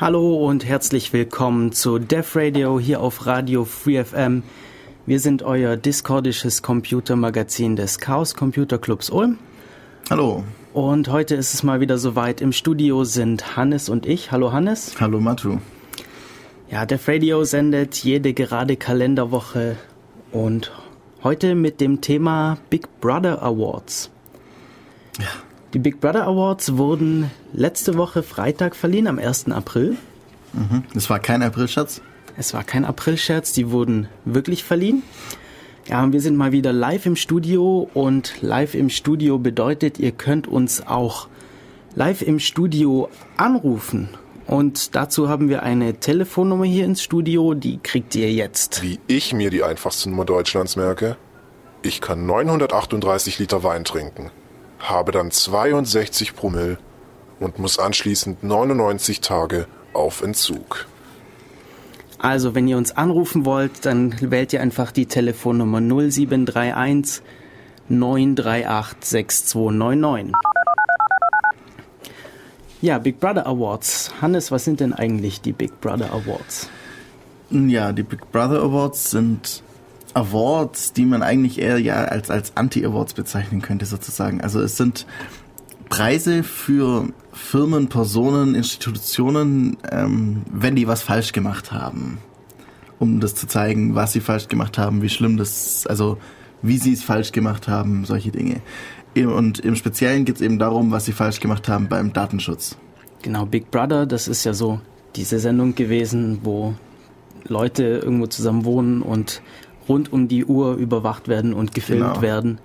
Hallo und herzlich willkommen zu Def Radio hier auf Radio Free FM. Wir sind euer discordisches Computermagazin des Chaos Computer Clubs Ulm. Hallo. Und heute ist es mal wieder soweit. Im Studio sind Hannes und ich. Hallo Hannes. Hallo Matu. Ja, Def Radio sendet jede gerade Kalenderwoche und heute mit dem Thema Big Brother Awards. Ja. Die Big Brother Awards wurden letzte Woche Freitag verliehen, am 1. April. Mhm. Das war kein Aprilscherz? Es war kein Aprilscherz, die wurden wirklich verliehen. Ja, und wir sind mal wieder live im Studio und live im Studio bedeutet, ihr könnt uns auch live im Studio anrufen. Und dazu haben wir eine Telefonnummer hier ins Studio, die kriegt ihr jetzt. Wie ich mir die einfachste Nummer Deutschlands merke? Ich kann 938 Liter Wein trinken habe dann 62 Promille und muss anschließend 99 Tage auf Entzug. Also, wenn ihr uns anrufen wollt, dann wählt ihr einfach die Telefonnummer 0731 938 6299. Ja, Big Brother Awards. Hannes, was sind denn eigentlich die Big Brother Awards? Ja, die Big Brother Awards sind Awards, die man eigentlich eher ja als, als Anti-Awards bezeichnen könnte, sozusagen. Also es sind Preise für Firmen, Personen, Institutionen, ähm, wenn die was falsch gemacht haben. Um das zu zeigen, was sie falsch gemacht haben, wie schlimm das, also wie sie es falsch gemacht haben, solche Dinge. Und im Speziellen geht es eben darum, was sie falsch gemacht haben beim Datenschutz. Genau, Big Brother, das ist ja so diese Sendung gewesen, wo Leute irgendwo zusammen wohnen und rund um die Uhr überwacht werden und gefilmt genau. werden.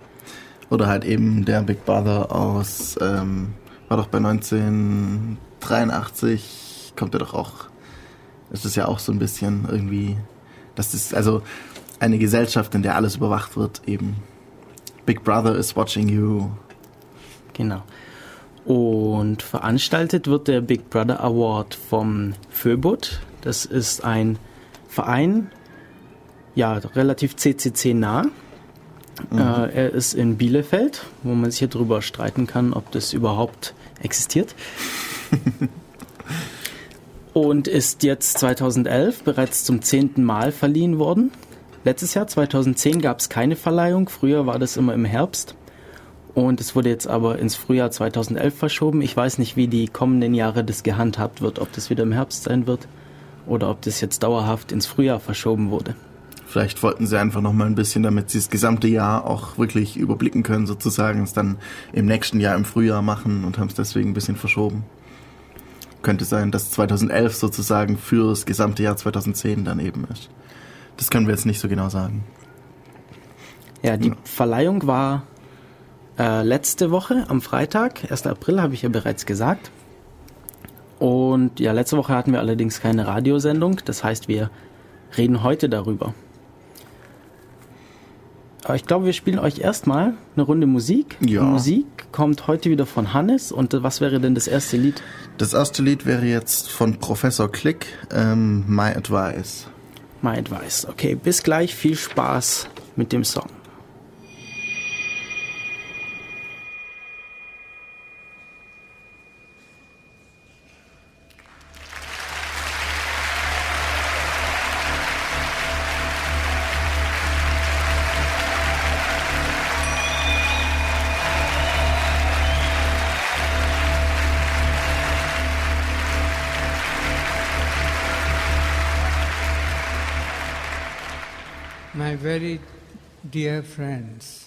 Oder halt eben der Big Brother aus, ähm, war doch bei 1983, kommt er doch auch, es ist ja auch so ein bisschen irgendwie, das ist also eine Gesellschaft, in der alles überwacht wird, eben. Big Brother is watching you. Genau. Und veranstaltet wird der Big Brother Award vom Föbot. Das ist ein Verein ja, relativ CCC nah. Mhm. Äh, er ist in Bielefeld, wo man sich hier drüber streiten kann, ob das überhaupt existiert. und ist jetzt 2011 bereits zum zehnten Mal verliehen worden. Letztes Jahr, 2010, gab es keine Verleihung. Früher war das immer im Herbst. Und es wurde jetzt aber ins Frühjahr 2011 verschoben. Ich weiß nicht, wie die kommenden Jahre das gehandhabt wird, ob das wieder im Herbst sein wird oder ob das jetzt dauerhaft ins Frühjahr verschoben wurde. Vielleicht wollten sie einfach noch mal ein bisschen, damit sie das gesamte Jahr auch wirklich überblicken können, sozusagen, es dann im nächsten Jahr im Frühjahr machen und haben es deswegen ein bisschen verschoben. Könnte sein, dass 2011 sozusagen für das gesamte Jahr 2010 dann eben ist. Das können wir jetzt nicht so genau sagen. Ja, die ja. Verleihung war äh, letzte Woche am Freitag, 1. April, habe ich ja bereits gesagt. Und ja, letzte Woche hatten wir allerdings keine Radiosendung. Das heißt, wir reden heute darüber. Aber ich glaube, wir spielen euch erstmal eine Runde Musik. Ja. Die Musik kommt heute wieder von Hannes. Und was wäre denn das erste Lied? Das erste Lied wäre jetzt von Professor Click, ähm, My Advice. My Advice. Okay, bis gleich. Viel Spaß mit dem Song. Dear friends.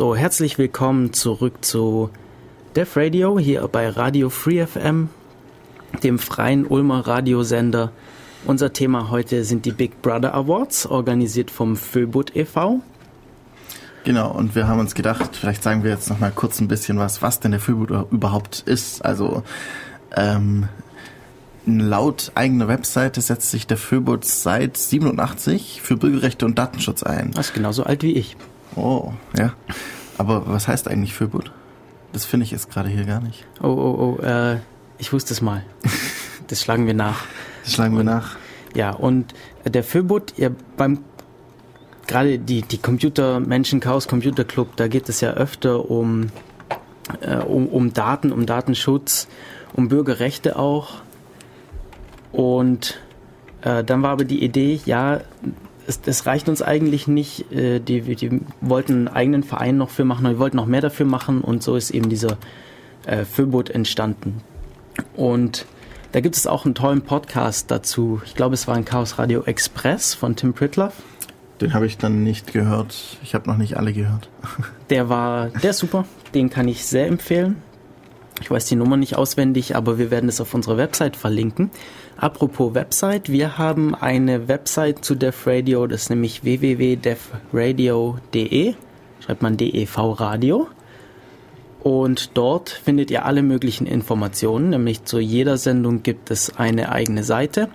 So, herzlich willkommen zurück zu Def Radio hier bei Radio Free FM, dem freien Ulmer Radiosender. Unser Thema heute sind die Big Brother Awards, organisiert vom Föbut e.V. Genau, und wir haben uns gedacht, vielleicht sagen wir jetzt noch mal kurz ein bisschen was, was denn der Föbut überhaupt ist. Also ähm, laut eigener Webseite setzt sich der Föbut seit 87 für Bürgerrechte und Datenschutz ein. Das ist genauso alt wie ich. Oh, ja. Aber was heißt eigentlich Föbut? Das finde ich jetzt gerade hier gar nicht. Oh, oh, oh, äh, ich wusste es mal. Das schlagen wir nach. Das schlagen wir nach. Ja, und der Föbut, ja, beim gerade die, die Computermenschen Chaos Computer Club, da geht es ja öfter um, äh, um, um Daten, um Datenschutz, um Bürgerrechte auch. Und äh, dann war aber die Idee, ja, es, es reicht uns eigentlich nicht. Äh, die, die wollten einen eigenen Verein noch für machen, wir wollten noch mehr dafür machen und so ist eben dieser äh, Föbot entstanden. Und da gibt es auch einen tollen Podcast dazu. Ich glaube, es war ein Chaos Radio Express von Tim Pritloff. Den habe ich dann nicht gehört. Ich habe noch nicht alle gehört. Der war, der ist super. Den kann ich sehr empfehlen. Ich weiß die Nummer nicht auswendig, aber wir werden es auf unserer Website verlinken. Apropos Website, wir haben eine Website zu Def Radio, das ist nämlich www.defradio.de. Schreibt man DEV Radio. Und dort findet ihr alle möglichen Informationen, nämlich zu jeder Sendung gibt es eine eigene Seite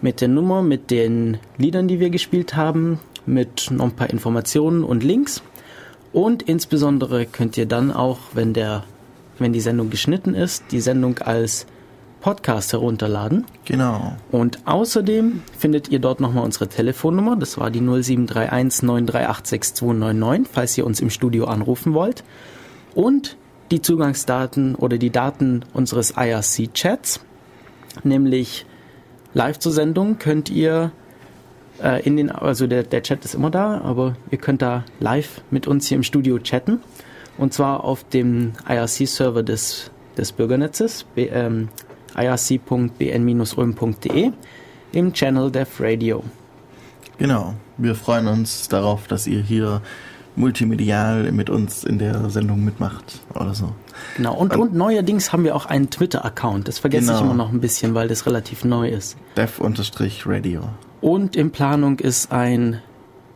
mit der Nummer, mit den Liedern, die wir gespielt haben, mit noch ein paar Informationen und Links. Und insbesondere könnt ihr dann auch, wenn der, wenn die Sendung geschnitten ist, die Sendung als Podcast herunterladen. Genau. Und außerdem findet ihr dort nochmal unsere Telefonnummer. Das war die 0731 938 6299, falls ihr uns im Studio anrufen wollt. Und die Zugangsdaten oder die Daten unseres IRC-Chats, nämlich live zur Sendung könnt ihr äh, in den, also der, der Chat ist immer da, aber ihr könnt da live mit uns hier im Studio chatten. Und zwar auf dem IRC-Server des, des Bürgernetzes, ähm, irc.bn-ulm.de im Channel Dev Radio. Genau. Wir freuen uns darauf, dass ihr hier multimedial mit uns in der Sendung mitmacht oder so. Genau, und, und, und neuerdings haben wir auch einen Twitter-Account. Das vergesse genau. ich immer noch ein bisschen, weil das relativ neu ist. Dev-Radio. Und in Planung ist ein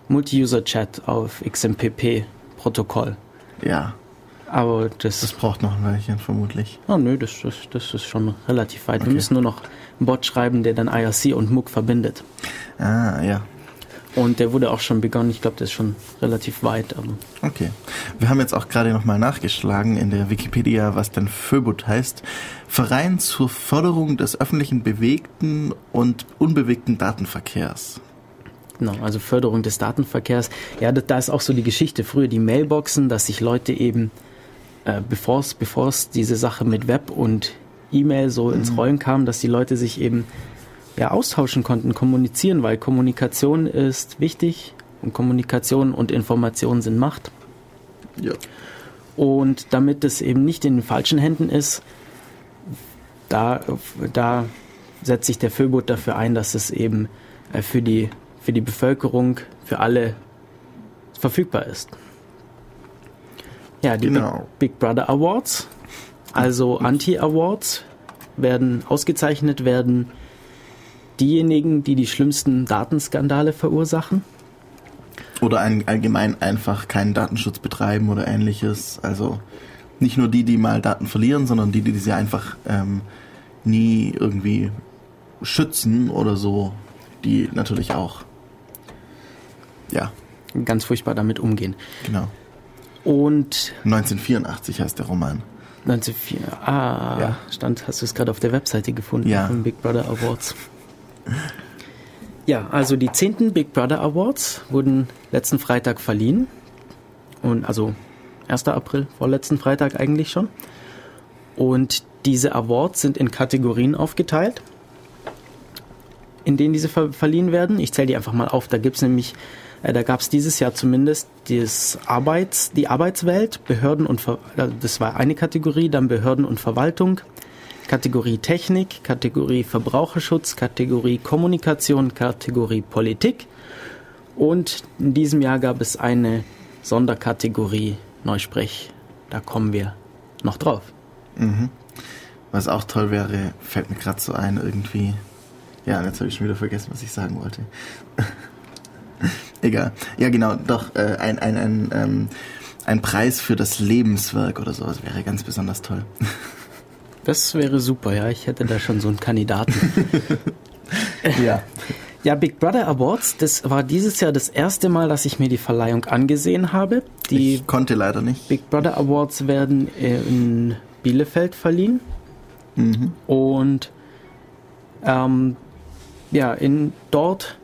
Multi-User-Chat auf XMPP-Protokoll. Ja. Aber das, das braucht noch ein Weilchen vermutlich. Oh nö, das, das, das ist schon relativ weit. Okay. Wir müssen nur noch einen Bot schreiben, der dann IRC und MOOC verbindet. Ah, ja. Und der wurde auch schon begonnen. Ich glaube, der ist schon relativ weit. Aber okay. Wir haben jetzt auch gerade nochmal nachgeschlagen in der Wikipedia, was denn FÖBUT heißt. Verein zur Förderung des öffentlichen bewegten und unbewegten Datenverkehrs. Genau, also Förderung des Datenverkehrs. Ja, da ist auch so die Geschichte. Früher die Mailboxen, dass sich Leute eben, äh, bevor es diese Sache mit Web und E-Mail so mhm. ins Rollen kam, dass die Leute sich eben ja, austauschen konnten, kommunizieren, weil Kommunikation ist wichtig und Kommunikation und Information sind Macht. Ja. Und damit es eben nicht in den falschen Händen ist, da, da setzt sich der Föbot dafür ein, dass es eben äh, für die für die Bevölkerung, für alle verfügbar ist. Ja, die genau. Big, Big Brother Awards, also Anti-Awards, werden ausgezeichnet werden diejenigen, die die schlimmsten Datenskandale verursachen. Oder ein, allgemein einfach keinen Datenschutz betreiben oder ähnliches. Also nicht nur die, die mal Daten verlieren, sondern die, die sie einfach ähm, nie irgendwie schützen oder so, die natürlich auch ja. Ganz furchtbar damit umgehen. Genau. Und 1984 heißt der Roman. 1904. Ah, ja. stand, hast du es gerade auf der Webseite gefunden ja. von Big Brother Awards. Ja, also die zehnten Big Brother Awards wurden letzten Freitag verliehen. Und also 1. April, vorletzten Freitag eigentlich schon. Und diese Awards sind in Kategorien aufgeteilt, in denen diese ver verliehen werden. Ich zähle die einfach mal auf. Da gibt es nämlich da gab es dieses Jahr zumindest das Arbeits, die Arbeitswelt, Behörden und Ver das war eine Kategorie, dann Behörden und Verwaltung, Kategorie Technik, Kategorie Verbraucherschutz, Kategorie Kommunikation, Kategorie Politik. Und in diesem Jahr gab es eine Sonderkategorie Neusprech. Da kommen wir noch drauf. Mhm. Was auch toll wäre, fällt mir gerade so ein, irgendwie. Ja, jetzt habe ich schon wieder vergessen, was ich sagen wollte. Egal. Ja, genau, doch, äh, ein, ein, ein, ähm, ein Preis für das Lebenswerk oder sowas wäre ganz besonders toll. Das wäre super, ja. Ich hätte da schon so einen Kandidaten. ja. Ja, Big Brother Awards, das war dieses Jahr das erste Mal, dass ich mir die Verleihung angesehen habe. Die ich konnte leider nicht. Big Brother Awards werden in Bielefeld verliehen. Mhm. Und ähm, ja, in dort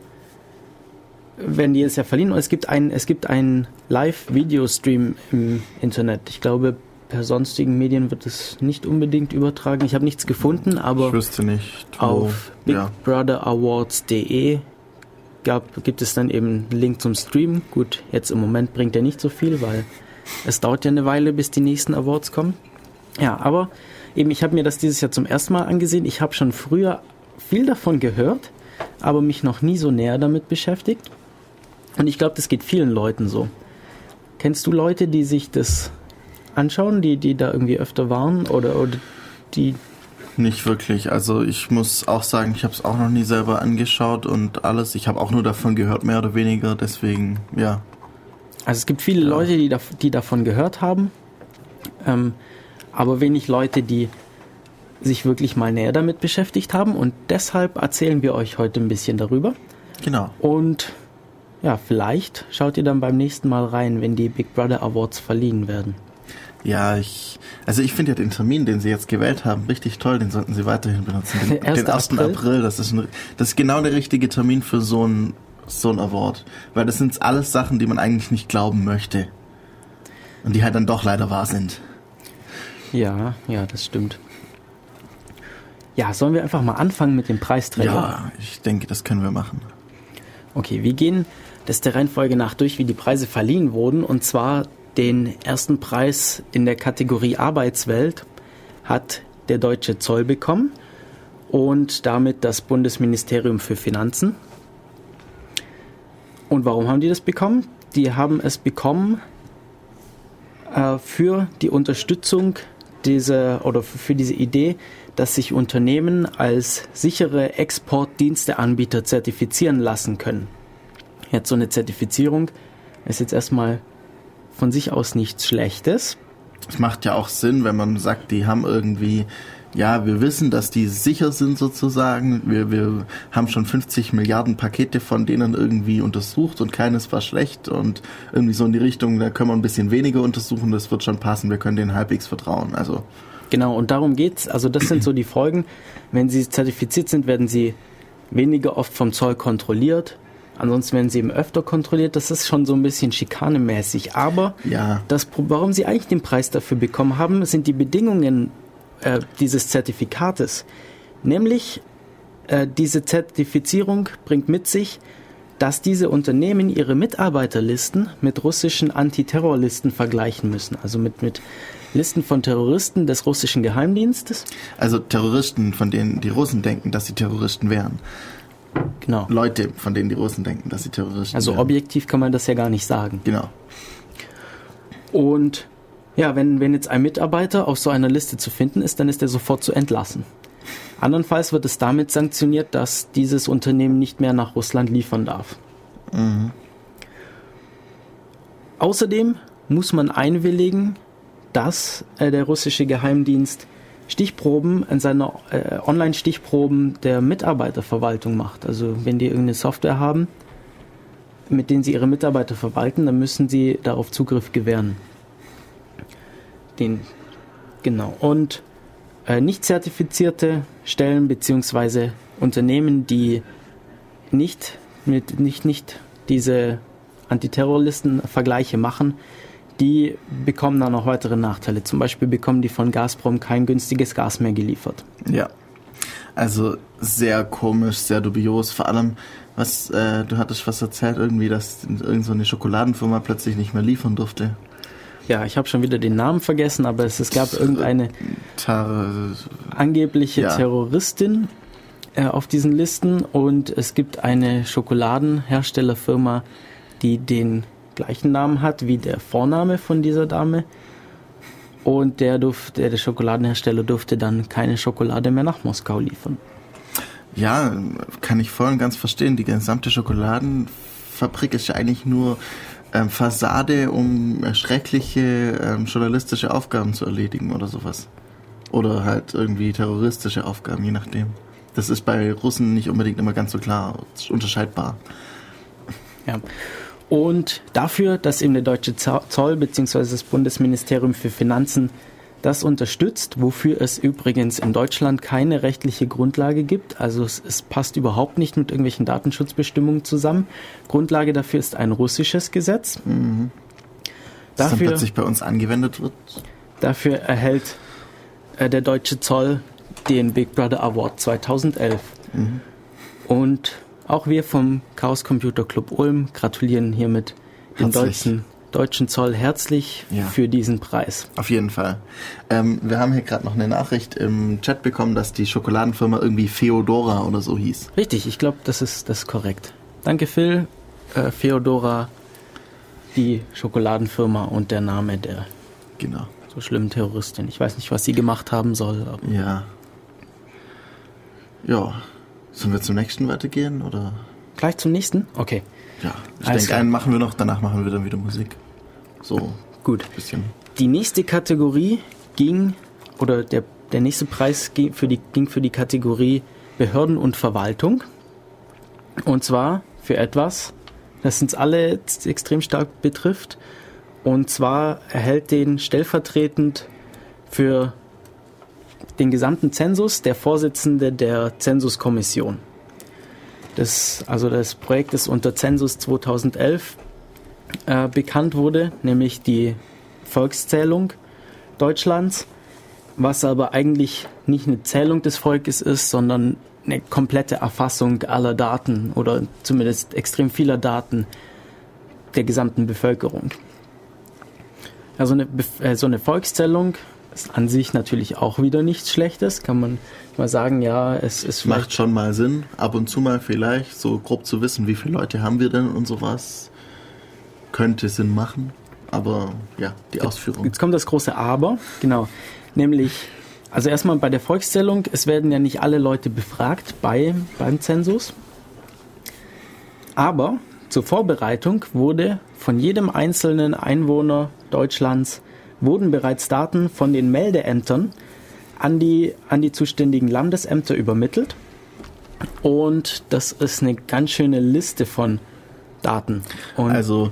werden die jetzt ja verliehen und es gibt ein, es gibt einen Live-Video-Stream im Internet. Ich glaube, per sonstigen Medien wird es nicht unbedingt übertragen. Ich habe nichts gefunden, aber nicht, auf bigbrotherawards.de gibt es dann eben einen Link zum Stream. Gut, jetzt im Moment bringt er nicht so viel, weil es dauert ja eine Weile, bis die nächsten Awards kommen. Ja, aber eben, ich habe mir das dieses Jahr zum ersten Mal angesehen. Ich habe schon früher viel davon gehört, aber mich noch nie so näher damit beschäftigt. Und ich glaube, das geht vielen Leuten so. Kennst du Leute, die sich das anschauen, die, die da irgendwie öfter waren oder, oder die. Nicht wirklich. Also ich muss auch sagen, ich habe es auch noch nie selber angeschaut und alles. Ich habe auch nur davon gehört, mehr oder weniger. Deswegen, ja. Also es gibt viele ja. Leute, die, da, die davon gehört haben, ähm, aber wenig Leute, die sich wirklich mal näher damit beschäftigt haben. Und deshalb erzählen wir euch heute ein bisschen darüber. Genau. Und ja, vielleicht schaut ihr dann beim nächsten Mal rein, wenn die Big Brother Awards verliehen werden. Ja, ich, also ich finde ja den Termin, den Sie jetzt gewählt haben, richtig toll. Den sollten Sie weiterhin benutzen. Den, den 1. April? April, das ist, ein, das ist genau der richtige Termin für so ein, so ein Award. Weil das sind alles Sachen, die man eigentlich nicht glauben möchte. Und die halt dann doch leider wahr sind. Ja, ja, das stimmt. Ja, sollen wir einfach mal anfangen mit dem Preisträger? Ja, ich denke, das können wir machen. Okay, wir gehen das der Reihenfolge nach durch, wie die Preise verliehen wurden. Und zwar den ersten Preis in der Kategorie Arbeitswelt hat der deutsche Zoll bekommen und damit das Bundesministerium für Finanzen. Und warum haben die das bekommen? Die haben es bekommen äh, für die Unterstützung dieser oder für diese Idee, dass sich Unternehmen als sichere Exportdiensteanbieter zertifizieren lassen können. Jetzt so eine Zertifizierung ist jetzt erstmal von sich aus nichts Schlechtes. Es macht ja auch Sinn, wenn man sagt, die haben irgendwie, ja, wir wissen, dass die sicher sind sozusagen. Wir, wir haben schon 50 Milliarden Pakete von denen irgendwie untersucht und keines war schlecht und irgendwie so in die Richtung, da können wir ein bisschen weniger untersuchen, das wird schon passen, wir können denen halbwegs vertrauen. Also. Genau, und darum geht's. Also das sind so die Folgen. Wenn sie zertifiziert sind, werden sie weniger oft vom Zoll kontrolliert Ansonsten werden sie eben öfter kontrolliert. Das ist schon so ein bisschen schikanemäßig. Aber ja. das, warum sie eigentlich den Preis dafür bekommen haben, sind die Bedingungen äh, dieses Zertifikates. Nämlich äh, diese Zertifizierung bringt mit sich, dass diese Unternehmen ihre Mitarbeiterlisten mit russischen Antiterrorlisten vergleichen müssen. Also mit, mit Listen von Terroristen des russischen Geheimdienstes. Also Terroristen, von denen die Russen denken, dass sie Terroristen wären. Genau. Leute, von denen die Russen denken, dass sie Terroristen Also werden. objektiv kann man das ja gar nicht sagen. Genau. Und ja, wenn, wenn jetzt ein Mitarbeiter auf so einer Liste zu finden ist, dann ist er sofort zu entlassen. Andernfalls wird es damit sanktioniert, dass dieses Unternehmen nicht mehr nach Russland liefern darf. Mhm. Außerdem muss man einwilligen, dass äh, der russische Geheimdienst Stichproben in seiner äh, Online-Stichproben der Mitarbeiterverwaltung macht. Also wenn die irgendeine Software haben, mit denen sie ihre Mitarbeiter verwalten, dann müssen sie darauf Zugriff gewähren. Den, genau. Und äh, nicht zertifizierte Stellen bzw. Unternehmen, die nicht mit nicht nicht diese Antiterrorlisten-Vergleiche machen, die bekommen dann noch weitere Nachteile. Zum Beispiel bekommen die von Gazprom kein günstiges Gas mehr geliefert. Ja. Also sehr komisch, sehr dubios. Vor allem, was äh, du hattest was erzählt, irgendwie, dass irgendeine so Schokoladenfirma plötzlich nicht mehr liefern durfte. Ja, ich habe schon wieder den Namen vergessen, aber es, es gab irgendeine Tar angebliche ja. Terroristin äh, auf diesen Listen und es gibt eine Schokoladenherstellerfirma, die den gleichen Namen hat wie der Vorname von dieser Dame. Und der, durfte, der Schokoladenhersteller durfte dann keine Schokolade mehr nach Moskau liefern. Ja, kann ich voll und ganz verstehen. Die gesamte Schokoladenfabrik ist ja eigentlich nur ähm, Fassade, um schreckliche ähm, journalistische Aufgaben zu erledigen oder sowas. Oder halt irgendwie terroristische Aufgaben, je nachdem. Das ist bei Russen nicht unbedingt immer ganz so klar unterscheidbar. Ja. Und dafür, dass eben der deutsche Zoll bzw. das Bundesministerium für Finanzen das unterstützt, wofür es übrigens in Deutschland keine rechtliche Grundlage gibt. Also es, es, passt überhaupt nicht mit irgendwelchen Datenschutzbestimmungen zusammen. Grundlage dafür ist ein russisches Gesetz. Mhm. Das dafür, dann plötzlich bei uns angewendet wird. Dafür erhält äh, der deutsche Zoll den Big Brother Award 2011. Mhm. Und auch wir vom Chaos Computer Club Ulm gratulieren hiermit den deutschen, deutschen Zoll herzlich ja. für diesen Preis. Auf jeden Fall. Ähm, wir haben hier gerade noch eine Nachricht im Chat bekommen, dass die Schokoladenfirma irgendwie Feodora oder so hieß. Richtig, ich glaube, das ist, das ist korrekt. Danke, Phil. Äh, Feodora, die Schokoladenfirma und der Name der genau. so schlimmen Terroristin. Ich weiß nicht, was sie gemacht haben soll. ja. Ja, Sollen wir zum nächsten weitergehen oder? Gleich zum nächsten? Okay. Ja, ich denke, einen machen wir noch, danach machen wir dann wieder Musik. So. Gut. Bisschen. Die nächste Kategorie ging, oder der, der nächste Preis ging für, die, ging für die Kategorie Behörden und Verwaltung. Und zwar für etwas, das uns alle extrem stark betrifft. Und zwar erhält den stellvertretend für den gesamten Zensus der Vorsitzende der Zensuskommission. Das, also das Projekt, das unter Zensus 2011 äh, bekannt wurde, nämlich die Volkszählung Deutschlands, was aber eigentlich nicht eine Zählung des Volkes ist, sondern eine komplette Erfassung aller Daten oder zumindest extrem vieler Daten der gesamten Bevölkerung. Also eine, äh, so eine Volkszählung ist an sich natürlich auch wieder nichts Schlechtes. Kann man mal sagen, ja, es ist. Macht schon mal Sinn, ab und zu mal vielleicht, so grob zu wissen, wie viele Leute haben wir denn und sowas. Könnte Sinn machen. Aber ja, die Ausführung. Jetzt kommt das große Aber, genau. Nämlich, also erstmal bei der Volkszählung, es werden ja nicht alle Leute befragt bei, beim Zensus. Aber zur Vorbereitung wurde von jedem einzelnen Einwohner Deutschlands wurden bereits Daten von den Meldeämtern an die, an die zuständigen Landesämter übermittelt. Und das ist eine ganz schöne Liste von Daten. Und also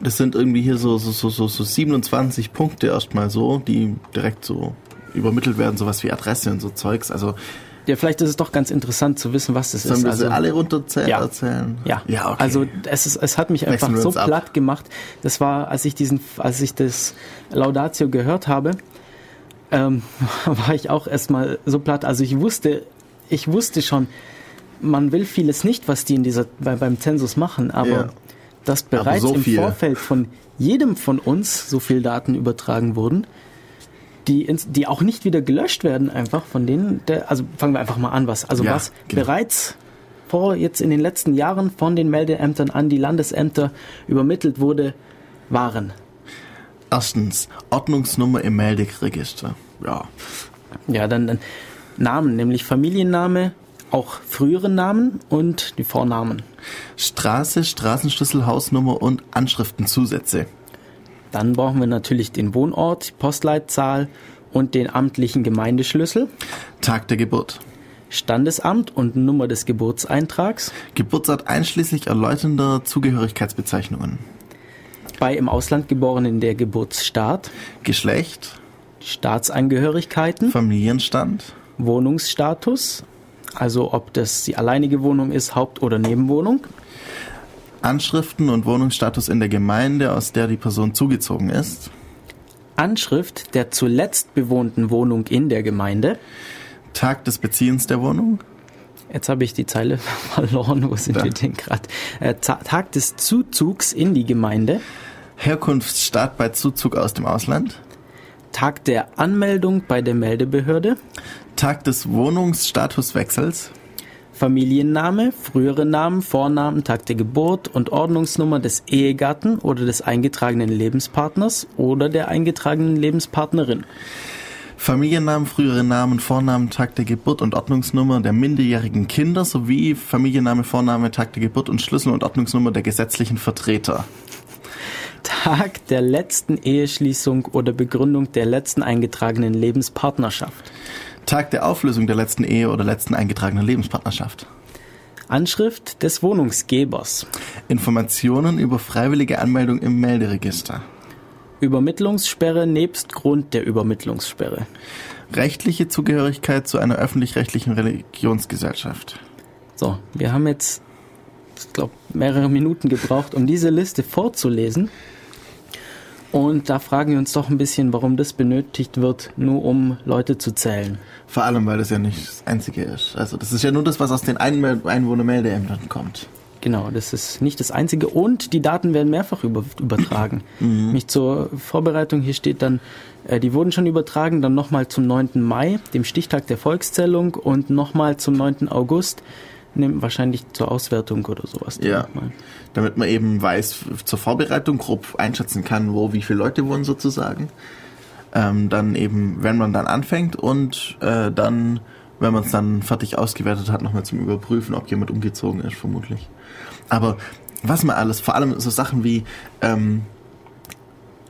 das sind irgendwie hier so, so, so, so, so 27 Punkte erstmal so, die direkt so übermittelt werden, sowas wie Adresse und so Zeugs. Also ja, vielleicht ist es doch ganz interessant zu wissen, was das Sollen ist. Wir also, alle runterzählen? Ja. Erzählen? Ja. ja okay. Also es, ist, es hat mich einfach so platt gemacht. Das war, als ich diesen, als ich das Laudatio gehört habe, ähm, war ich auch erstmal so platt. Also ich wusste, ich wusste schon, man will vieles nicht, was die in dieser bei, beim Zensus machen, aber ja. dass bereits aber so im Vorfeld von jedem von uns so viel Daten übertragen wurden, die, ins, die auch nicht wieder gelöscht werden, einfach von denen, der, also fangen wir einfach mal an, was, also ja, was genau. bereits vor jetzt in den letzten Jahren von den Meldeämtern an die Landesämter übermittelt wurde, waren. Erstens, Ordnungsnummer im Melderegister. Ja. Ja, dann, dann Namen, nämlich Familienname, auch frühere Namen und die Vornamen. Straße, Straßenschlüssel, Hausnummer und Anschriftenzusätze. Dann brauchen wir natürlich den Wohnort, die Postleitzahl und den amtlichen Gemeindeschlüssel. Tag der Geburt. Standesamt und Nummer des Geburtseintrags. Geburtsort einschließlich erläuternder Zugehörigkeitsbezeichnungen. Bei im Ausland Geborenen der Geburtsstaat. Geschlecht. Staatsangehörigkeiten. Familienstand. Wohnungsstatus. Also ob das die alleinige Wohnung ist, Haupt- oder Nebenwohnung. Anschriften und Wohnungsstatus in der Gemeinde, aus der die Person zugezogen ist. Anschrift der zuletzt bewohnten Wohnung in der Gemeinde. Tag des Beziehens der Wohnung. Jetzt habe ich die Zeile verloren. Wo sind da. wir denn gerade? Äh, Tag des Zuzugs in die Gemeinde. Herkunftsstaat bei Zuzug aus dem Ausland. Tag der Anmeldung bei der Meldebehörde. Tag des Wohnungsstatuswechsels. Familienname, frühere Namen, Vornamen, Tag der Geburt und Ordnungsnummer des Ehegatten oder des eingetragenen Lebenspartners oder der eingetragenen Lebenspartnerin. Familiennamen, frühere Namen, Vornamen, Tag der Geburt und Ordnungsnummer der minderjährigen Kinder sowie Familienname, Vorname, Tag der Geburt und Schlüssel- und Ordnungsnummer der gesetzlichen Vertreter. Tag der letzten Eheschließung oder Begründung der letzten eingetragenen Lebenspartnerschaft. Tag der Auflösung der letzten Ehe oder letzten eingetragenen Lebenspartnerschaft. Anschrift des Wohnungsgebers. Informationen über freiwillige Anmeldung im Melderegister. Übermittlungssperre nebst Grund der Übermittlungssperre. Rechtliche Zugehörigkeit zu einer öffentlich-rechtlichen Religionsgesellschaft. So, wir haben jetzt, ich glaube, mehrere Minuten gebraucht, um diese Liste vorzulesen. Und da fragen wir uns doch ein bisschen, warum das benötigt wird, nur um Leute zu zählen. Vor allem, weil das ja nicht das Einzige ist. Also das ist ja nur das, was aus den Einmel- Einwohnermeldeämtern kommt. Genau, das ist nicht das Einzige. Und die Daten werden mehrfach über, übertragen. Mich zur Vorbereitung, hier steht dann, äh, die wurden schon übertragen, dann nochmal zum 9. Mai, dem Stichtag der Volkszählung und nochmal zum 9. August, nehm, wahrscheinlich zur Auswertung oder sowas. Ja. Damit man eben weiß, zur Vorbereitung grob einschätzen kann, wo wie viele Leute wohnen sozusagen. Ähm, dann eben, wenn man dann anfängt und äh, dann, wenn man es dann fertig ausgewertet hat, nochmal zum Überprüfen, ob jemand umgezogen ist, vermutlich. Aber was man alles, vor allem so Sachen wie ähm,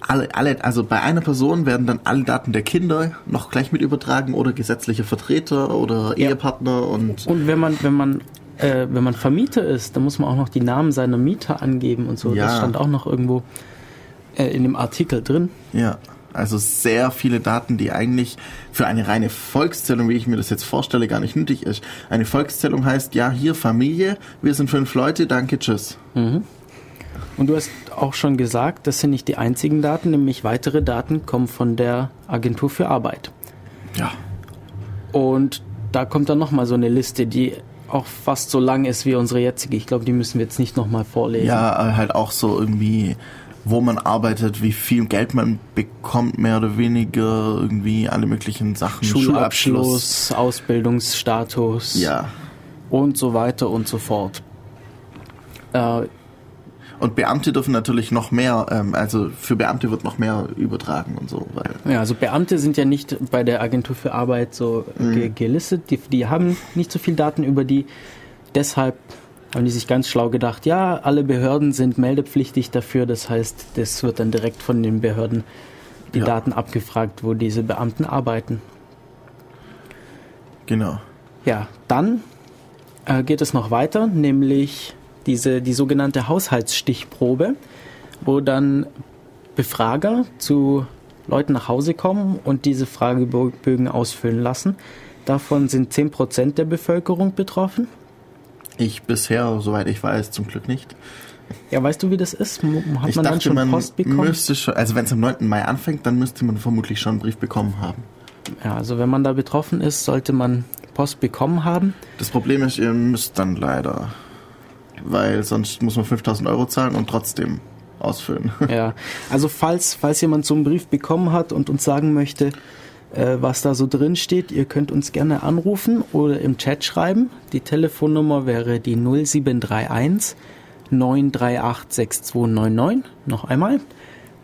alle, alle, also bei einer Person werden dann alle Daten der Kinder noch gleich mit übertragen oder gesetzliche Vertreter oder Ja. Ehepartner und Und wenn man, wenn man, äh, wenn man Vermieter ist, dann muss man auch noch die Namen seiner Mieter angeben und so. Ja. Das stand auch noch irgendwo äh, in dem Artikel drin. Ja, also sehr viele Daten, die eigentlich für eine reine Volkszählung, wie ich mir das jetzt vorstelle, gar nicht nötig ist. Eine Volkszählung heißt, ja, hier Familie, wir sind fünf Leute, danke, tschüss. Und du hast auch schon gesagt, das sind nicht die einzigen Daten, nämlich weitere Daten kommen von der Agentur für Arbeit. Ja. Und da kommt dann nochmal so eine Liste, die auch fast so lang ist wie unsere jetzige. Ich glaube, die müssen wir jetzt nicht nochmal vorlesen. Ja, halt auch so irgendwie, wo man arbeitet, wie viel Geld man bekommt, mehr oder weniger, irgendwie alle möglichen Sachen. Schulabschluss, Ausbildungsstatus Ja. und so weiter und so fort. Äh, Und Beamte dürfen natürlich noch mehr, ähm, also für Beamte wird noch mehr übertragen und so, weil Ja, also Beamte sind ja nicht bei der Agentur für Arbeit so Mhm. ge gelistet. Die, die haben nicht so viel Daten über die. Deshalb haben die sich ganz schlau gedacht, ja, alle Behörden sind meldepflichtig dafür. Das heißt, das wird dann direkt von den Behörden die Ja. Daten abgefragt, wo diese Beamten arbeiten. genau. Ja, dann äh, geht es noch weiter, nämlich diese, die sogenannte Haushaltsstichprobe, wo dann Befrager zu Leuten nach Hause kommen und diese Fragebögen ausfüllen lassen. Davon sind 10% der Bevölkerung betroffen. Ich bisher, soweit ich weiß, zum Glück nicht. Ja, weißt du, wie das ist? Hat ich man dann dachte, schon man Post bekommen? müsste schon, also wenn es am 9. Mai anfängt, dann müsste man vermutlich schon einen Brief bekommen haben. Ja, also wenn man da betroffen ist, sollte man Post bekommen haben. Das Problem ist, ihr müsst dann leider, weil sonst muss man 5000 Euro zahlen und trotzdem ausfüllen. Ja, also falls, falls jemand so einen Brief bekommen hat und uns sagen möchte, äh, was da so drin steht, ihr könnt uns gerne anrufen oder im Chat schreiben. Die Telefonnummer wäre die 0731 938 6299. Noch einmal.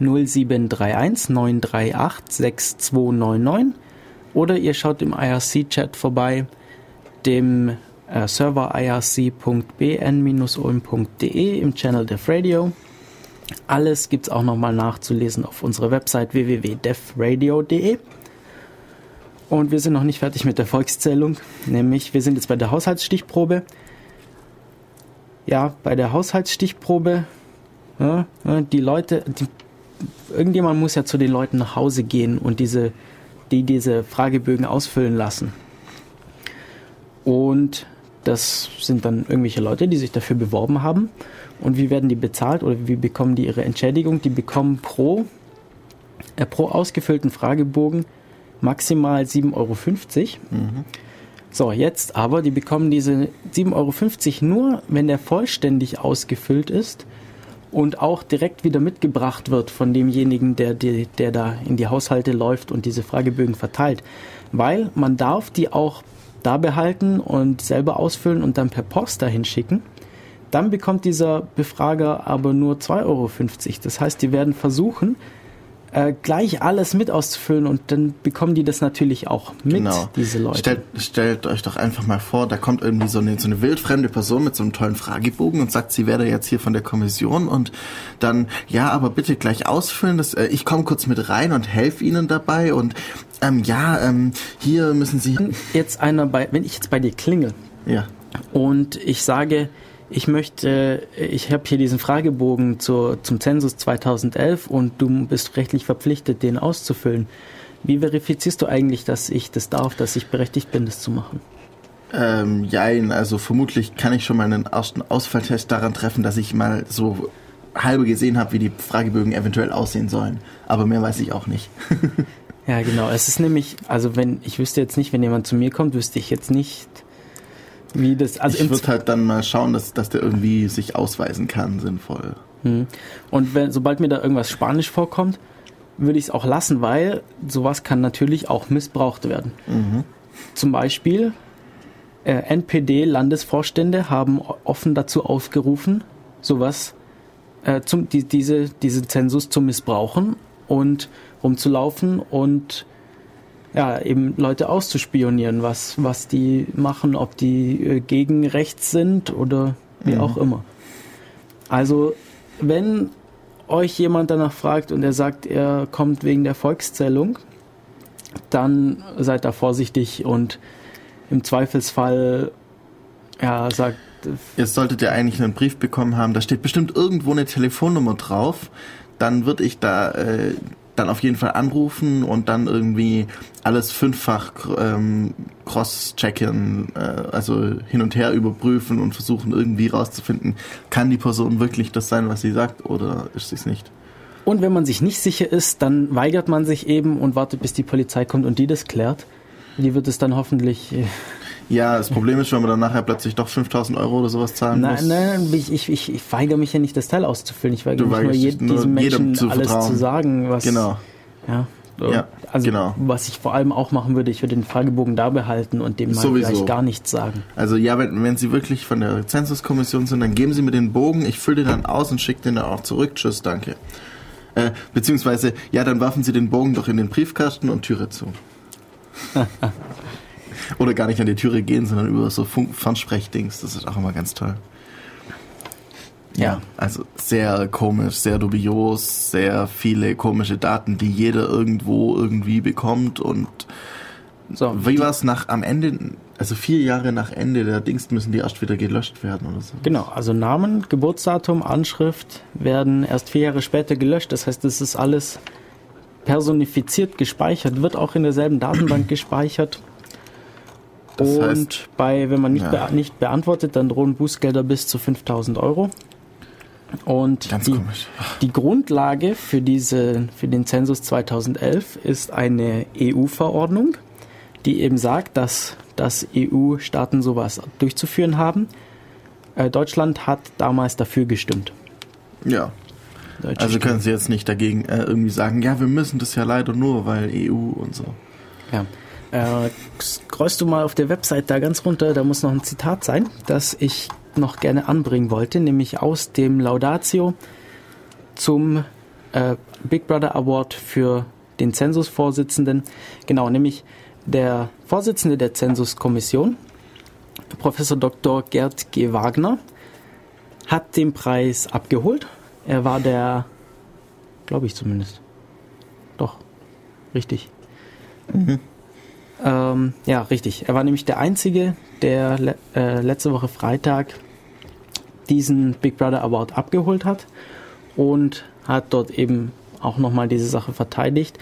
0731 938 6299. Oder ihr schaut im IRC-Chat vorbei, dem äh, Server irc.bn-ulm.de im Channel Def Radio. Alles gibt's auch nochmal nachzulesen auf unserer Website www.defradio.de. Und wir sind noch nicht fertig mit der Volkszählung, nämlich wir sind jetzt bei der Haushaltsstichprobe. Ja, bei der Haushaltsstichprobe, ja, die Leute, die, irgendjemand muss ja zu den Leuten nach Hause gehen und diese, die diese Fragebögen ausfüllen lassen. Und das sind dann irgendwelche Leute, die sich dafür beworben haben. Und wie werden die bezahlt oder wie bekommen die ihre Entschädigung? Die bekommen pro, äh, pro ausgefüllten Fragebogen maximal 7,50 Euro. So, jetzt aber, die bekommen diese 7,50 Euro nur, wenn der vollständig ausgefüllt ist und auch direkt wieder mitgebracht wird von demjenigen, der, die, der da in die Haushalte läuft und diese Fragebögen verteilt. Weil man darf die auch da behalten und selber ausfüllen und dann per Post dahin schicken. Dann bekommt dieser Befrager aber nur 2,50 Euro. Das heißt, die werden versuchen, äh, gleich alles mit auszufüllen und dann bekommen die das natürlich auch mit, Genau. diese Leute. Stellt, stellt euch doch einfach mal vor, da kommt irgendwie so eine, so eine wildfremde Person mit so einem tollen Fragebogen und sagt, sie wäre jetzt hier von der Kommission und dann, ja, aber bitte gleich ausfüllen, das, äh, ich komme kurz mit rein und helfe Ihnen dabei und ähm, ja, ähm, hier müssen Sie... Wenn jetzt einer bei, wenn ich jetzt bei dir klingel Ja, und ich sage, ich möchte, ich habe hier diesen Fragebogen zur, zum Zensus 2011 und du bist rechtlich verpflichtet, den auszufüllen. Wie verifizierst du eigentlich, dass ich das darf, dass ich berechtigt bin, das zu machen? ähm, jein, also vermutlich kann ich schon mal einen ersten Ausfalltest daran treffen, dass ich mal so halbe gesehen habe, wie die Fragebögen eventuell aussehen sollen. Aber mehr weiß ich auch nicht. Ja, genau. Es ist nämlich, also wenn, ich wüsste jetzt nicht, wenn jemand zu mir kommt, wüsste ich jetzt nicht, wie das, also ich würde halt dann mal schauen, dass, dass der irgendwie sich ausweisen kann, sinnvoll. Hm. Und wenn, sobald mir da irgendwas Spanisch vorkommt, würde ich es auch lassen, weil sowas kann natürlich auch missbraucht werden. Zum Beispiel äh, NPD-Landesvorstände haben offen dazu aufgerufen, sowas äh, zum, die, diese, diesen Zensus zu missbrauchen und rumzulaufen und ja, eben Leute auszuspionieren, was, was die machen, ob die äh, gegen rechts sind oder wie Mhm. auch immer. Also, wenn euch jemand danach fragt und er sagt, er kommt wegen der Volkszählung, dann seid da vorsichtig und im Zweifelsfall, ja, sagt, Jetzt solltet ihr eigentlich einen Brief bekommen haben, da steht bestimmt irgendwo eine Telefonnummer drauf. Dann würde ich da äh, dann auf jeden Fall anrufen und dann irgendwie alles fünffach ähm, cross-checken, äh, also hin und her überprüfen und versuchen irgendwie rauszufinden, kann die Person wirklich das sein, was sie sagt oder ist sie es nicht. Und wenn man sich nicht sicher ist, dann weigert man sich eben und wartet, bis die Polizei kommt und die das klärt. Die wird es dann hoffentlich. Ja, das Problem ist, wenn man dann nachher plötzlich doch 5000 Euro oder sowas zahlen muss. Nein, nein, ich, ich, ich, ich weigere mich ja nicht, das Teil auszufüllen. Ich weigere Du mich nur, je, nur, diesem jedem Menschen zu alles vertrauen. zu sagen, was. Genau. Ja. Ja, also, genau. was ich vor allem auch machen würde, ich würde den Fragebogen da behalten und dem mal Sowieso. gleich gar nichts sagen. Also ja, wenn, wenn Sie wirklich von der Zensuskommission sind, dann geben Sie mir den Bogen, ich fülle den dann aus und schicke den dann auch zurück. Tschüss, danke. Äh, beziehungsweise, ja, dann werfen Sie den Bogen doch in den Briefkasten und Türe zu. Oder gar nicht an die Türe gehen, sondern über so Fernsprechdings. Das ist auch immer ganz toll. Ja. Also sehr komisch, sehr dubios, sehr viele komische Daten, die jeder irgendwo irgendwie bekommt und So, wie war es nach am Ende, also vier Jahre nach Ende der Dings müssen die erst wieder gelöscht werden oder so? Genau, also Namen, Geburtsdatum, Anschrift werden erst vier Jahre später gelöscht. Das heißt, es ist alles personifiziert gespeichert, wird auch in derselben Datenbank gespeichert. Das und heißt- bei, wenn man nicht, Ja. be nicht beantwortet, dann drohen Bußgelder bis zu 5000 Euro. Und Ganz die, komisch. die Grundlage für, diese, für den Zensus 2011 ist eine EU-Verordnung, die eben sagt, dass, dass EU-Staaten sowas durchzuführen haben. Äh, Deutschland hat damals dafür gestimmt. Ja, Deutsche also können Sie jetzt nicht dagegen äh, irgendwie sagen, ja, wir müssen das ja leider nur, weil EU und so. Ja. Äh, scrollst du mal auf der Website da ganz runter, da muss noch ein Zitat sein, das ich noch gerne anbringen wollte, nämlich aus dem Laudatio zum äh, Big Brother Award für den Zensusvorsitzenden. Genau, nämlich der Vorsitzende der Zensuskommission, Professor Dr. Gerd G. Wagner, hat den Preis abgeholt. Er war der, glaube ich zumindest. Doch, richtig. Ähm, ja, richtig. Er war nämlich der Einzige, der le äh, letzte Woche Freitag diesen Big Brother Award abgeholt hat und hat dort eben auch nochmal diese Sache verteidigt.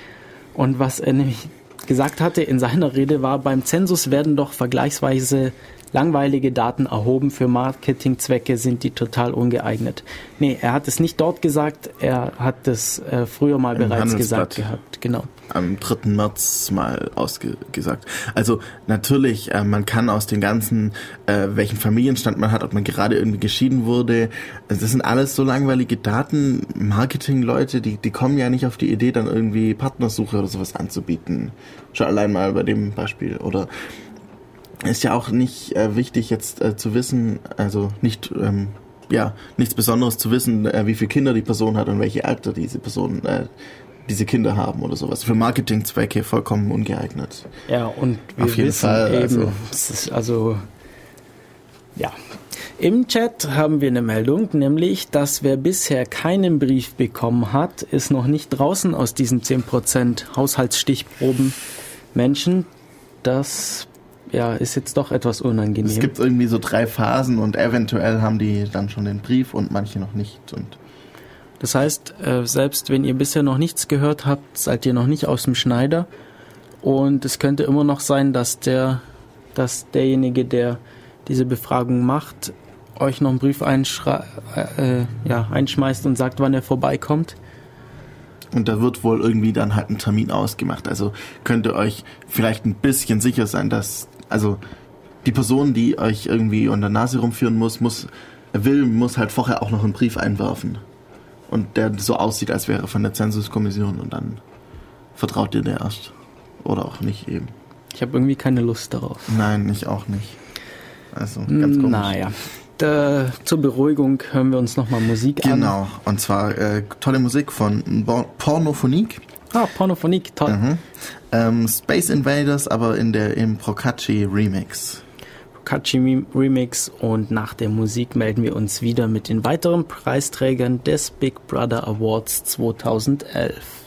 Und was er nämlich gesagt hatte in seiner Rede war, beim Zensus werden doch vergleichsweise langweilige Daten erhoben. Für Marketingzwecke sind die total ungeeignet. Nee, er hat es nicht dort gesagt, er hat es äh, früher mal Im bereits gesagt gehabt. Genau. am 3. März mal ausgesagt. Also natürlich, äh, man kann aus den ganzen, äh, welchen Familienstand man hat, ob man gerade irgendwie geschieden wurde, also das sind alles so langweilige Daten. Marketing-Leute, die, die kommen ja nicht auf die Idee, dann irgendwie Partnersuche oder sowas anzubieten. Schon allein mal bei dem Beispiel. Oder ist ja auch nicht äh, wichtig jetzt äh, zu wissen, also nicht ähm, ja nichts Besonderes zu wissen, äh, wie viele Kinder die Person hat und welche Alter diese Person äh, diese Kinder haben oder sowas. Für Marketingzwecke vollkommen ungeeignet. Ja, und wir Auf jeden wissen Fall, eben, also- also ja. Im Chat haben wir eine Meldung, nämlich, dass wer bisher keinen Brief bekommen hat, ist noch nicht draußen aus diesen 10% Haushaltsstichproben Menschen. Das ja, ist jetzt doch etwas unangenehm. Es gibt irgendwie so drei Phasen und eventuell haben die dann schon den Brief und manche noch nicht. Und Das heißt, äh, selbst wenn ihr bisher noch nichts gehört habt, seid ihr noch nicht aus dem Schneider. Und es könnte immer noch sein, dass der, dass derjenige, der diese Befragung macht, euch noch einen Brief einschrei äh, ja, einschmeißt und sagt, wann er vorbeikommt. Und da wird wohl irgendwie dann halt ein Termin ausgemacht. Also könnt ihr euch vielleicht ein bisschen sicher sein, dass, also die Person, die euch irgendwie unter der Nase rumführen muss, muss, will, muss halt vorher auch noch einen Brief einwerfen. Und der so aussieht, als wäre von der Zensuskommission und dann vertraut ihr der erst. Oder auch nicht eben. Ich habe irgendwie keine Lust darauf. Nein, ich auch nicht. Also ganz komisch. Naja. Da, zur Beruhigung hören wir uns nochmal Musik an. Genau, und zwar äh, tolle Musik von Pornophonik. Ah, Pornophonik, toll. Mhm. Ähm, Space Invaders, aber in der im Procacci Remix. Kachi Remix und nach der Musik melden wir uns wieder mit den weiteren Preisträgern des Big Brother Awards 2011.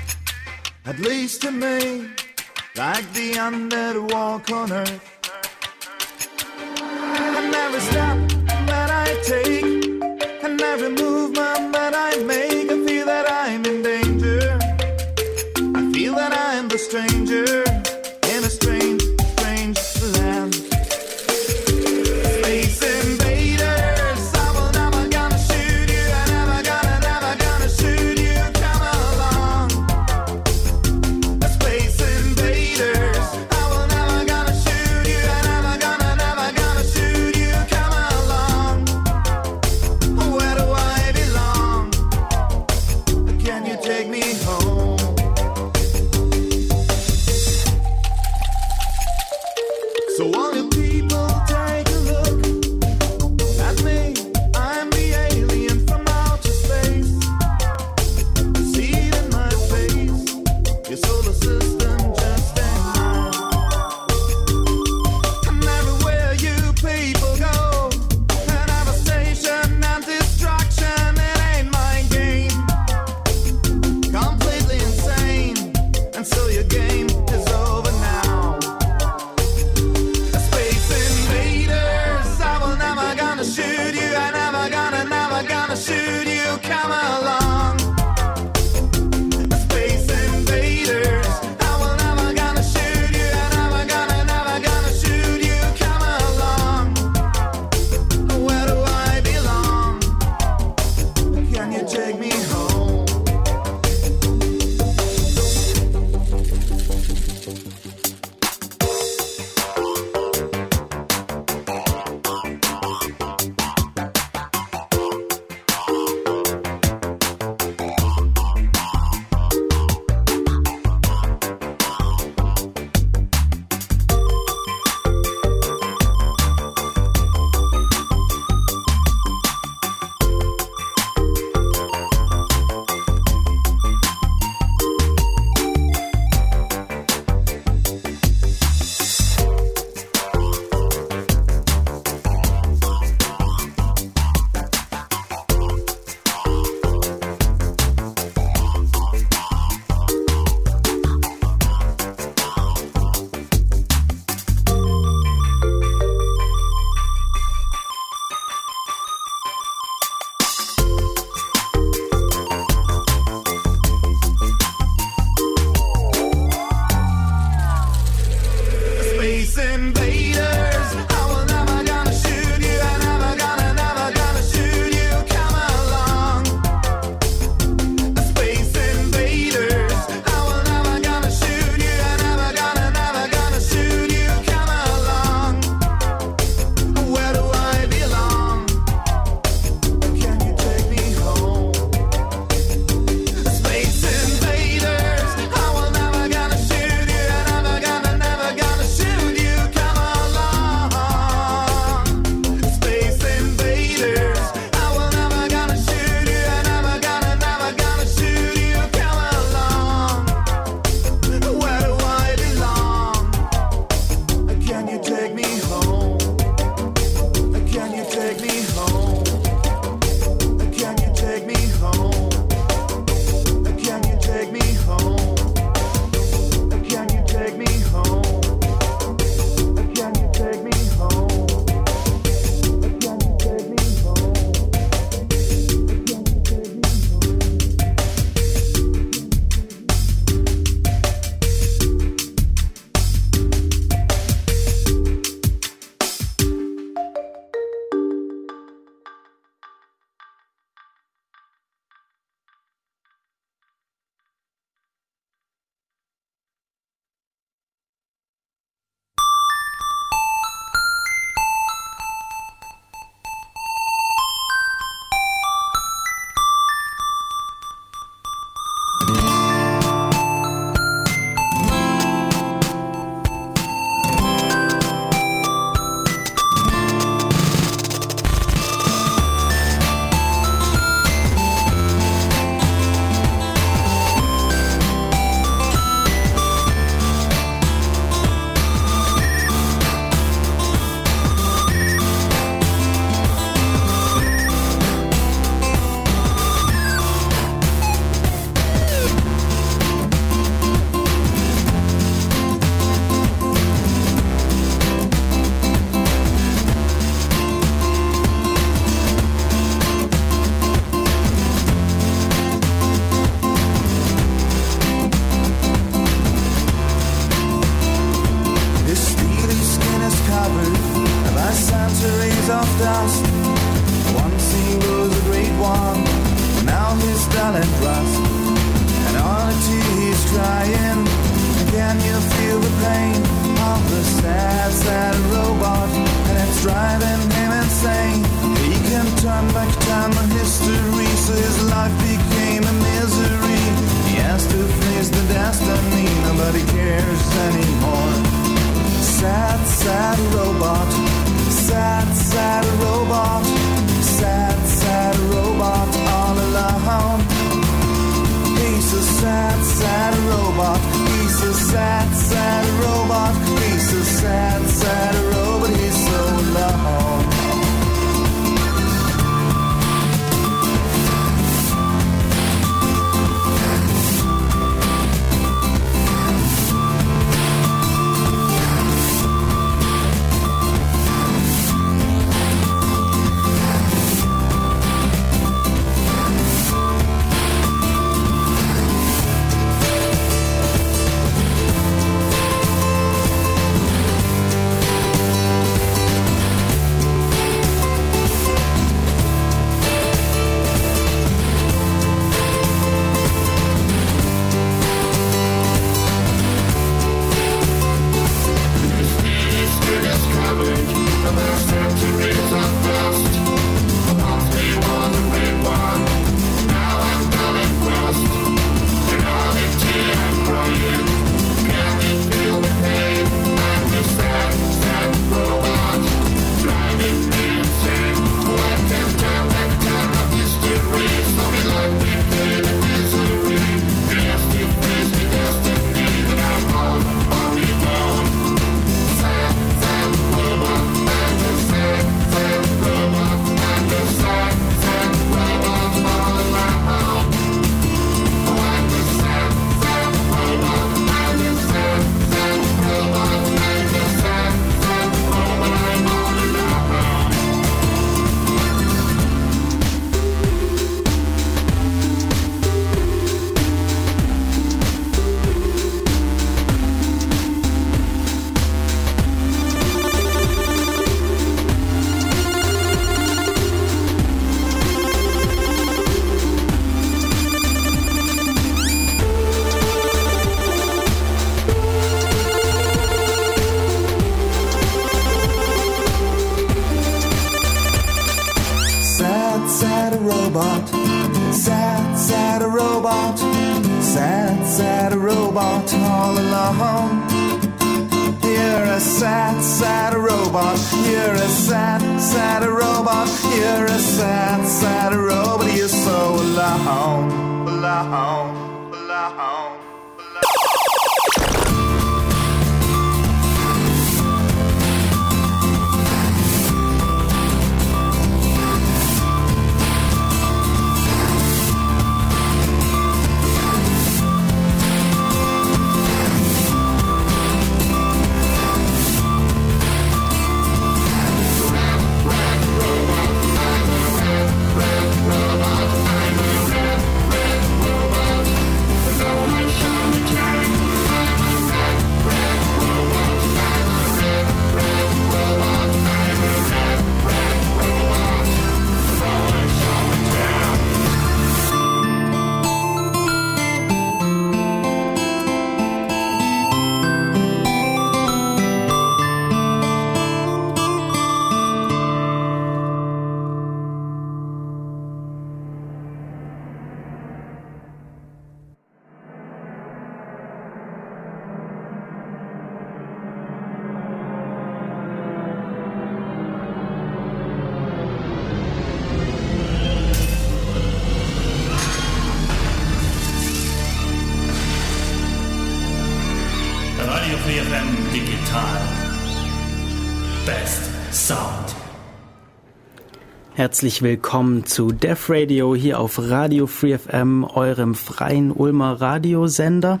Herzlich willkommen zu Def Radio hier auf Radio Free FM, eurem freien Ulmer Radiosender.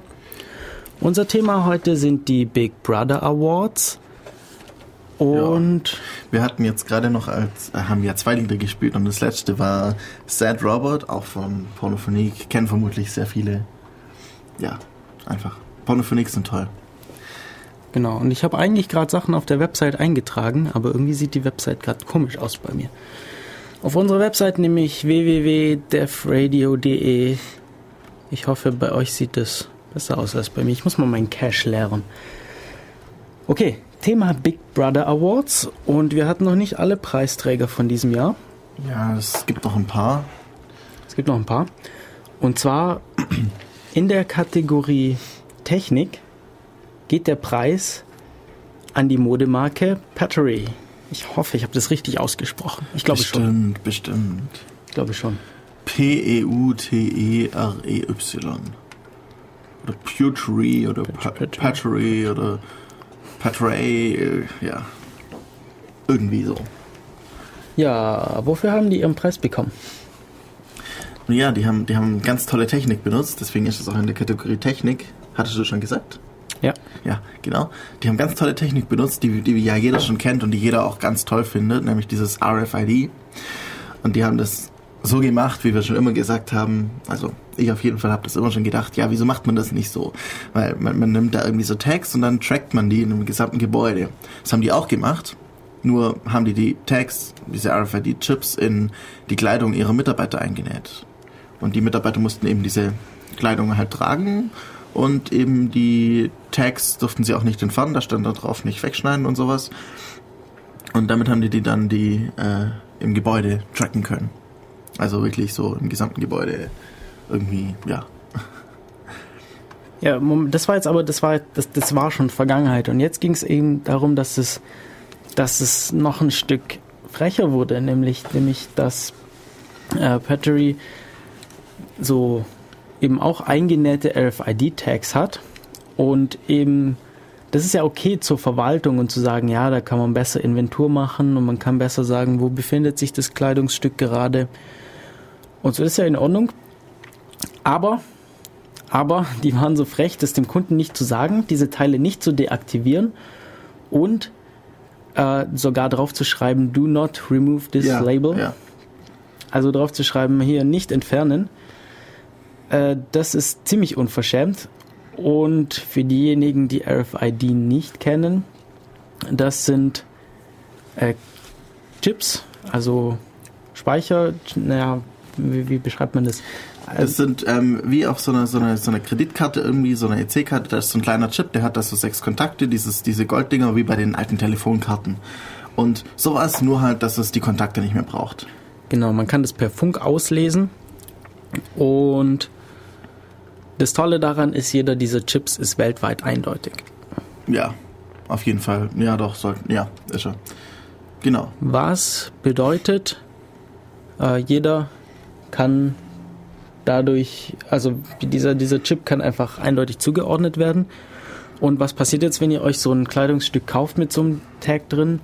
Unser Thema heute sind die Big Brother Awards. Und Wir hatten jetzt gerade noch als, äh, haben ja zwei Lieder gespielt und das letzte war Sad Robert, auch von Pornophonique. Kennen vermutlich sehr viele. Ja, einfach. Pornophonique sind toll. genau, und ich habe eigentlich gerade Sachen auf der Website eingetragen, aber irgendwie sieht die Website gerade komisch aus bei mir. Auf unserer Website nämlich www.defradio.de. Ich hoffe, bei euch sieht es besser aus als bei mir. Ich muss mal meinen Cache leeren. Okay, Thema Big Brother Awards und wir hatten noch nicht alle Preisträger von diesem Jahr. Ja, es gibt noch ein paar. Es gibt noch ein paar. Und zwar in der Kategorie Technik geht der Preis an die Modemarke Pattery. Ich hoffe, ich habe das richtig ausgesprochen. Ich glaube schon. bestimmt, bestimmt. Ich glaube schon. P-E-U-T-E-R-E-Y. Oder Pewtery oder Pa- Patry. Oder Patray, äh, ja. Irgendwie so. Ja, wofür haben die ihren Preis bekommen? Ja, die haben, die haben ganz tolle Technik benutzt, deswegen ist es auch in der Kategorie Technik. Hattest du schon gesagt? Ja. Ja, genau. Die haben ganz tolle Technik benutzt, die, die ja jeder schon kennt und die jeder auch ganz toll findet, nämlich dieses RFID. Und die haben das so gemacht, wie wir schon immer gesagt haben. Also ich auf jeden Fall habe das immer schon gedacht, ja, wieso macht man das nicht so? Weil man, man nimmt da irgendwie so Tags und dann trackt man die in einem gesamten Gebäude. Das haben die auch gemacht. Nur haben die die Tags, diese RFID-Chips in die Kleidung ihrer Mitarbeiter eingenäht. Und die Mitarbeiter mussten eben diese Kleidung halt tragen und eben die Tags durften sie auch nicht entfernen, da stand da drauf nicht wegschneiden und sowas. Und damit haben die die dann die äh, im Gebäude tracken können. Also wirklich so im gesamten Gebäude irgendwie, ja. Ja, das war jetzt aber, das war, das, das war schon Vergangenheit. Und jetzt ging es eben darum, dass es, dass es noch ein Stück frecher wurde, nämlich, nämlich dass äh, Pattery so eben auch eingenähte RFID-Tags hat und eben das ist ja okay zur Verwaltung und zu sagen, ja, da kann man besser Inventur machen und man kann besser sagen, wo befindet sich das Kleidungsstück gerade. Und so ist ja in Ordnung. Aber aber die waren so frech, das dem Kunden nicht zu sagen, diese Teile nicht zu deaktivieren und äh, sogar drauf zu schreiben, do not remove this ja, label. Ja. Also drauf zu schreiben, hier nicht entfernen. Äh, das ist ziemlich unverschämt. Und für diejenigen, die RFID nicht kennen, das sind äh, Chips, also Speicher, naja, wie, wie beschreibt man das? Das sind ähm, wie auf so einer so einer so einer Kreditkarte irgendwie, so einer EC-Karte, da ist so ein kleiner Chip, der hat da so sechs Kontakte, dieses, diese Golddinger wie bei den alten Telefonkarten. Und sowas, nur halt, dass es die Kontakte nicht mehr braucht. Genau, man kann das per Funk auslesen. Und das Tolle daran ist, jeder dieser Chips ist weltweit eindeutig. Ja, auf jeden Fall. Ja, doch, soll, ja, ist er. Genau. Was bedeutet, äh, jeder kann dadurch, also dieser, dieser Chip kann einfach eindeutig zugeordnet werden. Und was passiert jetzt, wenn ihr euch so ein Kleidungsstück kauft mit so einem Tag drin?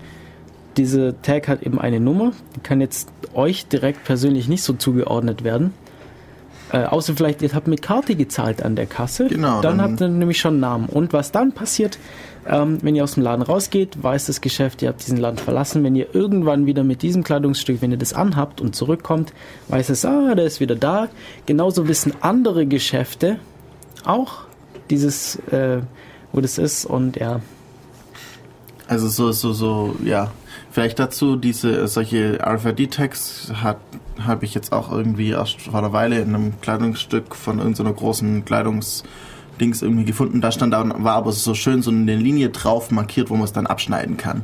Diese Tag hat eben eine Nummer, die kann jetzt euch direkt persönlich nicht so zugeordnet werden. Äh, außer vielleicht, ihr habt mit Karte gezahlt an der Kasse. Genau, Dann, dann- habt ihr nämlich schon einen Namen. Und was dann passiert, ähm, wenn ihr aus dem Laden rausgeht, weiß das Geschäft, ihr habt diesen Laden verlassen. Wenn ihr irgendwann wieder mit diesem Kleidungsstück, wenn ihr das anhabt und zurückkommt, weiß es, ah, der ist wieder da. Genauso wissen andere Geschäfte auch dieses, äh, wo das ist. Und ja, Also so, so, so, ja. Vielleicht dazu, diese solche RFID-Tags hat habe ich jetzt auch irgendwie erst vor einer Weile in einem Kleidungsstück von irgendeiner großen Kleidungsdings irgendwie gefunden. Da stand da war aber so schön so eine Linie drauf markiert, wo man es dann abschneiden kann.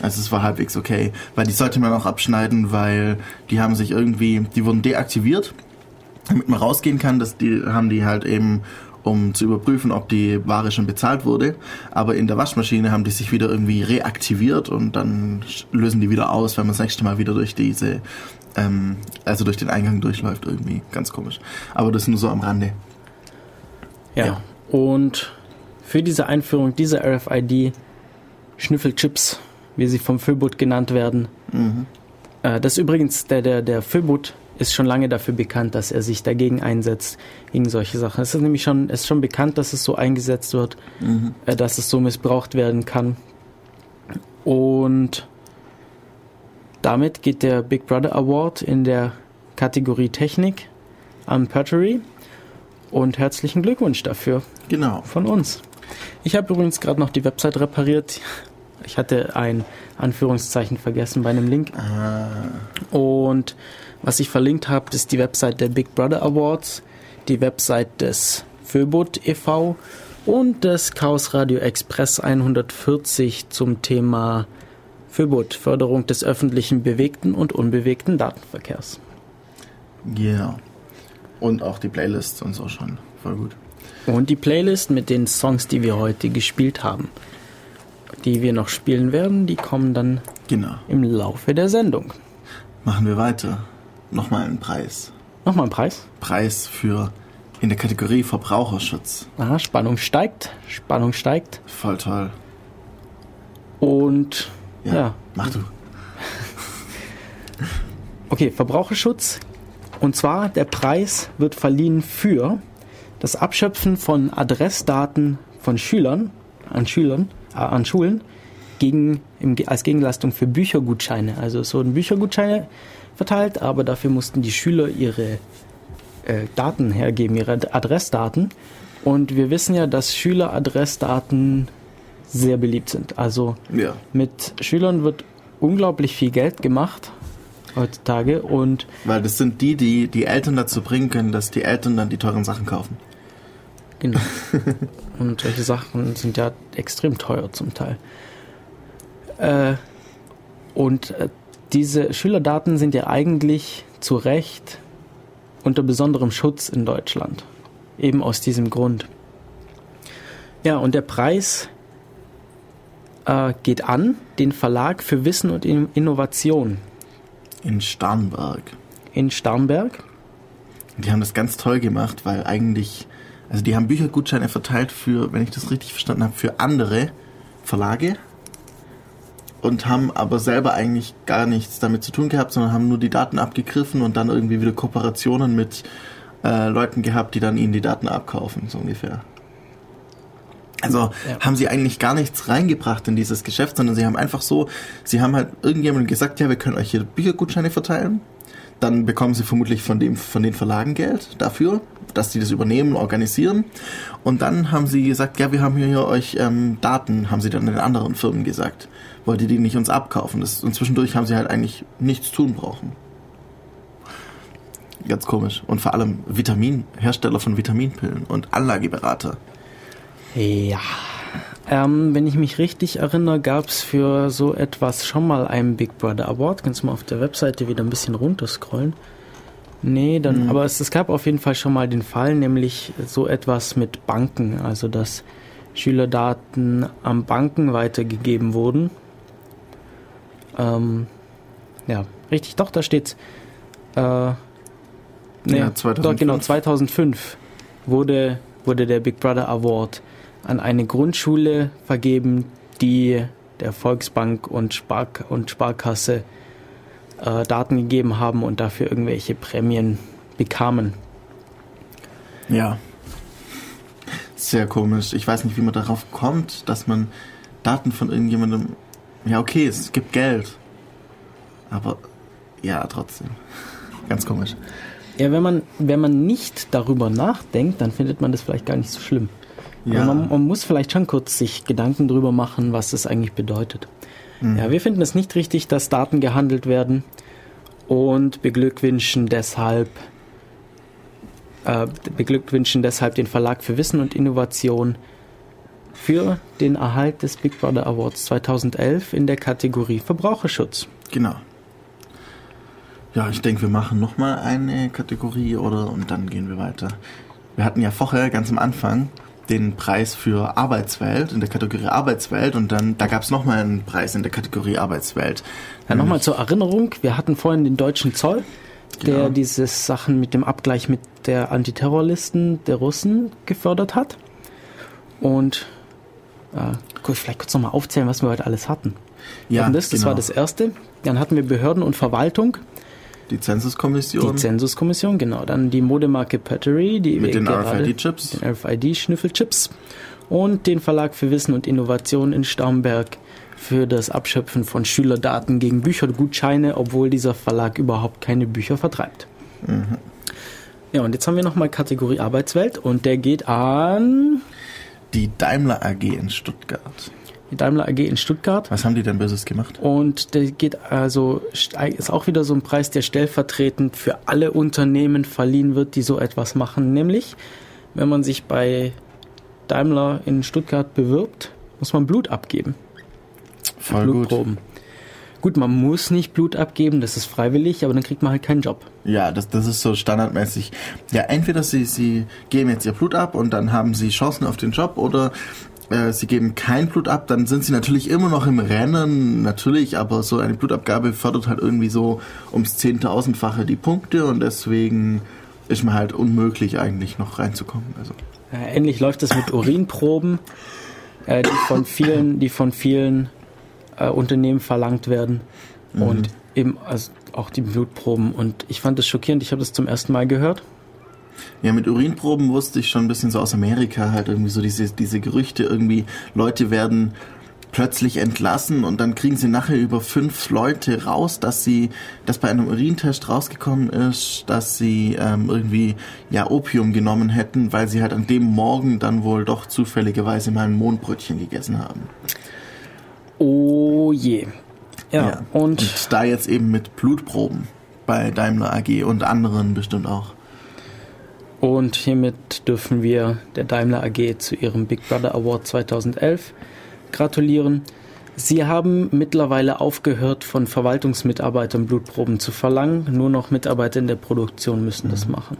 Also es war halbwegs okay, weil die sollte man auch abschneiden, weil die haben sich irgendwie, die wurden deaktiviert, damit man rausgehen kann. Das die haben die halt eben um zu überprüfen, ob die Ware schon bezahlt wurde. Aber in der Waschmaschine haben die sich wieder irgendwie reaktiviert und dann lösen die wieder aus, wenn man das nächste Mal wieder durch diese, ähm, also durch den Eingang durchläuft irgendwie. Ganz komisch. Aber das nur so am Rande. Ja. Ja. Und für diese Einführung dieser RFID-Schnüffelchips, wie sie vom Föbot genannt werden, äh, das übrigens, der, der, der Föbot ist schon lange dafür bekannt, dass er sich dagegen einsetzt, gegen solche Sachen. Es ist nämlich schon, ist schon bekannt, dass es so eingesetzt wird, äh, dass es so missbraucht werden kann. Und damit geht der Big Brother Award in der Kategorie Technik an Pattery. Und herzlichen Glückwunsch dafür Genau. von uns. Ich habe übrigens gerade noch die Website repariert. Ich hatte ein Anführungszeichen vergessen bei einem Link. Und was ich verlinkt habe, ist die Website der Big Brother Awards, die Website des Föbot e.V. und des Chaos Radio Express 140 zum Thema FÖBUT, Förderung des öffentlichen bewegten und unbewegten Datenverkehrs. Genau. Und auch die Playlists und so schon. Voll gut. Und die Playlist mit den Songs, die wir heute gespielt haben, die wir noch spielen werden, die kommen dann Genau. im Laufe der Sendung. Machen wir weiter. Nochmal einen Preis. Nochmal ein Preis. Preis für in der Kategorie Verbraucherschutz. Aha, Spannung steigt, Spannung steigt. Voll toll. Und Ja. ja, Mach du. okay, Verbraucherschutz. Und zwar der Preis wird verliehen für das Abschöpfen von Adressdaten von Schülern an Schülern äh, an Schulen gegen im, als Gegenleistung für Büchergutscheine. Also es wurden Büchergutscheine verteilt, aber dafür mussten die Schüler ihre äh, Daten hergeben, ihre Ad- Adressdaten. Und wir wissen ja, dass Schüleradressdaten sehr beliebt sind. Also Ja. mit Schülern wird unglaublich viel Geld gemacht heutzutage und Weil das sind die, die die Eltern dazu bringen können, dass die Eltern dann die teuren Sachen kaufen. genau. und solche Sachen sind ja extrem teuer zum Teil. Äh, und äh, diese Schülerdaten sind ja eigentlich zu Recht unter besonderem Schutz in Deutschland. Eben aus diesem Grund. Ja, und der Preis äh, geht an den Verlag für Wissen und In- Innovation In Starnberg. in Starnberg. Die haben das ganz toll gemacht, weil eigentlich, also die haben Büchergutscheine verteilt für, wenn ich das richtig verstanden habe, für andere Verlage und haben aber selber eigentlich gar nichts damit zu tun gehabt, sondern haben nur die Daten abgegriffen und dann irgendwie wieder Kooperationen mit äh, Leuten gehabt, die dann ihnen die Daten abkaufen, so ungefähr. Also Ja. haben sie eigentlich gar nichts reingebracht in dieses Geschäft, sondern sie haben einfach so, sie haben halt irgendjemandem gesagt, ja, wir können euch hier Büchergutscheine verteilen. Dann bekommen sie vermutlich von dem, von den Verlagen Geld dafür, dass sie das übernehmen, organisieren. Und dann haben sie gesagt, ja, wir haben hier euch ähm, Daten, haben sie dann den anderen Firmen gesagt. Wollt ihr die nicht uns abkaufen? Das, und zwischendurch haben sie halt eigentlich nichts tun brauchen. Ganz komisch. Und vor allem Vitamin, Hersteller von Vitaminpillen und Anlageberater. Ja. Ähm, wenn ich mich richtig erinnere, gab es für so etwas schon mal einen Big Brother Award. Kannst du mal auf der Webseite wieder ein bisschen runterscrollen? Nee, dann, aber es, es gab auf jeden Fall schon mal den Fall, nämlich so etwas mit Banken, also dass Schülerdaten an Banken weitergegeben wurden. Ähm, ja, richtig, doch, da steht's. Äh, nee, Ja, 2005. Doch, genau, 2005 wurde, wurde der Big Brother Award an eine Grundschule vergeben, die der Volksbank und, Spark und Sparkasse äh, Daten gegeben haben und dafür irgendwelche Prämien bekamen. Ja. Sehr komisch. Ich weiß nicht, wie man darauf kommt, dass man Daten von irgendjemandem. Ja, okay, es gibt Geld. Aber ja, trotzdem. Ganz komisch. Ja, wenn man, wenn man nicht darüber nachdenkt, dann findet man das vielleicht gar nicht so schlimm. Ja. Aber man, man muss vielleicht schon kurz sich Gedanken drüber machen, was das eigentlich bedeutet. Ja, wir finden es nicht richtig, dass Daten gehandelt werden und beglückwünschen deshalb äh, beglückwünschen deshalb den Verlag für Wissen und Innovation für den Erhalt des Big Brother Awards 2011 in der Kategorie Verbraucherschutz. Genau. Ja, ich denke, wir machen nochmal eine Kategorie oder und dann gehen wir weiter. Wir hatten ja vorher ganz am Anfang den Preis für Arbeitswelt in der Kategorie Arbeitswelt und dann da gab es nochmal einen Preis in der Kategorie Arbeitswelt. Ja, nochmal zur Erinnerung, wir hatten vorhin den deutschen Zoll, der Genau. diese Sachen mit dem Abgleich mit der Antiterrorlisten der Russen gefördert hat. Und äh, gut, vielleicht kurz nochmal aufzählen, was wir heute alles hatten. Ja, hatten das, das genau. war das erste. Dann hatten wir Behörden und Verwaltung, Die die Zensuskommission Zensuskommission, genau. Dann die Modemarke Pottery, die mit den RFID-Chips. den RFID-Schnüffelchips und den Verlag für Wissen und Innovation in Starnberg für das Abschöpfen von Schülerdaten gegen Büchergutscheine, obwohl dieser Verlag überhaupt keine Bücher vertreibt. Ja, und jetzt haben wir nochmal Kategorie Arbeitswelt und der geht an Die Daimler AG in Stuttgart. Die Daimler AG in Stuttgart. Was haben die denn Böses gemacht? Und der geht also, ist auch wieder so ein Preis, der stellvertretend für alle Unternehmen verliehen wird, die so etwas machen. Nämlich, wenn man sich bei Daimler in Stuttgart bewirbt, muss man Blut abgeben. Voll gut. Blutproben. Gut, man muss nicht Blut abgeben, das ist freiwillig, aber dann kriegt man halt keinen Job. Ja, das, das ist so standardmäßig. Ja, entweder sie, sie geben jetzt ihr Blut ab und dann haben sie Chancen auf den Job oder äh, sie geben kein Blut ab, dann sind sie natürlich immer noch im Rennen, natürlich, aber so eine Blutabgabe fördert halt irgendwie so ums Zehntausendfache die Punkte und deswegen ist mir halt unmöglich eigentlich noch reinzukommen. Also. Ähnlich läuft es mit Urinproben, äh, die von vielen, die von vielen äh, Unternehmen verlangt werden. Und eben also auch die Blutproben. Und ich fand das schockierend, ich habe das zum ersten Mal gehört. Ja, mit Urinproben wusste ich schon ein bisschen so aus Amerika halt irgendwie so diese, diese Gerüchte irgendwie, Leute werden plötzlich entlassen und dann kriegen sie nachher über fünf Leute raus, dass sie, dass bei einem Urintest rausgekommen ist, dass sie ähm, irgendwie ja Opium genommen hätten, weil sie halt an dem Morgen dann wohl doch zufälligerweise mal ein Mondbrötchen gegessen haben. Oh je. Ja, und und da jetzt eben mit Blutproben bei Daimler AG und anderen bestimmt auch. Und hiermit dürfen wir der Daimler AG zu ihrem Big Brother Award 2011 gratulieren. Sie haben mittlerweile aufgehört, von Verwaltungsmitarbeitern Blutproben zu verlangen. Nur noch Mitarbeiter in der Produktion müssen das machen.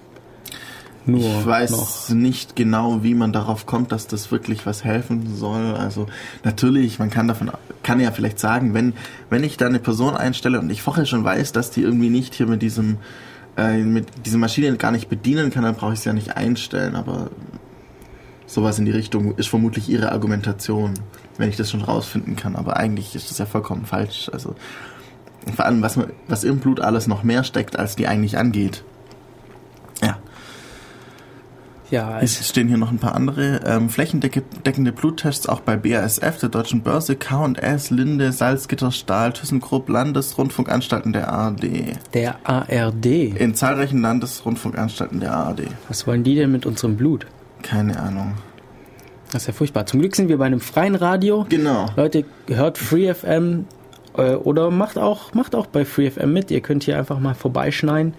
Nur Ich weiß noch. nicht genau, wie man darauf kommt, dass das wirklich was helfen soll. Also natürlich, man kann davon, kann ja vielleicht sagen, wenn wenn ich da eine Person einstelle und ich vorher schon weiß, dass die irgendwie nicht hier mit diesem äh, mit dieser Maschine gar nicht bedienen kann, dann brauche ich sie ja nicht einstellen. Aber sowas in die Richtung ist vermutlich ihre Argumentation, wenn ich das schon rausfinden kann. Aber eigentlich ist das ja vollkommen falsch. Also vor allem, was, was im Blut alles noch mehr steckt, als die eigentlich angeht. Ja. Es es, stehen hier noch ein paar andere ähm, flächendeckende Bluttests auch bei BASF, der Deutschen Börse, K&S, Linde, Salzgitter, Stahl, ThyssenKrupp, Landesrundfunkanstalten der ARD. der ARD. In zahlreichen Landesrundfunkanstalten der ARD. Was wollen die denn mit unserem Blut? Keine Ahnung. Das ist ja furchtbar. Zum Glück sind wir bei einem freien Radio. Genau. Leute, hört Free FM äh, oder macht auch, macht auch bei Free FM mit. Ihr könnt hier einfach mal vorbeischneiden.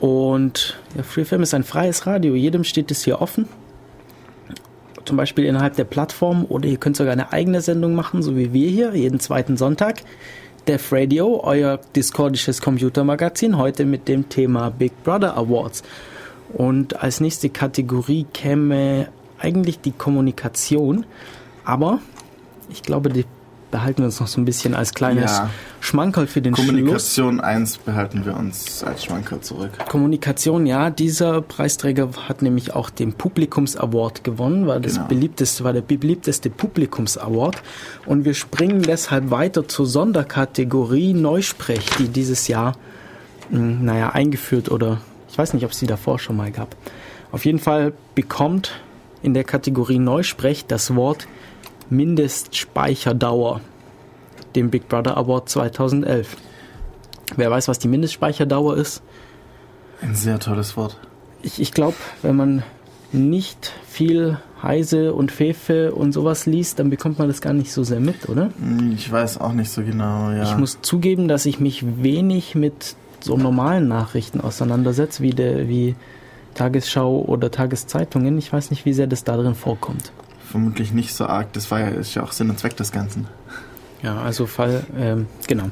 Und ja, Free FM ist ein freies Radio. Jedem steht es hier offen. Zum Beispiel innerhalb der Plattform oder ihr könnt sogar eine eigene Sendung machen, so wie wir hier, jeden zweiten Sonntag. Def Radio, euer discordisches Computermagazin, heute mit dem Thema Big Brother Awards. Und als nächste Kategorie käme eigentlich die Kommunikation, aber ich glaube, die behalten wir uns noch so ein bisschen als kleines Ja. Schmankerl für den Schluss. Kommunikation 1 behalten wir uns als Schwanker zurück. Kommunikation, ja, dieser Preisträger hat nämlich auch den Publikums Award gewonnen, war das Genau. beliebteste, war der beliebteste Publikums Award. Und wir springen deshalb weiter zur Sonderkategorie Neusprech, die dieses Jahr, mh, naja, eingeführt oder ich weiß nicht, ob es die davor schon mal gab. Auf jeden Fall bekommt in der Kategorie Neusprech das Wort Mindestspeicherdauer dem Big Brother Award 2011. Wer weiß, was die Mindestspeicherdauer ist? Ein sehr tolles Wort. Ich, ich glaube, wenn man nicht viel Heise und Fefe und sowas liest, dann bekommt man das gar nicht so sehr mit, oder? Hm, Ich weiß auch nicht so genau, ja. Ich muss zugeben, dass ich mich wenig mit so normalen Nachrichten auseinandersetze, wie, der, wie Tagesschau oder Tageszeitungen. Ich weiß nicht, wie sehr das da drin vorkommt. Vermutlich nicht so arg. Das war ja, ist ja auch Sinn und Zweck des Ganzen. Ja, also Fall, ähm, genau.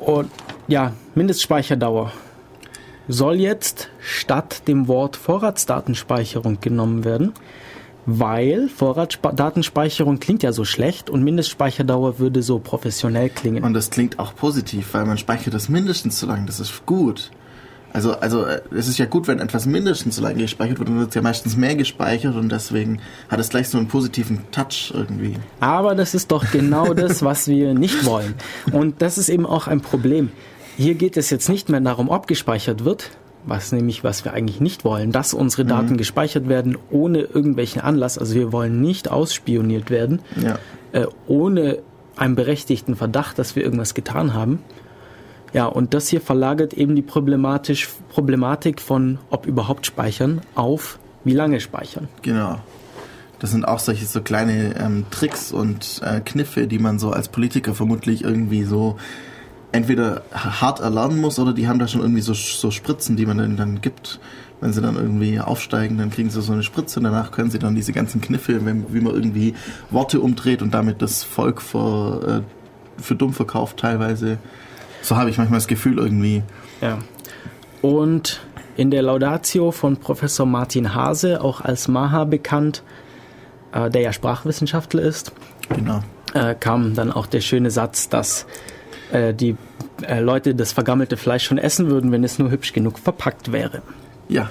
Und ja, Mindestspeicherdauer soll jetzt statt dem Wort Vorratsdatenspeicherung genommen werden, weil Vorratsdatenspeicherung klingt ja so schlecht und Mindestspeicherdauer würde so professionell klingen. Und das klingt auch positiv, weil man speichert das mindestens so lange. Das ist gut. Also, also äh, es ist ja gut, wenn etwas mindestens so lange gespeichert wird, dann wird es ja meistens mehr gespeichert und deswegen hat es gleich so einen positiven Touch irgendwie. Aber das ist doch genau das, was wir nicht wollen. Und das ist eben auch ein Problem. Hier geht es jetzt nicht mehr darum, ob gespeichert wird, was nämlich, was wir eigentlich nicht wollen, dass unsere Daten gespeichert werden ohne irgendwelchen Anlass. Also wir wollen nicht ausspioniert werden, Ja. äh, ohne einen berechtigten Verdacht, dass wir irgendwas getan haben. Ja, und das hier verlagert eben die problematisch, Problematik von, ob überhaupt speichern, auf wie lange speichern. Genau. Das sind auch solche so kleine ähm, Tricks und äh, Kniffe, die man so als Politiker vermutlich irgendwie so entweder hart erlernen muss oder die haben da schon irgendwie so, so Spritzen, die man dann, dann gibt. Wenn sie dann irgendwie aufsteigen, dann kriegen sie so eine Spritze und danach können sie dann diese ganzen Kniffe, wenn, wie man irgendwie Worte umdreht und damit das Volk vor, äh, für dumm verkauft teilweise. So habe ich manchmal das Gefühl irgendwie. Ja. Und in der Laudatio von Professor Martin Hase, auch als Maha bekannt, äh, der ja Sprachwissenschaftler ist, Genau. äh, kam dann auch der schöne Satz, dass äh, die äh, Leute das vergammelte Fleisch schon essen würden, wenn es nur hübsch genug verpackt wäre. Ja.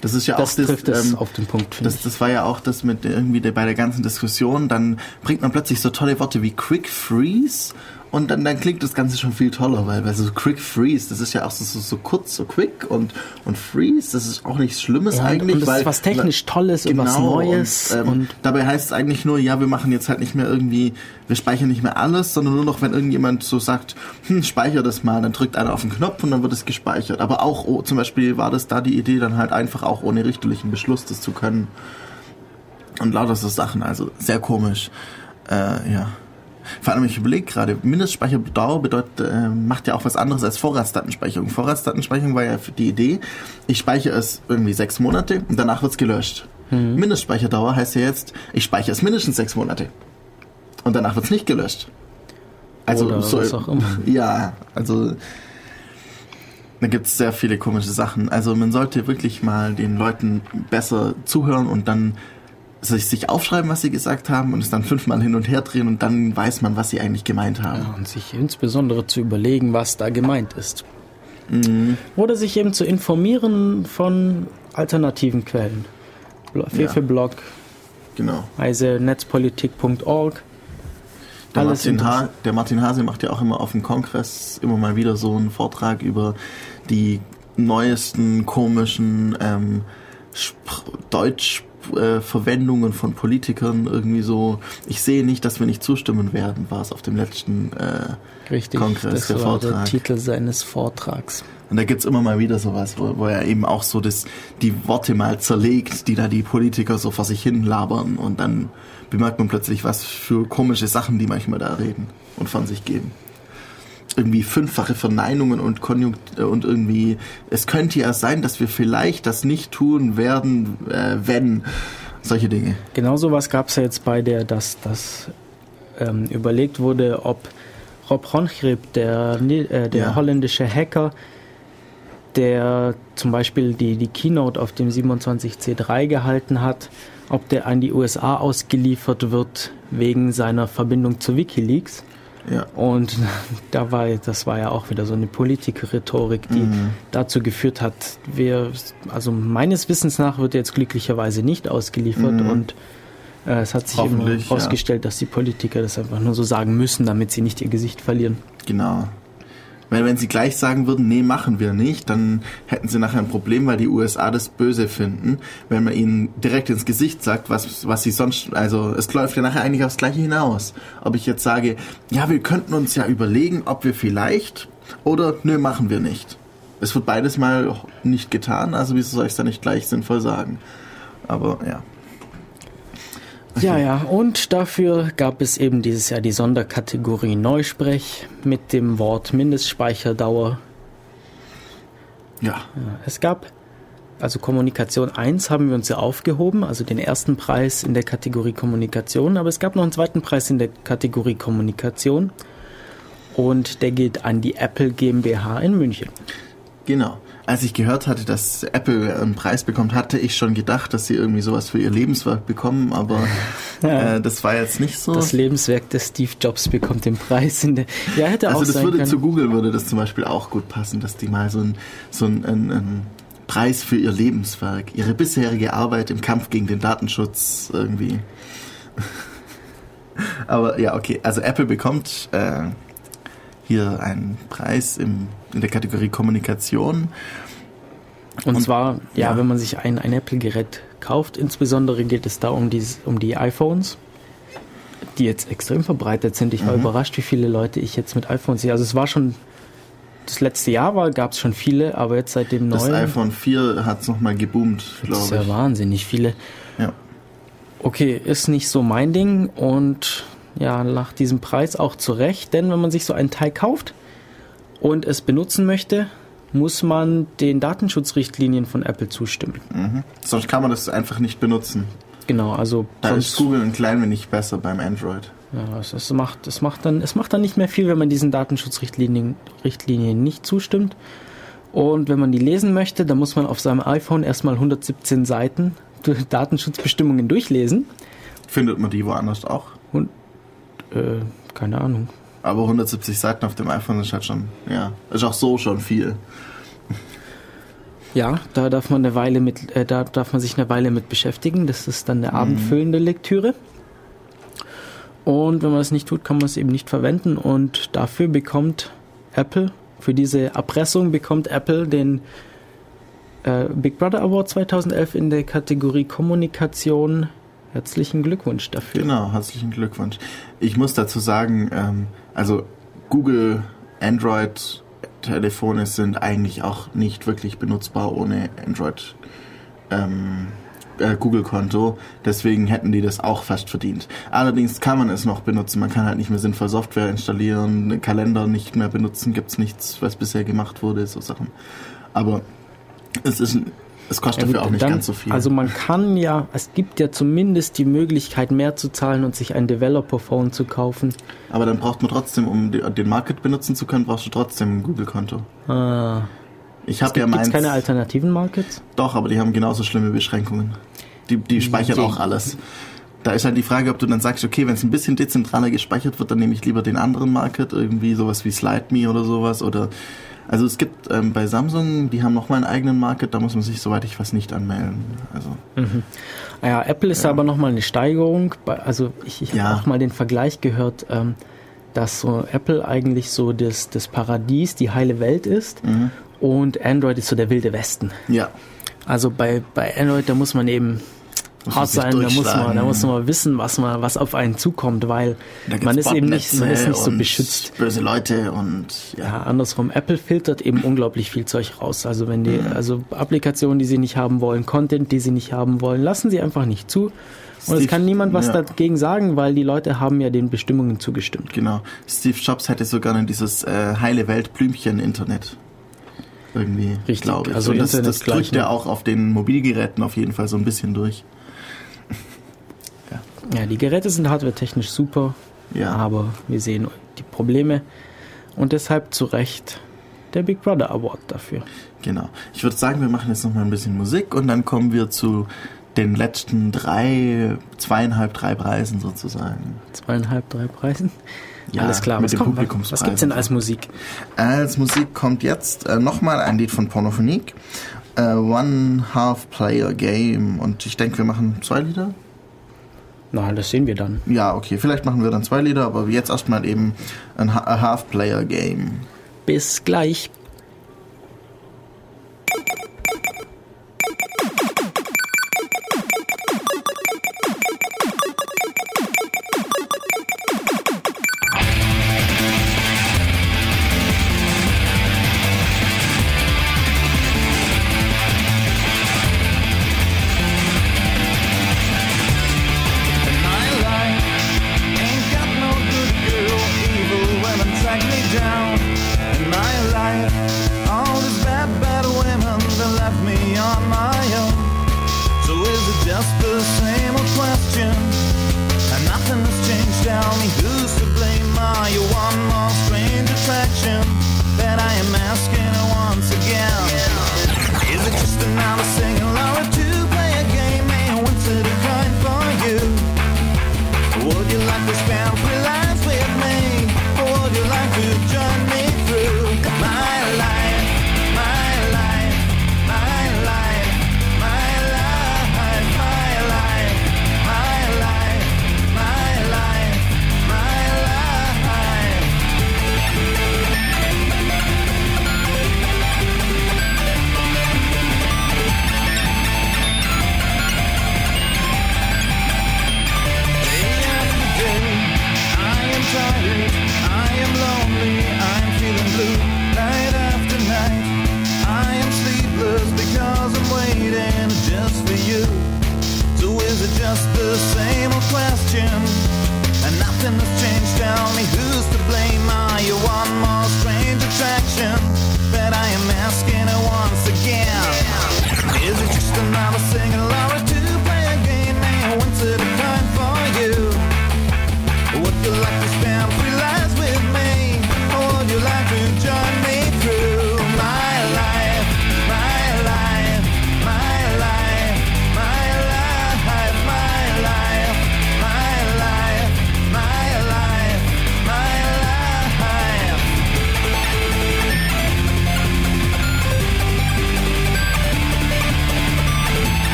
Das ist ja Das auch das, trifft es ähm, auf den Punkt, Das, das war ja auch das mit irgendwie der, bei der ganzen Diskussion, dann bringt man plötzlich so tolle Worte wie Quick Freeze und dann, dann klingt das Ganze schon viel toller, weil, weil so Quick Freeze, das ist ja auch so, so, so kurz, so quick und, und Freeze, das ist auch nichts Schlimmes Ja, eigentlich. und das ist weil, was technisch Tolles und was Neues Und, ähm, und- dabei heißt es eigentlich nur, ja, wir machen jetzt halt nicht mehr irgendwie, wir speichern nicht mehr alles, sondern nur noch, wenn irgendjemand so sagt, hm, speicher das mal, dann drückt einer auf den Knopf und dann wird es gespeichert. Aber auch, oh, zum Beispiel war das da die Idee, dann halt einfach auch ohne richterlichen Beschluss das zu können. Und lauter so Sachen, also sehr komisch. Äh, ja. Vor allem, ich überlege gerade, Mindestspeicherdauer bedeutet, äh, macht ja auch was anderes als Vorratsdatenspeicherung. Vorratsdatenspeicherung war ja die Idee, ich speichere es irgendwie sechs Monate und danach wird's gelöscht. Mindestspeicherdauer heißt ja jetzt, ich speichere es mindestens sechs Monate und danach wird's nicht gelöscht. Also Oder so, was auch immer. Ja, also da gibt's sehr viele komische Sachen. Also man sollte wirklich mal den Leuten besser zuhören und dann sich, aufschreiben, was sie gesagt haben und es dann fünfmal hin und her drehen und dann weiß man, was sie eigentlich gemeint haben. Ja, und sich insbesondere zu überlegen, was da gemeint ist. Oder sich eben zu informieren von alternativen Quellen. Bl- Fefe-Blog, Genau. heise netzpolitik.org. Der Alles Martin, ha der Martin Hase macht ja auch immer auf dem Kongress immer mal wieder so einen Vortrag über die neuesten komischen ähm, Deutsch-Verwendungen von Politikern. Irgendwie so, ich sehe nicht, dass wir nicht zustimmen werden, war es auf dem letzten äh, Richtig, Kongress, das der war der Vortrag. Titel seines Vortrags. Und da gibt's immer mal wieder sowas, wo, wo er eben auch so das, die Worte mal zerlegt, die da die Politiker so vor sich hin labern. Und dann bemerkt man plötzlich, was für komische Sachen die manchmal da reden und von sich geben. Irgendwie fünffache Verneinungen und Konjunkt und irgendwie, es könnte ja sein, dass wir vielleicht das nicht tun werden, äh, wenn. Solche Dinge. Genau sowas gab es ja jetzt bei der, dass das ähm, überlegt wurde, ob Rob Ronchip, der, äh, der Ja. holländische Hacker, der zum Beispiel die, die Keynote auf dem 27C3 gehalten hat, ob der an die USA ausgeliefert wird wegen seiner Verbindung zu Wikileaks. Ja. Und da war, das war ja auch wieder so eine Politiker-Rhetorik, die Mhm. dazu geführt hat, wir, also meines Wissens nach wird jetzt glücklicherweise nicht ausgeliefert Mhm. und äh, es hat sich immer Hoffentlich, ja. herausgestellt, dass die Politiker das einfach nur so sagen müssen, damit sie nicht ihr Gesicht verlieren. Genau. Weil wenn sie gleich sagen würden, nee, machen wir nicht, dann hätten sie nachher ein Problem, weil die USA das böse finden, wenn man ihnen direkt ins Gesicht sagt, was, was sie sonst, also es läuft ja nachher eigentlich aufs Gleiche hinaus. Ob ich jetzt sage, ja, wir könnten uns ja überlegen, ob wir vielleicht oder nö, machen wir nicht. Es wird beides mal nicht getan, also wieso soll ich es dann nicht gleich sinnvoll sagen? Aber ja. Ja, ja, und dafür gab es eben dieses Jahr die Sonderkategorie Neusprech mit dem Wort Mindestspeicherdauer Ja. Es gab, also Kommunikation 1 haben wir uns ja aufgehoben, also den ersten Preis in der Kategorie Kommunikation, aber es gab noch einen zweiten Preis in der Kategorie Kommunikation und der geht an die Apple GmbH in München. Genau. Als ich gehört hatte, dass Apple einen Preis bekommt, hatte ich schon gedacht, dass sie irgendwie sowas für ihr Lebenswerk bekommen, aber äh, das war jetzt nicht so. Das Lebenswerk des Steve Jobs bekommt den Preis in der. Ja, hätte auch also das sein würde können. zu Google würde das zum Beispiel auch gut passen, dass die mal so ein so ein, ein, ein Preis für ihr Lebenswerk, ihre bisherige Arbeit im Kampf gegen den Datenschutz irgendwie. Aber ja, okay. Also Apple bekommt äh, hier einen Preis im, in der Kategorie Kommunikation. Und, Und- zwar, ja, ja. wenn man sich ein, ein Apple-Gerät kauft, insbesondere geht es da um die, um die iPhones, die jetzt extrem verbreitet sind. Ich war Mhm. überrascht, wie viele Leute ich jetzt mit iPhones sehe. Also es war schon, das letzte Jahr war, gab es schon viele, aber jetzt seit dem Das neuen, iPhone 4 hat es nochmal geboomt, das ist glaube ja ich. wahnsinnig viele. Ja. Okay, ist nicht so mein Ding und ja, nach diesem Preis auch zu Recht, denn wenn man sich so ein Teil kauft und es benutzen möchte, muss man den Datenschutzrichtlinien von Apple zustimmen. Mhm. Sonst kann man das einfach nicht benutzen. Genau, also Da ist sonst, Google ein klein wenig besser beim Android. ja, es, es, macht, es, macht dann, es macht dann nicht mehr viel, wenn man diesen Datenschutzrichtlinien Richtlinien nicht zustimmt. Und wenn man die lesen möchte, dann muss man auf seinem iPhone erstmal 117 Seiten Datenschutzbestimmungen durchlesen. Findet man die woanders auch? Und äh, keine Ahnung. Aber 170 Seiten auf dem iPhone ist halt schon, ja, ist auch so schon viel. Ja, da darf man eine Weile mit, äh, da darf man sich eine Weile mit beschäftigen. Das ist dann eine abendfüllende Lektüre. Und wenn man es nicht tut, kann man es eben nicht verwenden. Und dafür bekommt Apple, für diese Erpressung bekommt Apple den äh, Big Brother Award 2011 in der Kategorie Kommunikation. Herzlichen Glückwunsch dafür. Genau, herzlichen Glückwunsch. Ich muss dazu sagen, ähm, also Google Android Telefone sind eigentlich auch nicht wirklich benutzbar ohne Android ähm, äh, Google Konto. Deswegen hätten die das auch fast verdient. Allerdings kann man es noch benutzen. Man kann halt nicht mehr sinnvoll Software installieren, Kalender nicht mehr benutzen. Gibt's nichts, was bisher gemacht wurde, so Sachen. Aber es ist, es kostet dafür auch nicht dann- ganz so viel. Also man kann ja, es gibt ja zumindest die Möglichkeit, mehr zu zahlen und sich ein Developer-Phone zu kaufen. Aber dann braucht man trotzdem, um de- den Market benutzen zu können, brauchst du trotzdem ein Google-Konto. Ah, Ich habe ja Gibt es meins. keine alternativen Markets? Doch, aber die haben genauso schlimme Beschränkungen. Die, die speichern Je- auch alles. Da ist halt die Frage, ob du dann sagst, okay, wenn es ein bisschen dezentraler gespeichert wird, dann nehme ich lieber den anderen Market, irgendwie sowas wie SlideMe oder sowas. Oder also es gibt ähm, bei Samsung, die haben noch mal einen eigenen Market, da muss man sich, soweit ich weiß, nicht anmelden. Also Ah Ja, Apple ist aber nochmal eine Steigerung. Also ich, ich Ja. habe auch mal den Vergleich gehört, ähm, dass so Apple eigentlich so das, das Paradies, die heile Welt ist Mhm. und Android ist so der wilde Westen. ja, Also bei, bei Android, da muss man eben hart sein, da muss man, da muss man wissen, was man, was auf einen zukommt, weil man ist eben nicht, man ist nicht so beschützt. Böse Leute und ja. Ja, andersrum. Apple filtert eben unglaublich viel Zeug raus. Also wenn die, also Applikationen, die sie nicht haben wollen, Content, die sie nicht haben wollen, lassen sie einfach nicht zu. Und Steve- es kann niemand was ja. dagegen sagen, weil die Leute haben ja den Bestimmungen zugestimmt. Genau. Steve Jobs hätte sogar noch dieses äh, heile Welt Blümchen Internet. Irgendwie, Richtig, glaube ich. also Und das, das drückt ja auch auf den Mobilgeräten auf jeden Fall so ein bisschen durch. Ja, die Geräte sind hardwaretechnisch super, Ja. aber wir sehen die Probleme und deshalb zu Recht der Big Brother Award dafür. Genau. Ich würde sagen, wir machen jetzt noch mal ein bisschen Musik und dann kommen wir zu den letzten drei, zweieinhalb, drei Preisen sozusagen. Zweieinhalb, drei Preisen. Ja, Alles klar, mit was, dem kommt, was, Publikumspreis was gibt's denn als Musik? Als Musik kommt jetzt äh, nochmal ein Lied von Pornophonique. Äh, One Half Player Game. Und ich denke, wir machen zwei Lieder. Na, das sehen wir dann. Ja, okay, vielleicht machen wir dann zwei Lieder, aber jetzt erstmal eben ein Ha- a Half Player Game. Bis gleich.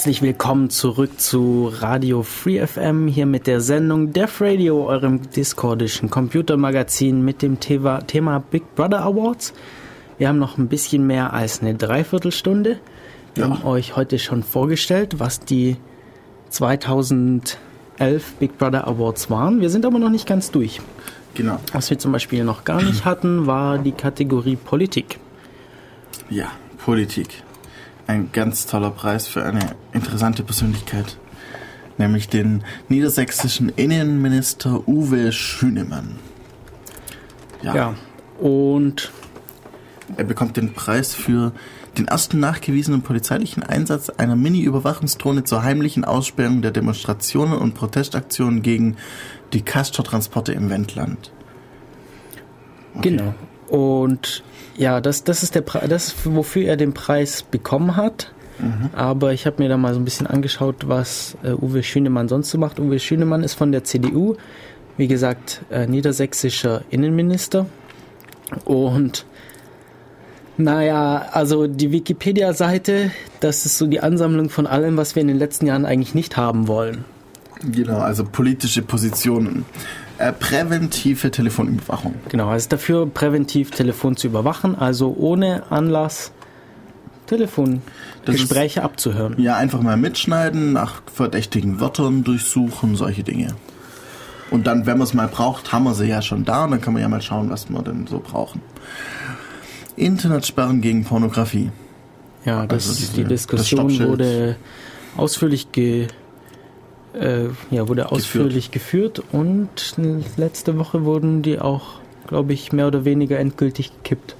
Herzlich willkommen zurück zu Radio Free FM, hier mit der Sendung Def Radio, eurem discordischen Computermagazin mit dem Thema, Thema Big Brother Awards. Wir haben noch ein bisschen mehr als eine Dreiviertelstunde. Wir Ja. haben euch heute schon vorgestellt, was die 2011 Big Brother Awards waren. Wir sind aber noch nicht ganz durch. Genau. Was wir zum Beispiel noch gar nicht hatten, war die Kategorie Politik. Ja, Politik. Ein ganz toller Preis für eine interessante Persönlichkeit. Nämlich den niedersächsischen Innenminister Uwe Schünemann. Ja, Ja. Und er bekommt den Preis für den ersten nachgewiesenen polizeilichen Einsatz einer Mini-Überwachungsdrohne zur heimlichen Aussperrung der Demonstrationen und Protestaktionen gegen die Castor-Transporte im Wendland. Genau. Und ja, das, das ist der Pre das ist, wofür er den Preis bekommen hat. Aber ich habe mir da mal so ein bisschen angeschaut, was äh, Uwe Schünemann sonst so macht. Uwe Schünemann ist von der CDU, wie gesagt, äh, niedersächsischer Innenminister. Und naja, also die Wikipedia-Seite, das ist so die Ansammlung von allem, was wir in den letzten Jahren eigentlich nicht haben wollen. Genau, also politische Positionen. Äh, präventive Telefonüberwachung. Genau, also dafür präventiv Telefon zu überwachen, also ohne Anlass Telefongespräche abzuhören. Ja, einfach mal mitschneiden, nach verdächtigen Wörtern durchsuchen, solche Dinge. Und dann, wenn man es mal braucht, haben wir sie ja schon da und dann kann man ja mal schauen, was wir denn so brauchen. Internetsperren gegen Pornografie. Ja, das, Also diese- die Diskussion wurde ausführlich ge, äh, ja, wurde ausführlich geführt. und letzte Woche wurden die auch, glaube ich, mehr oder weniger endgültig gekippt.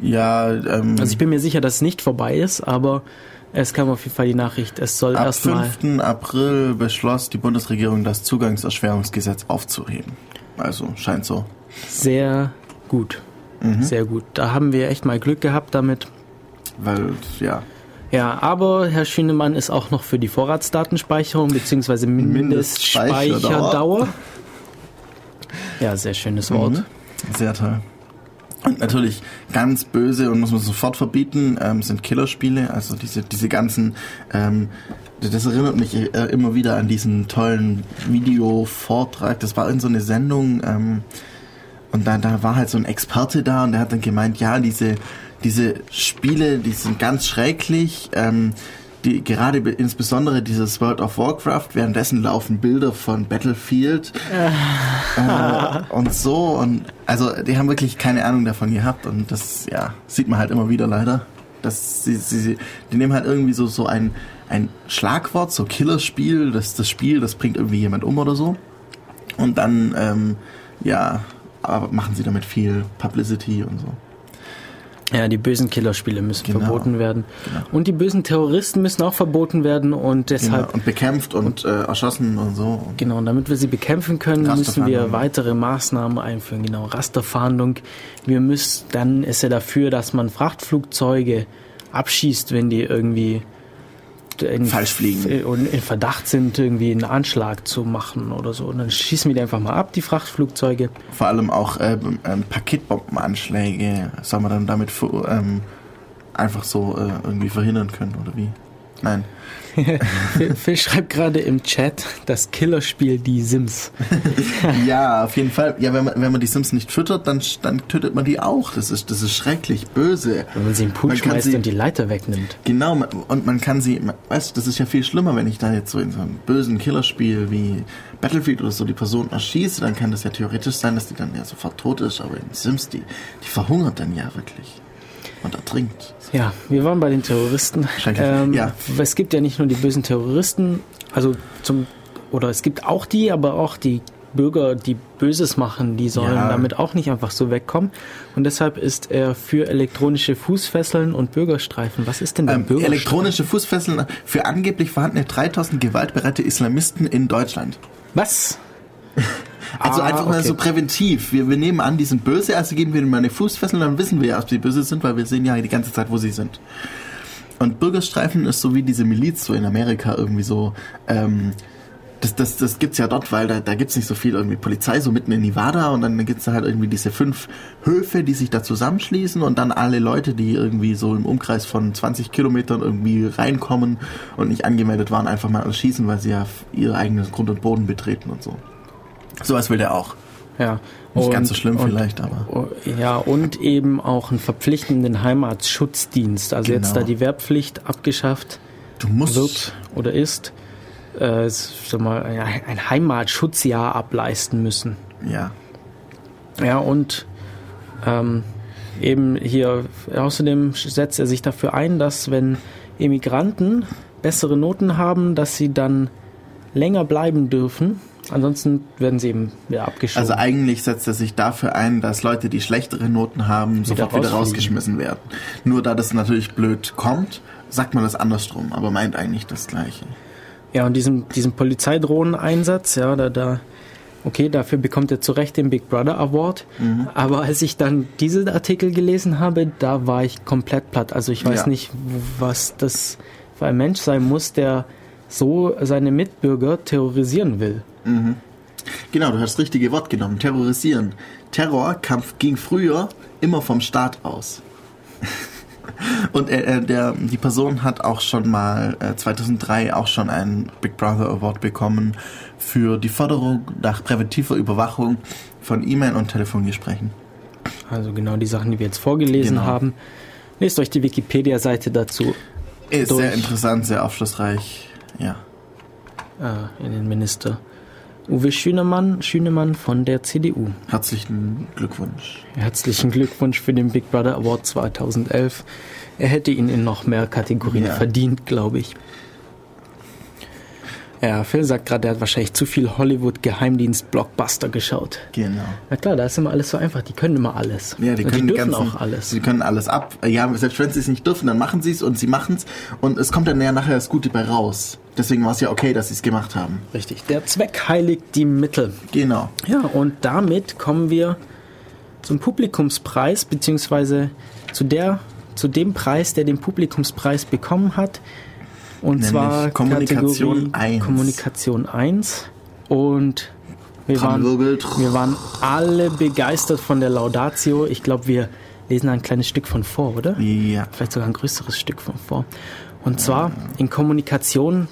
Ja, ähm, Also ich bin mir sicher, dass es nicht vorbei ist, aber es kam auf jeden Fall die Nachricht, es soll erstmal 5. April beschloss die Bundesregierung, das Zugangserschwerungsgesetz aufzuheben. Also scheint so. sehr gut. Mhm. Sehr gut. Da haben wir echt mal Glück gehabt damit. Weil, ja, Ja, aber Herr Schünemann ist auch noch für die Vorratsdatenspeicherung bzw. Mindestspeicherdauer. Ja, sehr schönes Wort. Mhm. Sehr toll. Und natürlich ganz böse und muss man sofort verbieten, ähm, sind Killerspiele. Also diese, diese ganzen, ähm, das erinnert mich äh, immer wieder an diesen tollen Videovortrag. Das war in so eine Sendung, ähm, und da, da war halt so ein Experte da und der hat dann gemeint, ja, diese, diese Spiele, die sind ganz schrecklich. Ähm, die, gerade be- insbesondere dieses World of Warcraft, währenddessen laufen Bilder von Battlefield äh, und so und also die haben wirklich keine Ahnung davon gehabt und das ja sieht man halt immer wieder leider. Das, sie, sie, sie, die nehmen halt irgendwie so, so ein, ein Schlagwort, so Killerspiel, das, das Spiel, das bringt irgendwie jemand um oder so. Und dann, ähm, ja, machen sie damit viel Publicity und so. Ja, die bösen Killerspiele müssen Genau. verboten werden. Genau. Und die bösen Terroristen müssen auch verboten werden und Genau. deshalb Und bekämpft und, äh, erschossen und so. Genau, und damit wir sie bekämpfen können, müssen wir Rasterfahndung. weitere Maßnahmen einführen. Genau, Rasterfahndung. Wir müssen, dann ist er dafür, dass man Frachtflugzeuge abschießt, wenn die irgendwie in, Falsch fliegen. und in Verdacht sind, irgendwie einen Anschlag zu machen oder so. Und dann schießen wir die einfach mal ab, die Frachtflugzeuge. Vor allem auch ähm, ähm, Paketbombenanschläge soll man dann damit ähm, einfach so äh, irgendwie verhindern können, oder wie? Nein. Phil, schreibt gerade im Chat das Killerspiel Die Sims. Ja, auf jeden Fall. Ja, wenn man, wenn man die Sims nicht füttert, dann, dann tötet man die auch. Das ist, das ist schrecklich, böse. Wenn man sie im Pool Man kann schmeißt sie- und die Leiter wegnimmt. Genau, man- und man kann sie, man- weißt du, das ist ja viel schlimmer, wenn ich da jetzt so in so einem bösen Killerspiel wie Battlefield oder so die Person erschieße, dann kann das ja theoretisch sein, dass die dann ja sofort tot ist, aber in Sims, die, die verhungert dann ja wirklich. Und ertrinkt. Ja, wir waren bei den Terroristen. Ähm, Ja. Es gibt ja nicht nur die bösen Terroristen, also zum oder es gibt auch die, aber auch die Bürger, die Böses machen, die sollen Ja. damit auch nicht einfach so wegkommen. Und deshalb ist er für elektronische Fußfesseln und Bürgerstreifen. Was ist denn der Ähm, Bürgerstreifen? elektronische Fußfesseln für angeblich vorhandene 3000 gewaltbereite Islamisten in Deutschland. Was? Also Ah, einfach mal okay. so präventiv. Wir, wir nehmen an, die sind böse, also geben wir ihnen mal eine Fußfessel, dann wissen wir ja, ob sie böse sind, weil wir sehen ja die ganze Zeit, wo sie sind. Und Bürgerstreifen ist so wie diese Miliz so in Amerika irgendwie so. Ähm, das, das, das gibt's ja dort, weil da, da gibt's nicht so viel irgendwie Polizei, so mitten in Nevada und dann gibt's da halt irgendwie diese fünf Höfe, die sich da zusammenschließen und dann alle Leute, die irgendwie so im Umkreis von 20 Kilometern irgendwie reinkommen und nicht angemeldet waren, einfach mal erschießen, weil sie ja ihr eigenes Grund und Boden betreten und so. Sowas will der auch. Ja. Nicht ganz so schlimm und, vielleicht, aber. Oh, Ja, und eben auch einen verpflichtenden Heimatschutzdienst. Also jetzt Genau. da die Wehrpflicht abgeschafft Du musst. wird oder ist, äh, sag mal, ein Heimatschutzjahr ableisten müssen. Ja. Ja, und ähm, eben hier außerdem setzt er sich dafür ein, dass wenn Emigranten bessere Noten haben, dass sie dann länger bleiben dürfen. Ansonsten werden sie eben wieder abgeschoben. Also eigentlich setzt er sich dafür ein, dass Leute, die schlechtere Noten haben, sofort wieder rausgeschmissen werden. Nur da das natürlich blöd kommt, sagt man das andersrum, aber meint eigentlich das Gleiche. Ja, und diesen, diesen Polizeidrohnen-Einsatz, ja, da, da, okay, dafür bekommt er zu Recht den Big Brother Award. Mhm. Aber als ich dann diese Artikel gelesen habe, da war ich komplett platt. Also ich weiß Ja. nicht, was das für ein Mensch sein muss, der so seine Mitbürger terrorisieren will. Genau, du hast das richtige Wort genommen. Terrorisieren. Terrorkampf ging früher immer vom Staat aus. Und äh, äh, der, die Person hat auch schon mal äh, 2003 auch schon einen Big Brother Award bekommen für die Förderung nach präventiver Überwachung von E-Mail und Telefongesprächen. Also genau die Sachen, die wir jetzt vorgelesen Genau. haben. Lest euch die Wikipedia-Seite dazu Ist Durch. sehr interessant, sehr aufschlussreich. Ja. äh, in den Minister. Uwe Schünemann, Schünemann von der CDU. Herzlichen Glückwunsch. Herzlichen Glückwunsch für den Big Brother Award 2011. Er hätte ihn in noch mehr Kategorien Ja. verdient, glaube ich. Ja, Phil sagt gerade, er hat wahrscheinlich zu viel Hollywood-Geheimdienst-Blockbuster geschaut. Genau. Na klar, da ist immer alles so einfach. Die können immer alles. Ja, die Und können die dürfen ganzen, auch alles. Sie können alles ab. Ja, selbst wenn sie es nicht dürfen, dann machen sie es und sie machen es und es kommt dann ja nachher das Gute bei raus. Deswegen war es ja okay, dass sie es gemacht haben. Richtig. Der Zweck heiligt die Mittel. Genau. Ja, und damit kommen wir zum Publikumspreis, beziehungsweise zu der, zu dem Preis, der den Publikumspreis bekommen hat. Und Nämlich zwar Kommunikation Kategorie 1. Kommunikation 1. Und wir waren, wir waren alle begeistert von der Laudatio. Ich glaube, wir lesen ein kleines Stück von vor, oder? Ja. vielleicht sogar ein größeres Stück von vor. Und zwar in Kommunikation,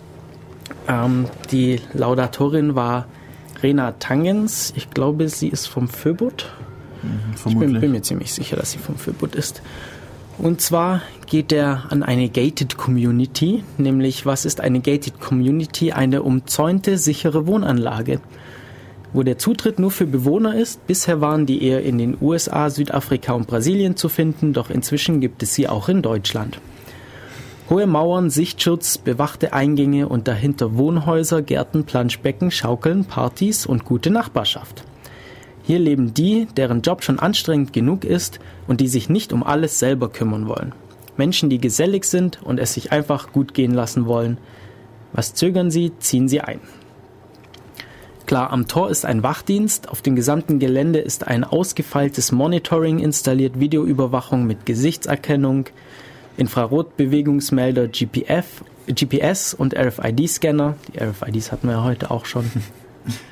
ähm, die Laudatorin war Rena Tangens. Ich glaube, sie ist vom Föbut. Ich bin, bin mir ziemlich sicher, dass sie vom Föbut ist. Und zwar geht er an eine Gated Community, nämlich was ist eine Gated Community? Eine umzäunte, sichere Wohnanlage. wo der Zutritt nur für Bewohner ist. Bisher waren die eher in den USA, Südafrika und Brasilien zu finden, doch inzwischen gibt es sie auch in Deutschland. Hohe Mauern, Sichtschutz, bewachte Eingänge und dahinter Wohnhäuser, Gärten, Planschbecken, Schaukeln, Partys und gute Nachbarschaft. Hier leben die, deren Job schon anstrengend genug ist und die sich nicht um alles selber kümmern wollen. Menschen, die gesellig sind und es sich einfach gut gehen lassen wollen. Was zögern sie, ziehen sie ein. Klar, am Tor ist ein Wachdienst, auf dem gesamten Gelände ist ein ausgefeiltes Monitoring installiert, Videoüberwachung mit Gesichtserkennung, Infrarotbewegungsmelder, GPF, GPS und RFID-Scanner. Die RFIDs hatten wir ja heute auch schon.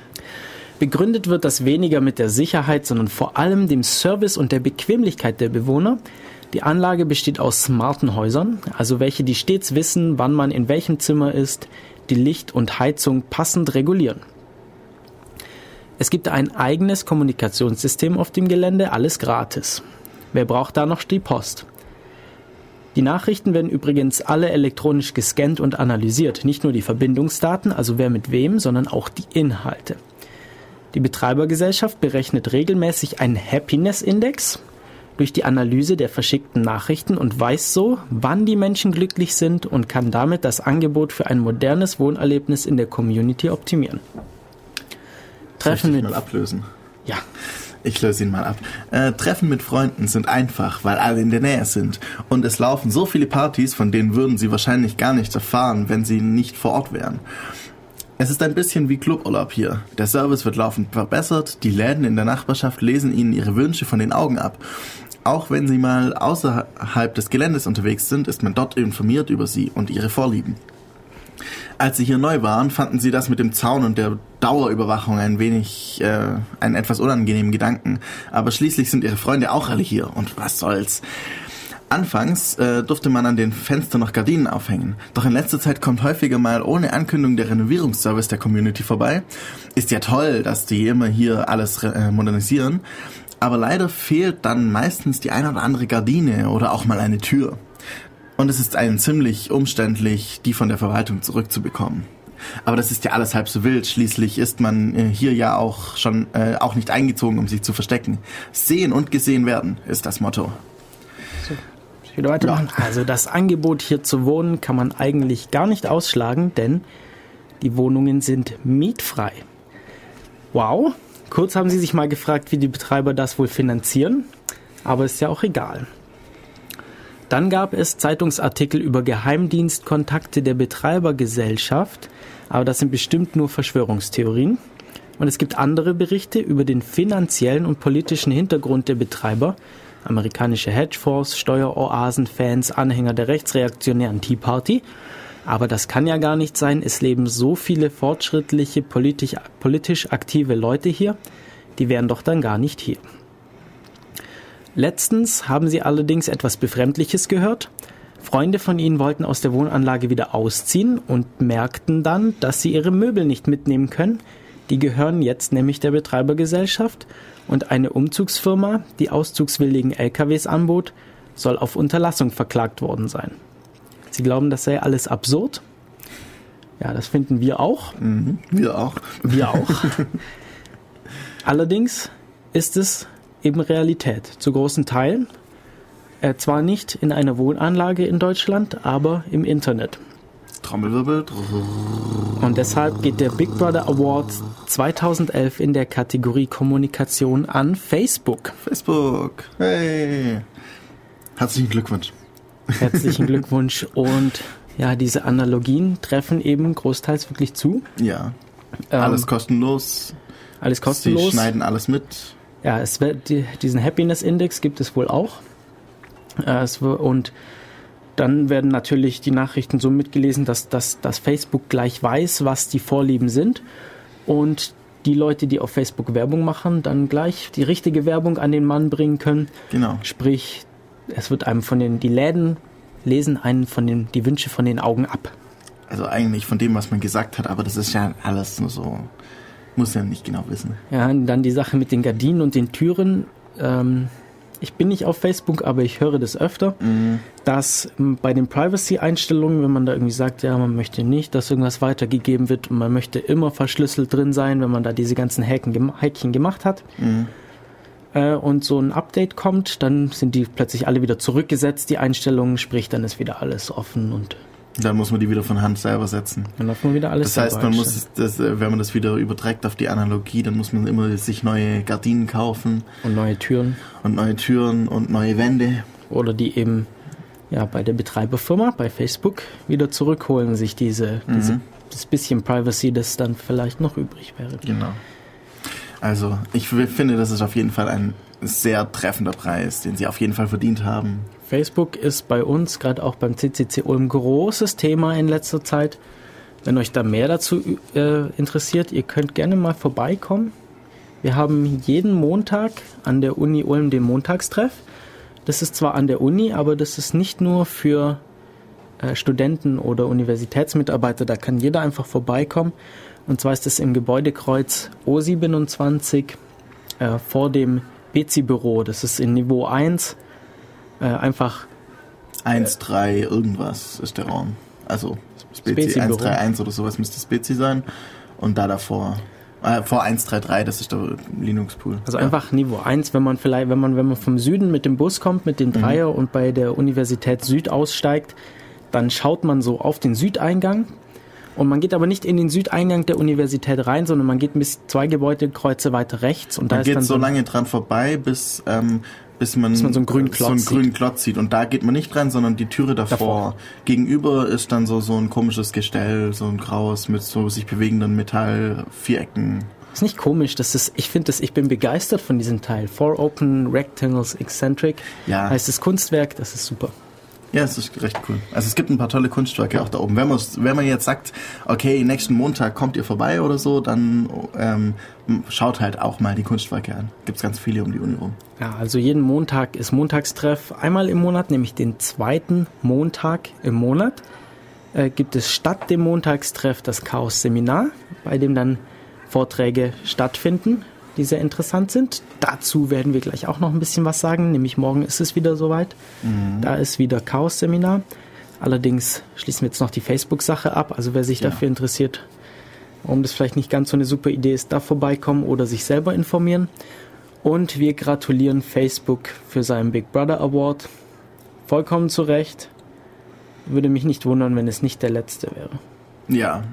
Begründet wird das weniger mit der Sicherheit, sondern vor allem dem Service und der Bequemlichkeit der Bewohner. Die Anlage besteht aus smarten Häusern, also welche, die stets wissen, wann man in welchem Zimmer ist, die Licht und Heizung passend regulieren. Es gibt ein eigenes Kommunikationssystem auf dem Gelände, alles gratis. Wer braucht da noch die Post? Die Nachrichten werden übrigens alle elektronisch gescannt und analysiert, nicht nur die Verbindungsdaten, also wer mit wem, sondern auch die Inhalte. Die Betreibergesellschaft berechnet regelmäßig einen Happiness-Index durch die Analyse der verschickten Nachrichten und weiß so, wann die Menschen glücklich sind und kann damit das Angebot für ein modernes Wohnerlebnis in der Community optimieren. Treffen mit mal ablösen. Ja. Ich löse ihn mal ab. Äh, Treffen mit Freunden sind einfach, weil alle in der Nähe sind. Und es laufen so viele Partys, von denen würden sie wahrscheinlich gar nichts erfahren, wenn sie nicht vor Ort wären. Es ist ein bisschen wie Cluburlaub hier. Der Service wird laufend verbessert, die Läden in der Nachbarschaft lesen ihnen ihre Wünsche von den Augen ab. Auch wenn sie mal außerhalb des Geländes unterwegs sind, ist man dort informiert über sie und ihre Vorlieben. Als sie hier neu waren, fanden sie das mit dem Zaun und der Dauerüberwachung ein wenig, äh, einen etwas unangenehmen Gedanken. Aber schließlich sind ihre Freunde auch alle hier und was soll's. Anfangs äh, durfte man an den Fenstern noch Gardinen aufhängen, doch in letzter Zeit kommt häufiger mal ohne Ankündigung der Renovierungsservice der Community vorbei. Ist ja toll, dass die immer hier alles äh, modernisieren, aber leider fehlt dann meistens die eine oder andere Gardine oder auch mal eine Tür. Und es ist einen ziemlich umständlich, die von der Verwaltung zurückzubekommen. Aber das ist ja alles halb so wild. Schließlich ist man äh, hier ja auch schon äh, auch nicht eingezogen, um sich zu verstecken. Sehen und gesehen werden ist das Motto wieder weitermachen. Ja. Also das Angebot hier zu wohnen kann man eigentlich gar nicht ausschlagen, denn die Wohnungen sind mietfrei. Wow. Kurz haben sie sich mal gefragt, wie die Betreiber das wohl finanzieren, aber ist ja auch egal. Dann gab es Zeitungsartikel über Geheimdienstkontakte der Betreibergesellschaft, aber das sind bestimmt nur Verschwörungstheorien. Und es gibt andere Berichte über den finanziellen und politischen Hintergrund der Betreiber, amerikanische Hedgefonds, Steueroasen-Fans, Anhänger der rechtsreaktionären Tea Party. Aber das kann ja gar nicht sein. Es leben so viele fortschrittliche, politisch, politisch aktive Leute hier. Die wären doch dann gar nicht hier. Letztens haben sie allerdings etwas Befremdliches gehört. Freunde von ihnen wollten aus der Wohnanlage wieder ausziehen und merkten dann, dass sie ihre Möbel nicht mitnehmen können. Die gehören jetzt nämlich der Betreibergesellschaft und eine Umzugsfirma, die auszugswilligen LKWs anbot, soll auf Unterlassung verklagt worden sein. Sie glauben, das sei alles absurd? Ja, das finden wir auch. Mhm, wir auch. Wir auch. Allerdings ist es eben Realität. Zu großen Teilen. Äh, zwar nicht in einer Wohnanlage in Deutschland, aber im Internet. Trommelwirbel. Und deshalb geht der Big Brother Award 2011 in der Kategorie Kommunikation an Facebook. Facebook. Hey. Herzlichen Glückwunsch. Herzlichen Glückwunsch. Und ja, diese Analogien treffen eben großteils wirklich zu. Ja. Alles ähm, kostenlos. Alles kostenlos. Sie schneiden alles mit. Ja, es wird, diesen Happiness Index gibt es wohl auch. Äh, es wird, und dann werden natürlich die Nachrichten so mitgelesen, dass, dass, dass Facebook gleich weiß, was die Vorlieben sind. Und die Leute, die auf Facebook Werbung machen, dann gleich die richtige Werbung an den Mann bringen können. Genau. Sprich, es wird einem von den, die Läden lesen einen von den, die Wünsche von den Augen ab. Also eigentlich von dem, was man gesagt hat, aber das ist ja alles nur so, muss ja nicht genau wissen. Ja, und dann die Sache mit den Gardinen und den Türen. Ähm, ich bin nicht auf Facebook, aber ich höre das öfter, dass ähm, bei den Privacy-Einstellungen, wenn man da irgendwie sagt, ja, man möchte nicht, dass irgendwas weitergegeben wird und man möchte immer verschlüsselt drin sein, wenn man da diese ganzen Häkchen, Häkchen gemacht hat, äh, und so ein Update kommt, dann sind die plötzlich alle wieder zurückgesetzt, die Einstellungen, sprich, dann ist wieder alles offen und Dann muss man die wieder von Hand selber setzen. dann darf man wieder alles Das heißt, man muss, das, äh, wenn man das wieder überträgt auf die Analogie, dann muss man immer sich neue Gardinen kaufen und neue Türen. und neue Türen und neue Wände. oder die eben ja bei der Betreiberfirma, bei Facebook, wieder zurückholen, sich diese, diese das bisschen Privacy, das dann vielleicht noch übrig wäre. Genau. Also, ich finde, das ist auf jeden Fall ein sehr treffender Preis, den sie auf jeden Fall verdient haben. Facebook ist bei uns, gerade auch beim CCC Ulm, großes Thema in letzter Zeit. Wenn euch da mehr dazu äh, interessiert, ihr könnt gerne mal vorbeikommen. Wir haben jeden Montag an der Uni Ulm den Montagstreff. Das ist zwar an der Uni, aber das ist nicht nur für äh, Studenten oder Universitätsmitarbeiter, da kann jeder einfach vorbeikommen. Und zwar ist es im Gebäudekreuz O27 äh, vor dem BC-Büro. Das ist in Niveau 1. Äh, einfach 1,3 irgendwas ist der Raum. Also, Spezi Spezi-Büro. 131 oder sowas müsste Spezi sein. Und da davor, äh, vor 133, das ist der Linux-Pool. Also einfach Niveau 1, wenn man vielleicht, wenn man, wenn man vom Süden mit dem Bus kommt, mit dem Dreier und bei der Universität Süd aussteigt, dann schaut man so auf den Südeingang. Und man geht aber nicht in den Südeingang der Universität rein, sondern man geht bis zwei Gebäudekreuze weiter rechts und da Man ist geht dann so lange dran vorbei, bis, ähm, bis man, man so einen grünen Klotz so einen sieht. grünen Klotz sieht. Und da geht man nicht dran, sondern die Türe davor. Davor. Gegenüber ist dann so, so ein komisches Gestell, so ein graues mit so sich bewegenden Metallvierecken. ist nicht komisch, das ist, ich finde das, ich bin begeistert von diesem Teil. Four Open Rectangles Eccentric Ja. heißt das Kunstwerk, das ist super. Ja, es ist recht cool. Also es gibt ein paar tolle Kunstwerke auch da oben. Wenn man, wenn man jetzt sagt, okay, nächsten Montag kommt ihr vorbei oder so, dann ähm, schaut halt auch mal die Kunstwerke an. Gibt's ganz viele um die Uni rum. Ja, also jeden Montag ist Montagstreff. Einmal im Monat, nämlich den zweiten Montag im Monat, äh, gibt es statt dem Montagstreff das Chaos-Seminar, bei dem dann Vorträge stattfinden, die sehr interessant sind. Dazu werden wir gleich auch noch ein bisschen was sagen, nämlich morgen ist es wieder soweit. Da ist wieder Chaos-Seminar. Allerdings schließen wir jetzt noch die Facebook-Sache ab. Also wer sich Ja. dafür interessiert, warum das vielleicht nicht ganz so eine super Idee ist, da vorbeikommen oder sich selber informieren. Und wir gratulieren Facebook für seinen Big Brother Award. Vollkommen zu Recht. Würde mich nicht wundern, wenn es nicht der letzte wäre. Ja,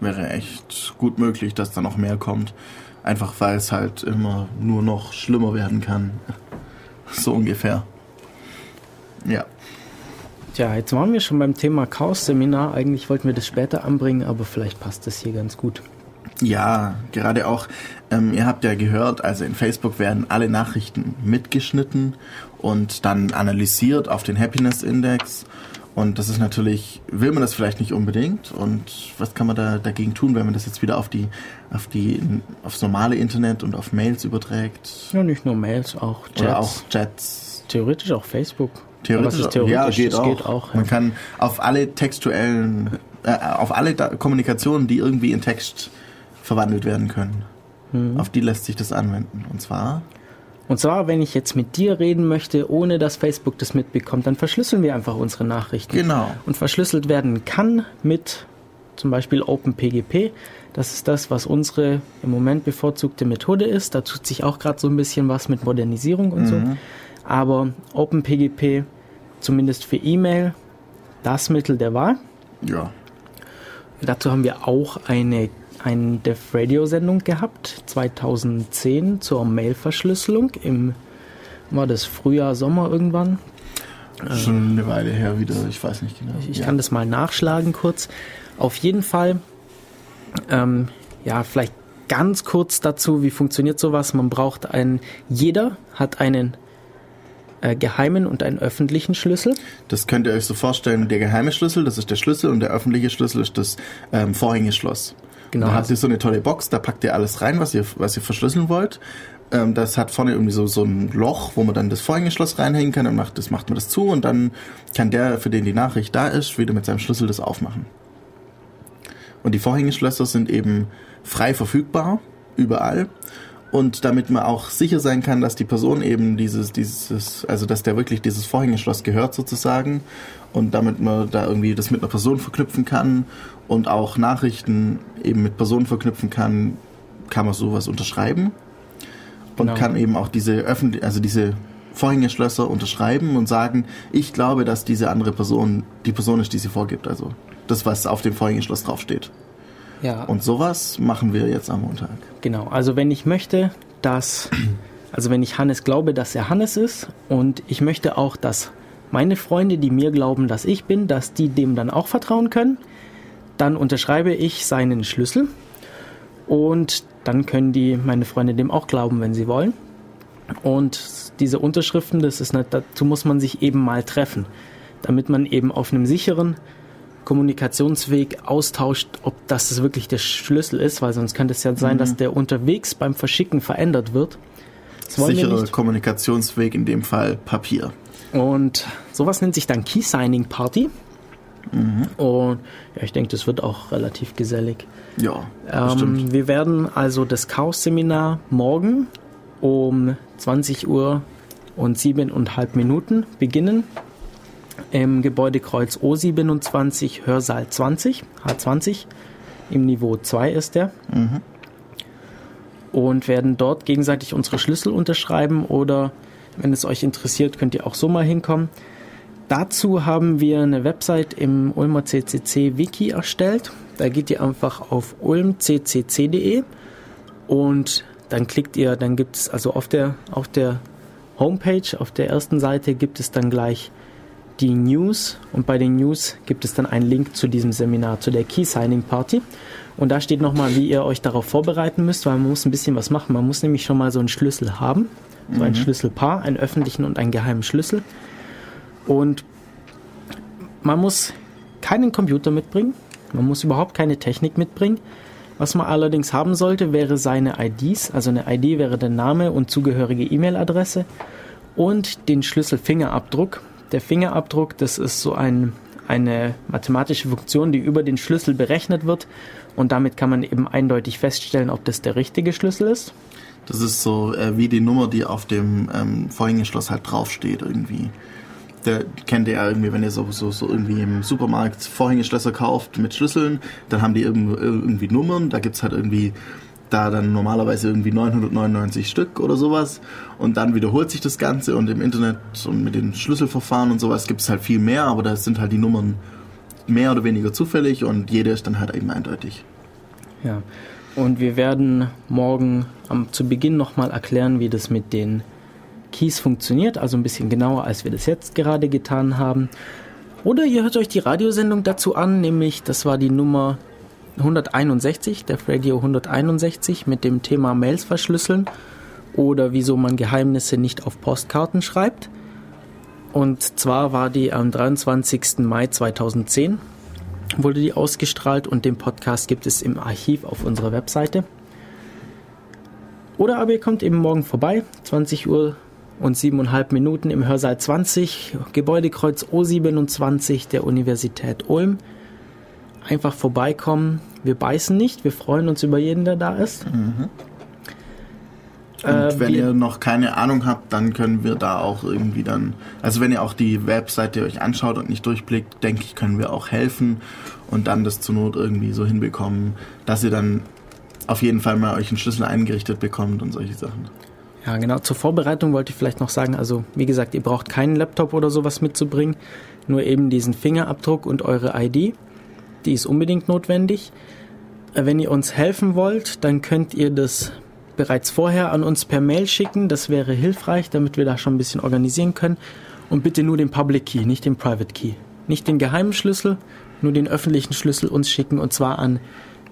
wäre echt gut möglich, dass da noch mehr kommt. Einfach weil es halt immer nur noch schlimmer werden kann. So ungefähr. Ja. Tja, jetzt waren wir schon beim Thema Chaos-Seminar. Eigentlich wollten wir das später anbringen, aber vielleicht passt das hier ganz gut. Ja, gerade auch, ähm, ihr habt ja gehört, also in Facebook werden alle Nachrichten mitgeschnitten und dann analysiert auf den Happiness Index. Und das ist natürlich, will man das vielleicht nicht unbedingt. Und was kann man da dagegen tun, wenn man das jetzt wieder auf die, auf die, aufs normale Internet und auf Mails überträgt? Ja, nicht nur Mails, auch Chats. Oder auch Chats. Theoretisch auch Facebook. Theoretisch, Was ist theoretisch? ja, geht das auch. geht auch. Ja. Man kann auf alle textuellen, äh, auf alle da Kommunikationen, die irgendwie in Text verwandelt werden können, Mhm. auf die lässt sich das anwenden. Und zwar, Und zwar, wenn ich jetzt mit dir reden möchte, ohne dass Facebook das mitbekommt, dann verschlüsseln wir einfach unsere Nachrichten. genau. Und verschlüsselt werden kann mit zum Beispiel OpenPGP. Das ist das, was unsere im Moment bevorzugte Methode ist. Da tut sich auch gerade so ein bisschen was mit Modernisierung und so. Aber OpenPGP, zumindest für E-Mail, das Mittel der Wahl. Ja. Dazu haben wir auch eine, eine Dev Radio Sendung gehabt, 2010 zur Mailverschlüsselung im, war das Frühjahr, Sommer irgendwann. Schon eine Weile her wieder, ich weiß nicht genau. Ich ja. kann das mal nachschlagen kurz. Auf jeden Fall, ähm, ja, vielleicht ganz kurz dazu, wie funktioniert sowas. Man braucht einen, jeder hat einen äh, geheimen und einen öffentlichen Schlüssel. Das könnt ihr euch so vorstellen, der geheime Schlüssel, das ist der Schlüssel und der öffentliche Schlüssel ist das ähm, Vorhängeschloss. Genau. Da habt ihr so eine tolle Box, da packt ihr alles rein, was ihr, was ihr verschlüsseln wollt. Ähm, das hat vorne irgendwie so, so ein Loch, wo man dann das Vorhängeschloss reinhängen kann und macht, das macht man das zu und dann kann der, für den die Nachricht da ist, wieder mit seinem Schlüssel das aufmachen. Und die Vorhängeschlösser sind eben frei verfügbar, überall. Und damit man auch sicher sein kann, dass die Person eben dieses, dieses, also dass der wirklich dieses Vorhängeschloss gehört sozusagen und damit man da irgendwie das mit einer Person verknüpfen kann und auch Nachrichten eben mit Personen verknüpfen kann, kann man sowas unterschreiben und Genau. kann eben auch diese öffentlich, also diese Vorhängeschlösser unterschreiben und sagen, ich glaube, dass diese andere Person die Person ist, die sie vorgibt. Also das, was auf dem Vorhängeschloss draufsteht. Ja, Und sowas machen wir jetzt am Montag. genau. Also wenn ich möchte, dass, also wenn ich Hannes glaube, dass er Hannes ist und ich möchte auch, dass meine Freunde, die mir glauben, dass ich bin, dass die dem dann auch vertrauen können, dann unterschreibe ich seinen Schlüssel und dann können die, meine Freunde, dem auch glauben, wenn sie wollen. Und diese Unterschriften, das ist nicht, dazu muss man sich eben mal treffen, damit man eben auf einem sicheren Kommunikationsweg austauscht, ob das wirklich der Schlüssel ist, weil sonst könnte es ja sein, dass der unterwegs beim Verschicken verändert wird. Sicherer. Kommunikationsweg, in dem Fall Papier. Und sowas nennt sich dann Key Signing Party. Und ja, ich denke, das wird auch relativ gesellig. Ja. Ähm, wir werden also das Chaos-Seminar morgen um 20 Uhr und siebeneinhalb Minuten beginnen. Im Gebäudekreuz O27, Hörsaal 20, H20. Im Niveau 2 ist der. Und werden dort gegenseitig unsere Schlüssel unterschreiben oder wenn es euch interessiert, könnt ihr auch so mal hinkommen. Dazu haben wir eine Website im Ulmer CCC Wiki erstellt. Da geht ihr einfach auf ulmccc.de und dann klickt ihr, dann gibt es also auf der, auf der Homepage, auf der ersten Seite gibt es dann gleich die News und bei den News gibt es dann einen Link zu diesem Seminar, zu der Key Signing Party. Und da steht nochmal, wie ihr euch darauf vorbereiten müsst, weil man muss ein bisschen was machen. Man muss nämlich schon mal so einen Schlüssel haben, so ein Schlüsselpaar, einen öffentlichen und einen geheimen Schlüssel. Und man muss keinen Computer mitbringen, man muss überhaupt keine Technik mitbringen. Was man allerdings haben sollte, wäre seine IDs, also eine ID wäre der Name und zugehörige E-Mail-Adresse und den Schlüsselfingerabdruck. Der Fingerabdruck, das ist so ein, eine mathematische Funktion, die über den Schlüssel berechnet wird und damit kann man eben eindeutig feststellen, ob das der richtige Schlüssel ist. Das ist so äh, wie die Nummer, die auf dem ähm, Vorhängeschloss halt draufsteht irgendwie. Der kennt ihr ja irgendwie, wenn ihr so, so, so irgendwie im Supermarkt Vorhängeschlösser kauft mit Schlüsseln, dann haben die irgendwie Nummern, da gibt's halt irgendwie da dann normalerweise irgendwie 999 Stück oder sowas und dann wiederholt sich das Ganze und im Internet und mit den Schlüsselverfahren und sowas gibt's halt viel mehr, aber da sind halt die Nummern mehr oder weniger zufällig und jede ist dann halt eben eindeutig. Ja. Und wir werden morgen am, zu Beginn nochmal erklären, wie das mit den Keys funktioniert, also ein bisschen genauer, als wir das jetzt gerade getan haben. Oder ihr hört euch die Radiosendung dazu an, nämlich das war die Nummer 161, der Radio 161 mit dem Thema Mails verschlüsseln oder wieso man Geheimnisse nicht auf Postkarten schreibt. Und zwar war die am 23. Mai 2010 wurde die ausgestrahlt und den Podcast gibt es im Archiv auf unserer Webseite. Oder aber ihr kommt eben morgen vorbei, 20 Uhr und siebeneinhalb Minuten im Hörsaal 20, Gebäudekreuz O27 der Universität Ulm. Einfach vorbeikommen. Wir beißen nicht, wir freuen uns über jeden, der da ist. Und Äh, wenn ihr noch keine Ahnung habt, dann können wir da auch irgendwie dann, also wenn ihr auch die Webseite euch anschaut und nicht durchblickt, denke ich, können wir auch helfen und dann das zur Not irgendwie so hinbekommen, dass ihr dann auf jeden Fall mal euch einen Schlüssel eingerichtet bekommt und solche Sachen. Ja, genau. Zur Vorbereitung wollte ich vielleicht noch sagen, also wie gesagt, ihr braucht keinen Laptop oder sowas mitzubringen, nur eben diesen Fingerabdruck und eure ID. Die ist unbedingt notwendig. Äh, Wenn ihr uns helfen wollt, dann könnt ihr das bereits vorher an uns per Mail schicken. Das wäre hilfreich, damit wir da schon ein bisschen organisieren können. Und bitte nur den Public Key, nicht den Private Key. Nicht den geheimen Schlüssel, nur den öffentlichen Schlüssel uns schicken und zwar an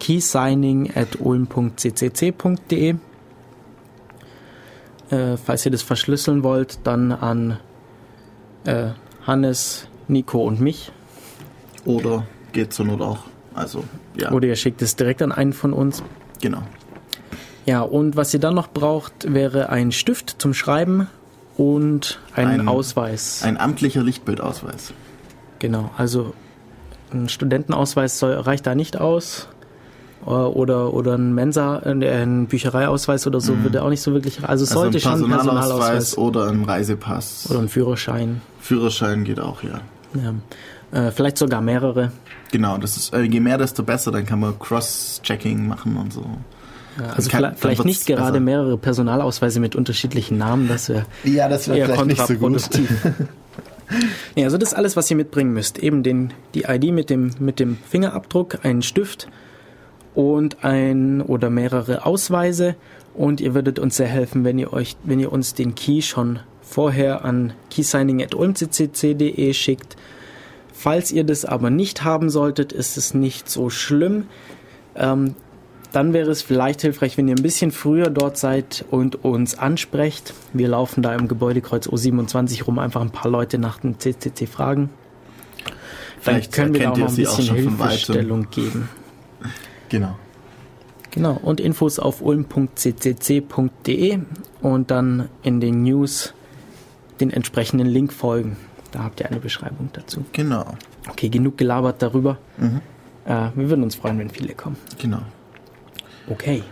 keysigning.ulm.ccc.de. Äh, falls ihr das verschlüsseln wollt, dann an äh, Hannes, Nico und mich. Oder geht zur Not auch. Also, ja, Oder ihr schickt es direkt an einen von uns. genau. Ja, und was ihr dann noch braucht, wäre ein Stift zum Schreiben und einen Ein- Ausweis. Ein amtlicher Lichtbildausweis. genau, also ein Studentenausweis soll, reicht da nicht aus. Äh, oder, oder ein Mensa, ein Büchereiausweis oder so, würde auch nicht so wirklich, also Mhm. Also sollte ein schon ein Personalausweis oder ein Reisepass. oder ein Führerschein. Führerschein geht auch, ja. Ja. Äh, vielleicht sogar mehrere. Genau, das ist, äh, je mehr, desto besser, dann kann man Cross-Checking machen und so. Also kann- vielleicht, nicht gerade besser. mehrere Personalausweise mit unterschiedlichen Namen, das wäre Ja, das wäre eher vielleicht nicht so gut. ja, also das ist alles, was ihr mitbringen müsst. Eben den, die ID mit dem, mit dem Fingerabdruck, einen Stift und ein oder mehrere Ausweise. Und ihr würdet uns sehr helfen, wenn ihr euch, wenn ihr uns den Key schon vorher an keysigning.ulmccc.de schickt. Falls ihr das aber nicht haben solltet, ist es nicht so schlimm. Ähm, dann wäre es vielleicht hilfreich, wenn ihr ein bisschen früher dort seid und uns ansprecht. Wir laufen da im Gebäudekreuz O27 rum, einfach ein paar Leute nach dem CCC fragen. Dann Vielleicht können wir da auch noch ein auch bisschen. Hilfestellung geben. Genau. Genau, und Infos auf ulm.ccc.de und dann in den News den entsprechenden Link folgen. Da habt ihr eine Beschreibung dazu. Genau. Okay, genug gelabert darüber. Mhm. Äh, wir würden uns freuen, wenn viele kommen. Genau. Okay.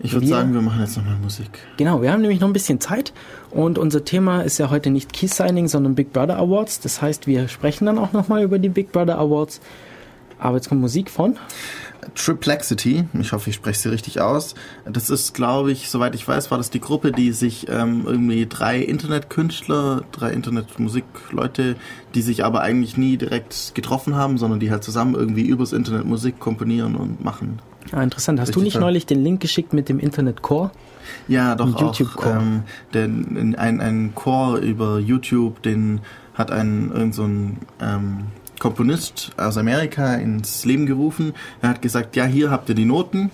Ich würde sagen, wir machen jetzt nochmal Musik. Genau, wir haben nämlich noch ein bisschen Zeit und unser Thema ist ja heute nicht Key Signing, sondern Big Brother Awards. Das heißt, wir sprechen dann auch nochmal über die Big Brother Awards. Aber jetzt kommt Musik von. Triplexity, ich hoffe, ich spreche sie richtig aus. Das ist, glaube ich, soweit ich weiß, war das die Gruppe, die sich ähm, irgendwie drei Internetkünstler, drei Internetmusikleute, die sich aber eigentlich nie direkt getroffen haben, sondern die halt zusammen irgendwie übers Internet Musik komponieren und machen. Ah, interessant. Hast du Richtig nicht toll. neulich den Link geschickt mit dem Internet Core? Ja, doch Ein auch. YouTube-Chor. Ähm, den, ein, ein Chor über YouTube, den hat ein irgend so ein ähm, Komponist aus Amerika ins Leben gerufen. Er hat gesagt, ja, hier habt ihr die Noten,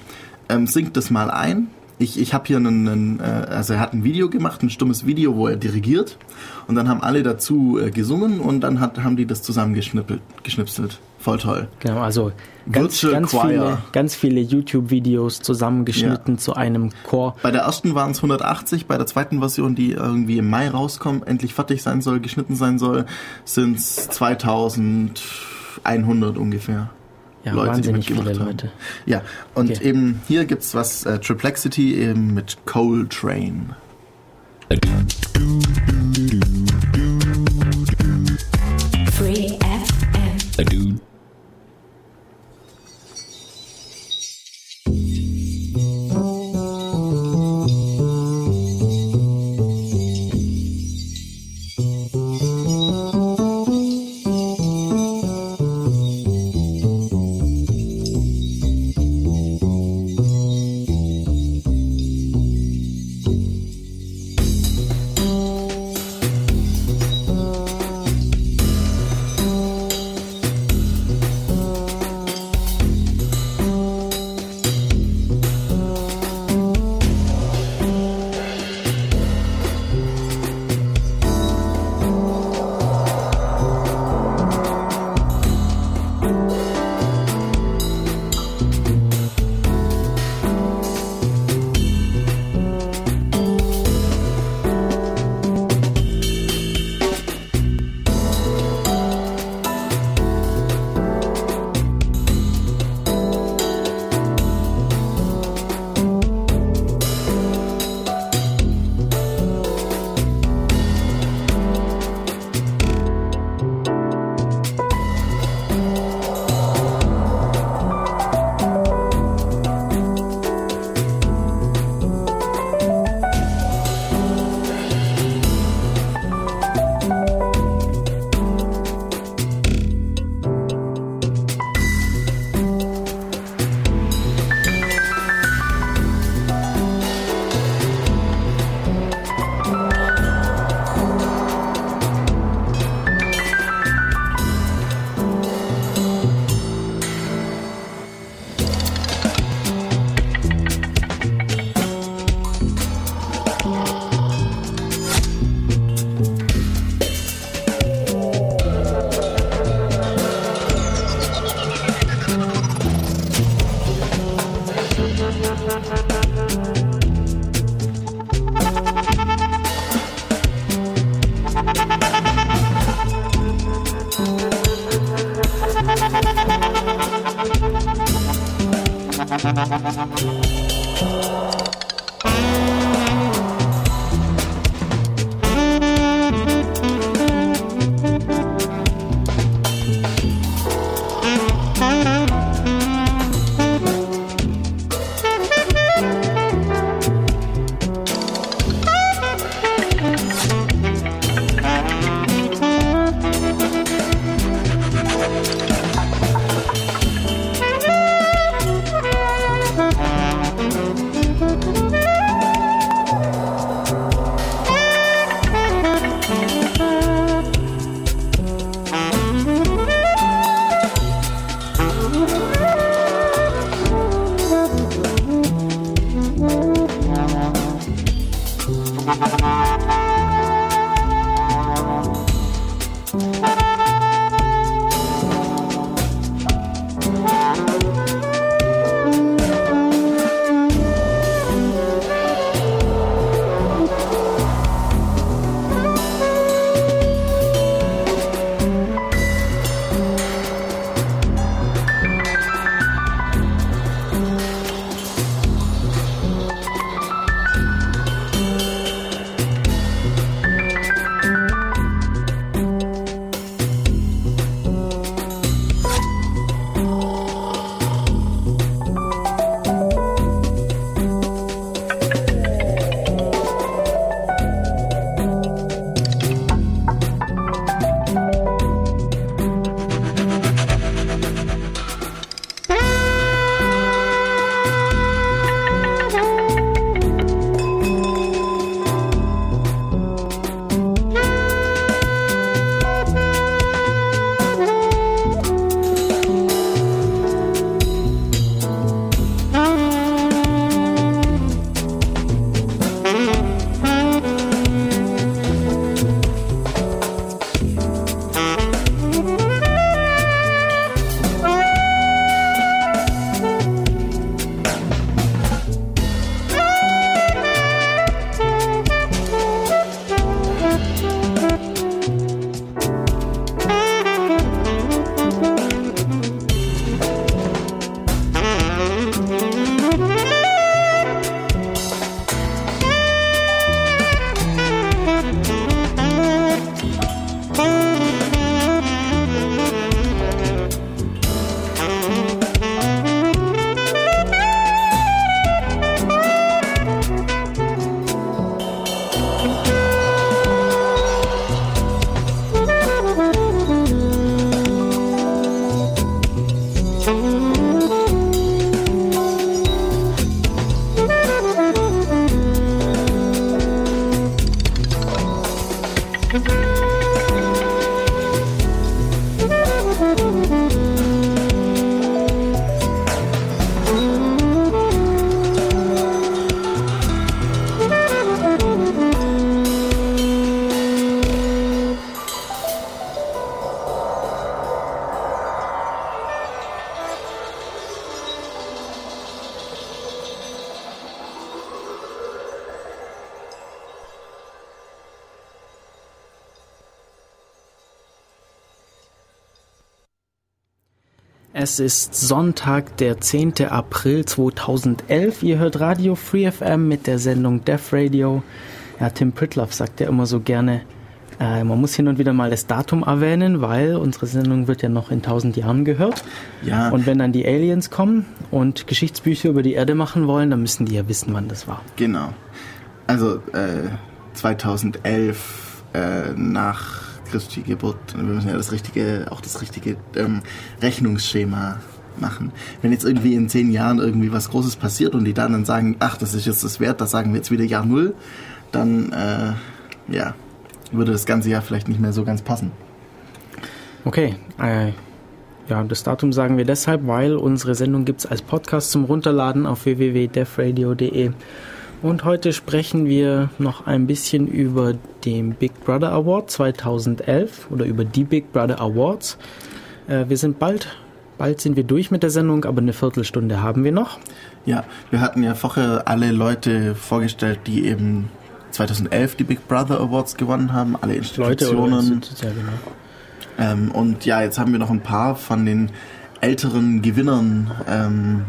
ähm, singt das mal ein. Ich, ich habe hier einen, einen äh, also er hat ein Video gemacht, ein stummes Video, wo er dirigiert und dann haben alle dazu äh, gesungen und dann hat, haben die das zusammengeschnippelt, geschnipselt. Voll toll. Genau, also ganz, ganz, viele, ganz viele YouTube-Videos zusammengeschnitten zu einem Chor. Bei der ersten waren es 180, bei der zweiten Version, die irgendwie im Mai rauskommt, endlich fertig sein soll, geschnitten sein soll, sind es 2100 ungefähr. Ja, Leute, die mitgemacht viele haben. Leute. Ja, und Okay. eben hier gibt's was, äh, Triplexity eben mit Coal Train. Free Es ist Sonntag, der 10. April 2011. Ihr hört Radio Free FM mit der Sendung Deaf Radio. Ja, Tim Pritloff sagt ja immer so gerne, äh, man muss hin und wieder mal das Datum erwähnen, weil unsere Sendung wird ja noch in tausend Jahren gehört. Ja. Und wenn dann die Aliens kommen und Geschichtsbücher über die Erde machen wollen, dann müssen die ja wissen, wann das war. Genau. Also äh, 2011 äh, nach Christi Geburt. Wir müssen ja das richtige, auch das richtige ähm, Rechnungsschema machen. Wenn jetzt irgendwie in zehn Jahren irgendwie was Großes passiert und die dann, dann sagen, ach, das ist jetzt das Wert, das sagen wir jetzt wieder Jahr Null, dann äh, ja, würde das ganze Jahr vielleicht nicht mehr so ganz passen. Okay, äh, ja, das Datum sagen wir deshalb, weil unsere Sendung gibt es als Podcast zum Runterladen auf www.defradio.de. Und heute sprechen wir noch ein bisschen über den Big Brother Award 2011 oder über die Big Brother Awards. Äh, wir sind bald, bald sind wir durch mit der Sendung, aber eine Viertelstunde haben wir noch. Ja, wir hatten ja vorher alle Leute vorgestellt, die eben 2011 die Big Brother Awards gewonnen haben, alle Leute oder Institutionen. Institutionen, ja, genau. Ähm, und ja, jetzt haben wir noch ein paar von den älteren Gewinnern ähm,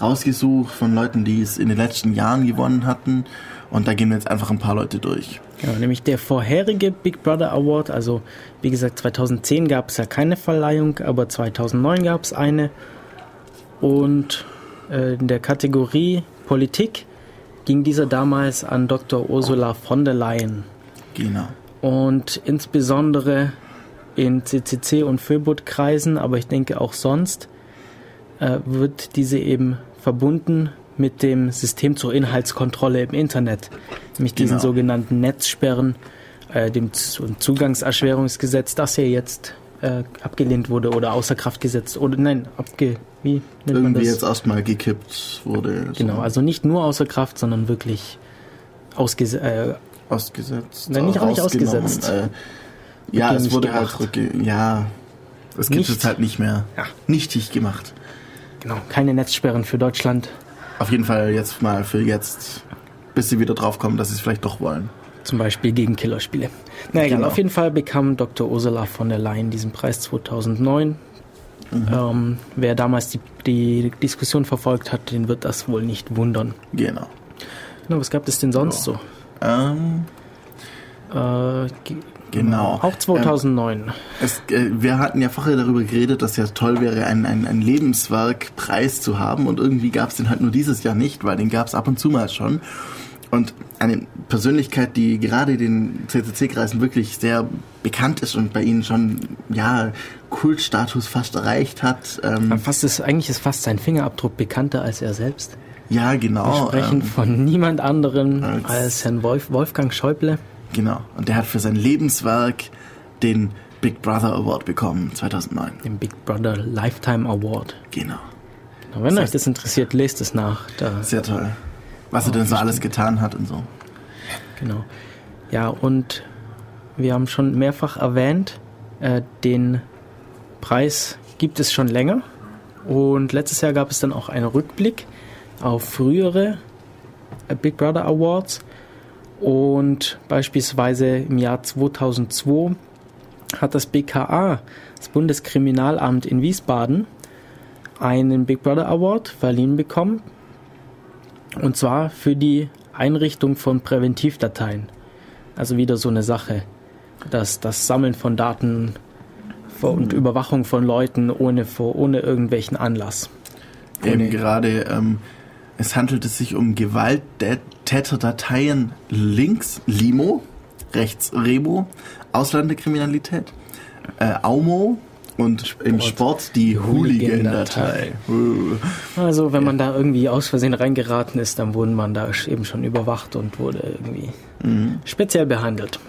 rausgesucht von Leuten, die es in den letzten Jahren gewonnen hatten. Und da gehen wir jetzt einfach ein paar Leute durch. Ja, nämlich der vorherige Big Brother Award, also wie gesagt 2010 gab es ja keine Verleihung, aber 2009 gab es eine. Und äh, in der Kategorie Politik ging dieser damals an Dr. Ursula von der Leyen. Genau. Und insbesondere in CCC und Föbot-Kreisen, aber ich denke auch sonst, äh, wird diese eben verbunden mit dem System zur Inhaltskontrolle im Internet, nämlich diesen Genau. sogenannten Netzsperren, äh, dem Z- Zugangserschwerungsgesetz, das ja jetzt äh, abgelehnt wurde oder außer Kraft gesetzt oder nein, abge wie nennt man Irgendwie das? jetzt erstmal gekippt wurde. so Genau, also nicht nur außer Kraft, sondern wirklich ausgesetzt. Äh, ausgesetzt. Nein, nicht- auch nicht ausgesetzt. Äh, ja, es wurde gemacht. halt ja, es gibt Nicht. es halt nicht mehr. Ja. Nichtig gemacht. Genau, keine Netzsperren für Deutschland. Auf jeden Fall jetzt mal für jetzt, bis sie wieder drauf kommen, dass sie es vielleicht doch wollen. Zum Beispiel gegen Killerspiele. Na egal, Genau. auf jeden Fall bekam Dr. Ursula von der Leyen diesen Preis 2009. Ähm, wer damals die, die Diskussion verfolgt hat, den wird das wohl nicht wundern. Genau. Na, was gab es denn sonst so? Ähm, Äh, Genau. Auch 2009. es, äh, wir hatten ja vorher darüber geredet, dass ja toll wäre, ein, ein, ein Lebenswerkpreis zu haben und irgendwie gab es den halt nur dieses Jahr nicht, weil den gab es ab und zu mal schon. Und eine Persönlichkeit, die gerade den CCC-Kreisen wirklich sehr bekannt ist und bei ihnen schon, ja, Kultstatus fast erreicht hat. Ähm, Fast ist, eigentlich ist fast sein Fingerabdruck bekannter als er selbst. ja, Wir genau. sprechen Ähm, von niemand anderem als- als Herrn Wolf, Wolfgang Schäuble. Genau. Und der hat für sein Lebenswerk den Big Brother Award bekommen, 2009. den Big Brother Lifetime Award. Genau. Na, Wenn Das euch das interessiert, lest es nach. Da, Sehr toll. Was er denn so alles getan hat und so. genau. Ja, und wir haben schon mehrfach erwähnt, äh, den Preis gibt es schon länger. Und letztes Jahr gab es dann auch einen Rückblick auf frühere äh, Big Brother Awards. Und beispielsweise im Jahr 2002 hat das BKA, das Bundeskriminalamt in Wiesbaden, einen Big Brother Award verliehen bekommen. Und zwar für die Einrichtung von Präventivdateien. Also wieder so eine Sache. Das, das Sammeln von Daten und Überwachung von Leuten ohne, ohne irgendwelchen Anlass. Eben gerade, ähm, es handelte sich um Gewalttäterdateien links Limo, rechts Remo, Ausländerkriminalität, äh, Aumo und im Sport die Hooligan-Datei. Also wenn man da irgendwie aus Versehen reingeraten ist, dann wurde man da eben schon überwacht und wurde irgendwie speziell behandelt.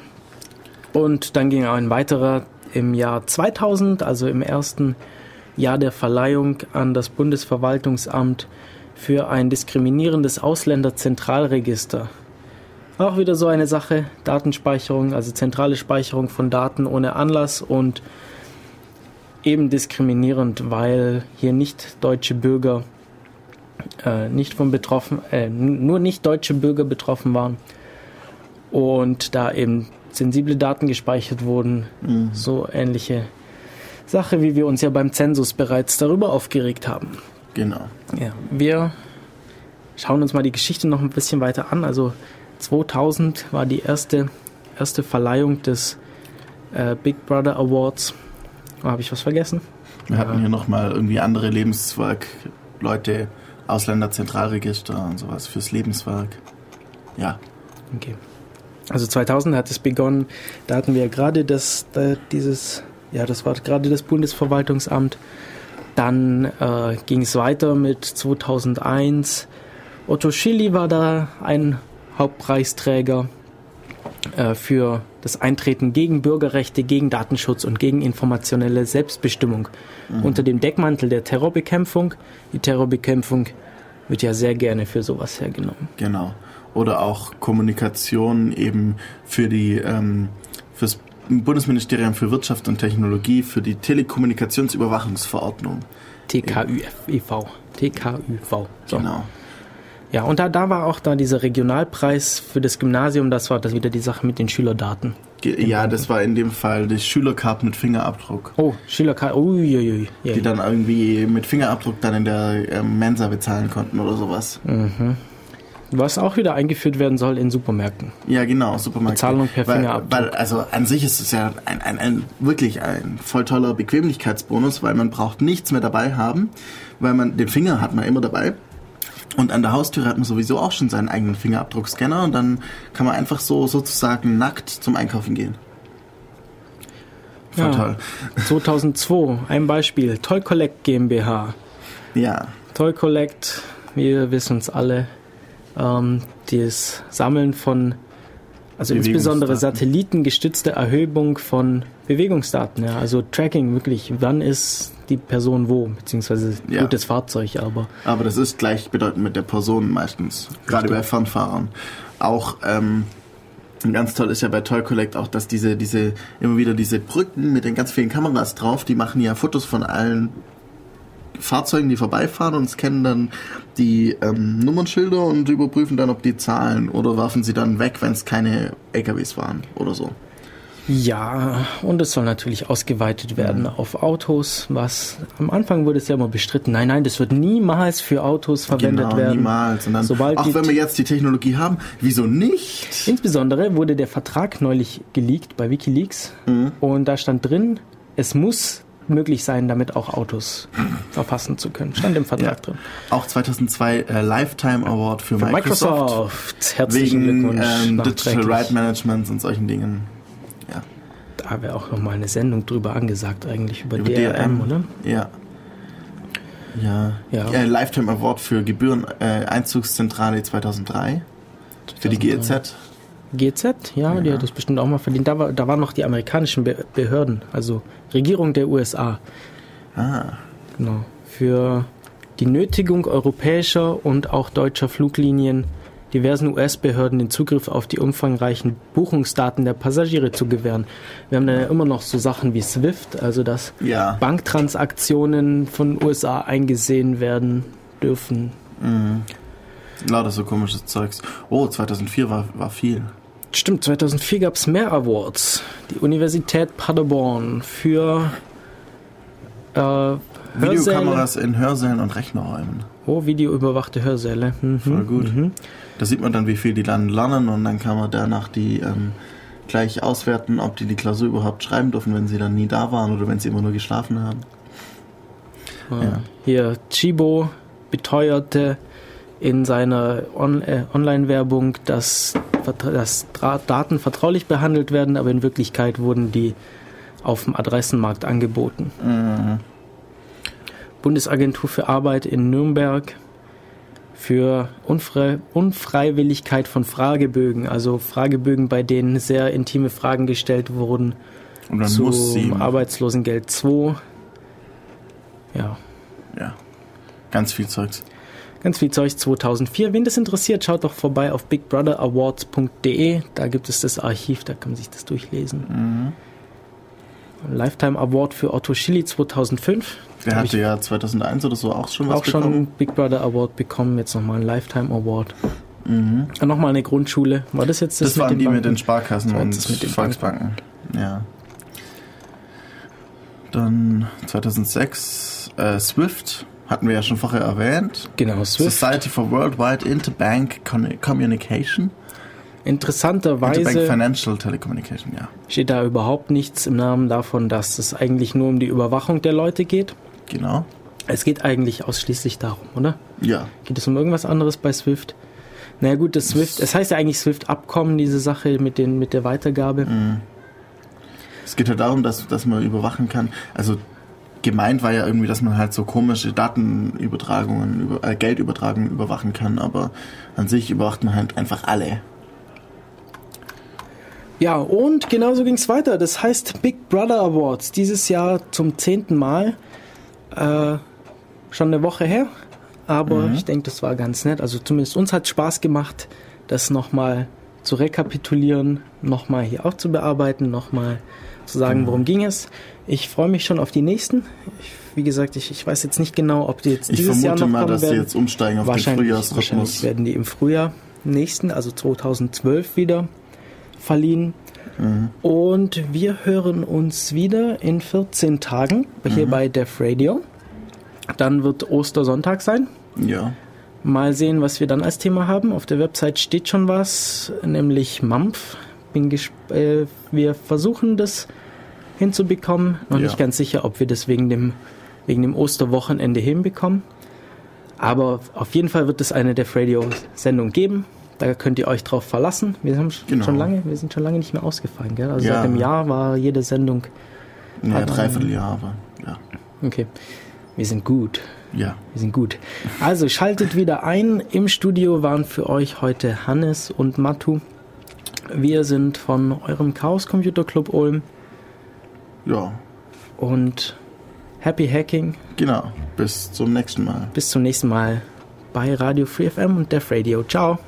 Und dann ging auch ein weiterer im Jahr 2000, also im ersten Jahr der Verleihung an das Bundesverwaltungsamt für ein diskriminierendes Ausländerzentralregister. Auch wieder so eine Sache, Datenspeicherung, also zentrale Speicherung von Daten ohne Anlass und eben diskriminierend, weil hier nicht deutsche Bürger äh, nicht von betroffen, äh, nur nicht deutsche Bürger betroffen waren und da eben sensible Daten gespeichert wurden, so ähnliche Sache, wie wir uns ja beim Zensus bereits darüber aufgeregt haben. Genau. Ja, wir schauen uns mal die Geschichte noch ein bisschen weiter an. Also 2000 war die erste, erste Verleihung des äh, Big Brother Awards. Oh, Habe ich was vergessen? Wir hatten hier nochmal irgendwie andere Lebenswerk, Leute, Ausländerzentralregister und sowas fürs Lebenswerk. Ja, Okay. Also 2000 hat es begonnen. Da hatten wir gerade das, da, dieses, ja, das war gerade das Bundesverwaltungsamt. Dann äh, ging es weiter mit 2001. Otto Schilly war da ein Hauptpreisträger äh, für das Eintreten gegen Bürgerrechte, gegen Datenschutz und gegen informationelle Selbstbestimmung unter dem Deckmantel der Terrorbekämpfung. Die Terrorbekämpfung wird ja sehr gerne für sowas hergenommen. genau. Oder auch Kommunikation eben für die, ähm, fürs Bundesministerium für Wirtschaft und Technologie, für die Telekommunikationsüberwachungsverordnung. TKÜV. TKÜV. So. Genau. Ja, und da, da war auch da dieser Regionalpreis für das Gymnasium, das war das wieder die Sache mit den Schülerdaten. Ge ja, das war in dem Fall die Schülercard mit Fingerabdruck. Oh, Schülerkarte. Uiuiui. Ja, Die dann irgendwie mit Fingerabdruck dann in der ähm, Mensa bezahlen konnten oder sowas. Was auch wieder eingeführt werden soll in Supermärkten. Ja, genau, Supermarkt. Bezahlung per weil, Fingerabdruck. Weil, also an sich ist es ja ein, ein, ein wirklich ein voll toller Bequemlichkeitsbonus, weil man braucht nichts mehr dabei haben, weil man den Finger hat man immer dabei. Und an der Haustüre hat man sowieso auch schon seinen eigenen Fingerabdruckscanner und dann kann man einfach so sozusagen nackt zum Einkaufen gehen. Voll Ja. toll. 2002, ein Beispiel. Toll Collect GmbH. Ja, Toll Collect, wir wissen es alle, ähm, das Sammeln von, also insbesondere satellitengestützte Erhebung von Bewegungsdaten, ja, also Tracking wirklich, wann ist die Person wo, beziehungsweise Ja. gutes Fahrzeug, aber aber das ist gleichbedeutend mit der Person meistens, gerade bei Fernfahrern. Auch ähm, ganz toll ist ja bei Toy Collect auch, dass diese, diese, immer wieder diese Brücken mit den ganz vielen Kameras drauf, die machen ja Fotos von allen Fahrzeugen, die vorbeifahren und scannen dann die ähm, Nummernschilder und überprüfen dann, ob die zahlen oder werfen sie dann weg, wenn es keine LKWs waren oder so. Ja, und es soll natürlich ausgeweitet werden Mhm. auf Autos, was am Anfang wurde es ja immer bestritten. Nein, nein, das wird niemals für Autos verwendet genau, werden. niemals. Und dann, Sobald auch wenn wir jetzt die Technologie haben, wieso nicht? Insbesondere wurde der Vertrag neulich geleakt bei WikiLeaks Mhm. und da stand drin, es muss möglich sein, damit auch Autos verfassen zu können. Stand im Vertrag Ja. drin. Auch 2002 äh, Lifetime Award für, Für Microsoft. Microsoft. Herzlichen Wegen Glückwunsch. ähm, Digital. Right Management und solchen Dingen. Ja. Da wäre auch nochmal eine Sendung drüber angesagt, eigentlich über, Über DRM, oder? Ja. Ja. Ja. Äh, Lifetime Award für Gebühren äh, Einzugszentrale 2003 für die 2003. GEZ. GZ, ja, die hat das bestimmt auch mal verdient. Da, war, da waren noch die amerikanischen Be Behörden, also Regierung der USA. Ah. Genau. Für die Nötigung europäischer und auch deutscher Fluglinien diversen US-Behörden den Zugriff auf die umfangreichen Buchungsdaten der Passagiere zu gewähren. Wir haben dann ja immer noch so Sachen wie SWIFT, also dass Ja. Banktransaktionen von USA eingesehen werden dürfen. Lauter so komisches Zeugs. Oh, 2004 war, war viel. Stimmt, 2004 gab es mehr Awards. Die Universität Paderborn für äh. Videokameras in Hörsälen und Rechnerräumen. Oh, videoüberwachte Hörsäle. Mhm. Voll gut. Da sieht man dann, wie viel die dann lernen und dann kann man danach die ähm, gleich auswerten, ob die die Klausur überhaupt schreiben dürfen, wenn sie dann nie da waren oder wenn sie immer nur geschlafen haben. Ah, Hier, Chibo beteuerte in seiner On äh, Online-Werbung, dass, dass Daten vertraulich behandelt werden, aber in Wirklichkeit wurden die auf dem Adressenmarkt angeboten. Bundesagentur für Arbeit in Nürnberg für Unfre Unfreiwilligkeit von Fragebögen, also Fragebögen, bei denen sehr intime Fragen gestellt wurden Und dann zum Arbeitslosengeld 2. Ja, Ja. Ganz viel Zeugs. Ganz viel Zeug 2004. Wen das interessiert, schaut doch vorbei auf bigbrother.awards.de. Da gibt es das Archiv, da kann man sich das durchlesen. Lifetime Award für Otto Schilly 2005. Der Hab hatte ja 2001 oder so auch schon was Auch schon bekommen. Big Brother Award bekommen, jetzt nochmal einen Lifetime Award. Mhm. Nochmal eine Grundschule. War das jetzt das, Das, waren den die mit Banken? den Sparkassen Das und mit den Volksbanken. Ja. Dann 2006 äh, Swift hatten wir ja schon vorher erwähnt. Genau, Swift. Society for Worldwide Interbank Communication. Interbank Interessanterweise Financial Telecommunication, ja. steht da überhaupt nichts im Namen davon, dass es eigentlich nur um die Überwachung der Leute geht. Genau. Es geht eigentlich ausschließlich darum, oder? Ja. Geht es um irgendwas anderes bei Swift? Naja gut, das Swift, es heißt ja eigentlich Swift-Abkommen, diese Sache mit, den, mit der Weitergabe. Es geht ja darum, dass, dass man überwachen kann. Also gemeint war ja irgendwie, dass man halt so komische Datenübertragungen, über, äh, Geldübertragungen überwachen kann, aber an sich überwacht man halt einfach alle. Ja, und genauso ging es weiter. Das heißt Big Brother Awards, dieses Jahr zum zehnten Mal. Äh, schon eine Woche her, aber ich denke, das war ganz nett. Also zumindest uns hat Spaß gemacht, das nochmal zu rekapitulieren, nochmal hier auch zu bearbeiten, nochmal zu sagen, worum ging es. Ich freue mich schon auf die nächsten. Ich, wie gesagt, ich, ich weiß jetzt nicht genau, ob die jetzt Ich dieses Jahr vermute noch mal, kommen dass sie werden. jetzt umsteigen auf den Frühjahrsrhythmus. wahrscheinlich werden die im Frühjahr nächsten, also 2012 wieder verliehen. Und wir hören uns wieder in 14 Tagen hier bei Def Radio. Dann wird Ostersonntag sein. Ja. Mal sehen, was wir dann als Thema haben. Auf der Website steht schon was, nämlich Mampf. Bin gesp äh, wir versuchen das hinzubekommen. Noch Ja. nicht ganz sicher, ob wir das wegen dem, wegen dem Osterwochenende hinbekommen. Aber auf jeden Fall wird es eine Def Radio-Sendung geben. Da könnt ihr euch drauf verlassen. Wir haben Genau. schon lange, wir sind schon lange nicht mehr ausgefallen, gell? Also Ja. seit einem Jahr war jede Sendung. Ja, Hat man- Dreivierteljahr, aber ja. Okay. Wir sind gut. Ja. Wir sind gut. Also schaltet wieder ein. Im Studio waren für euch heute Hannes und Matu. Wir sind von eurem Chaos Computer Club Ulm Ja. und Happy Hacking. Genau. Bis zum nächsten Mal. Bis zum nächsten Mal bei Radio Free FM und Def Radio. Ciao.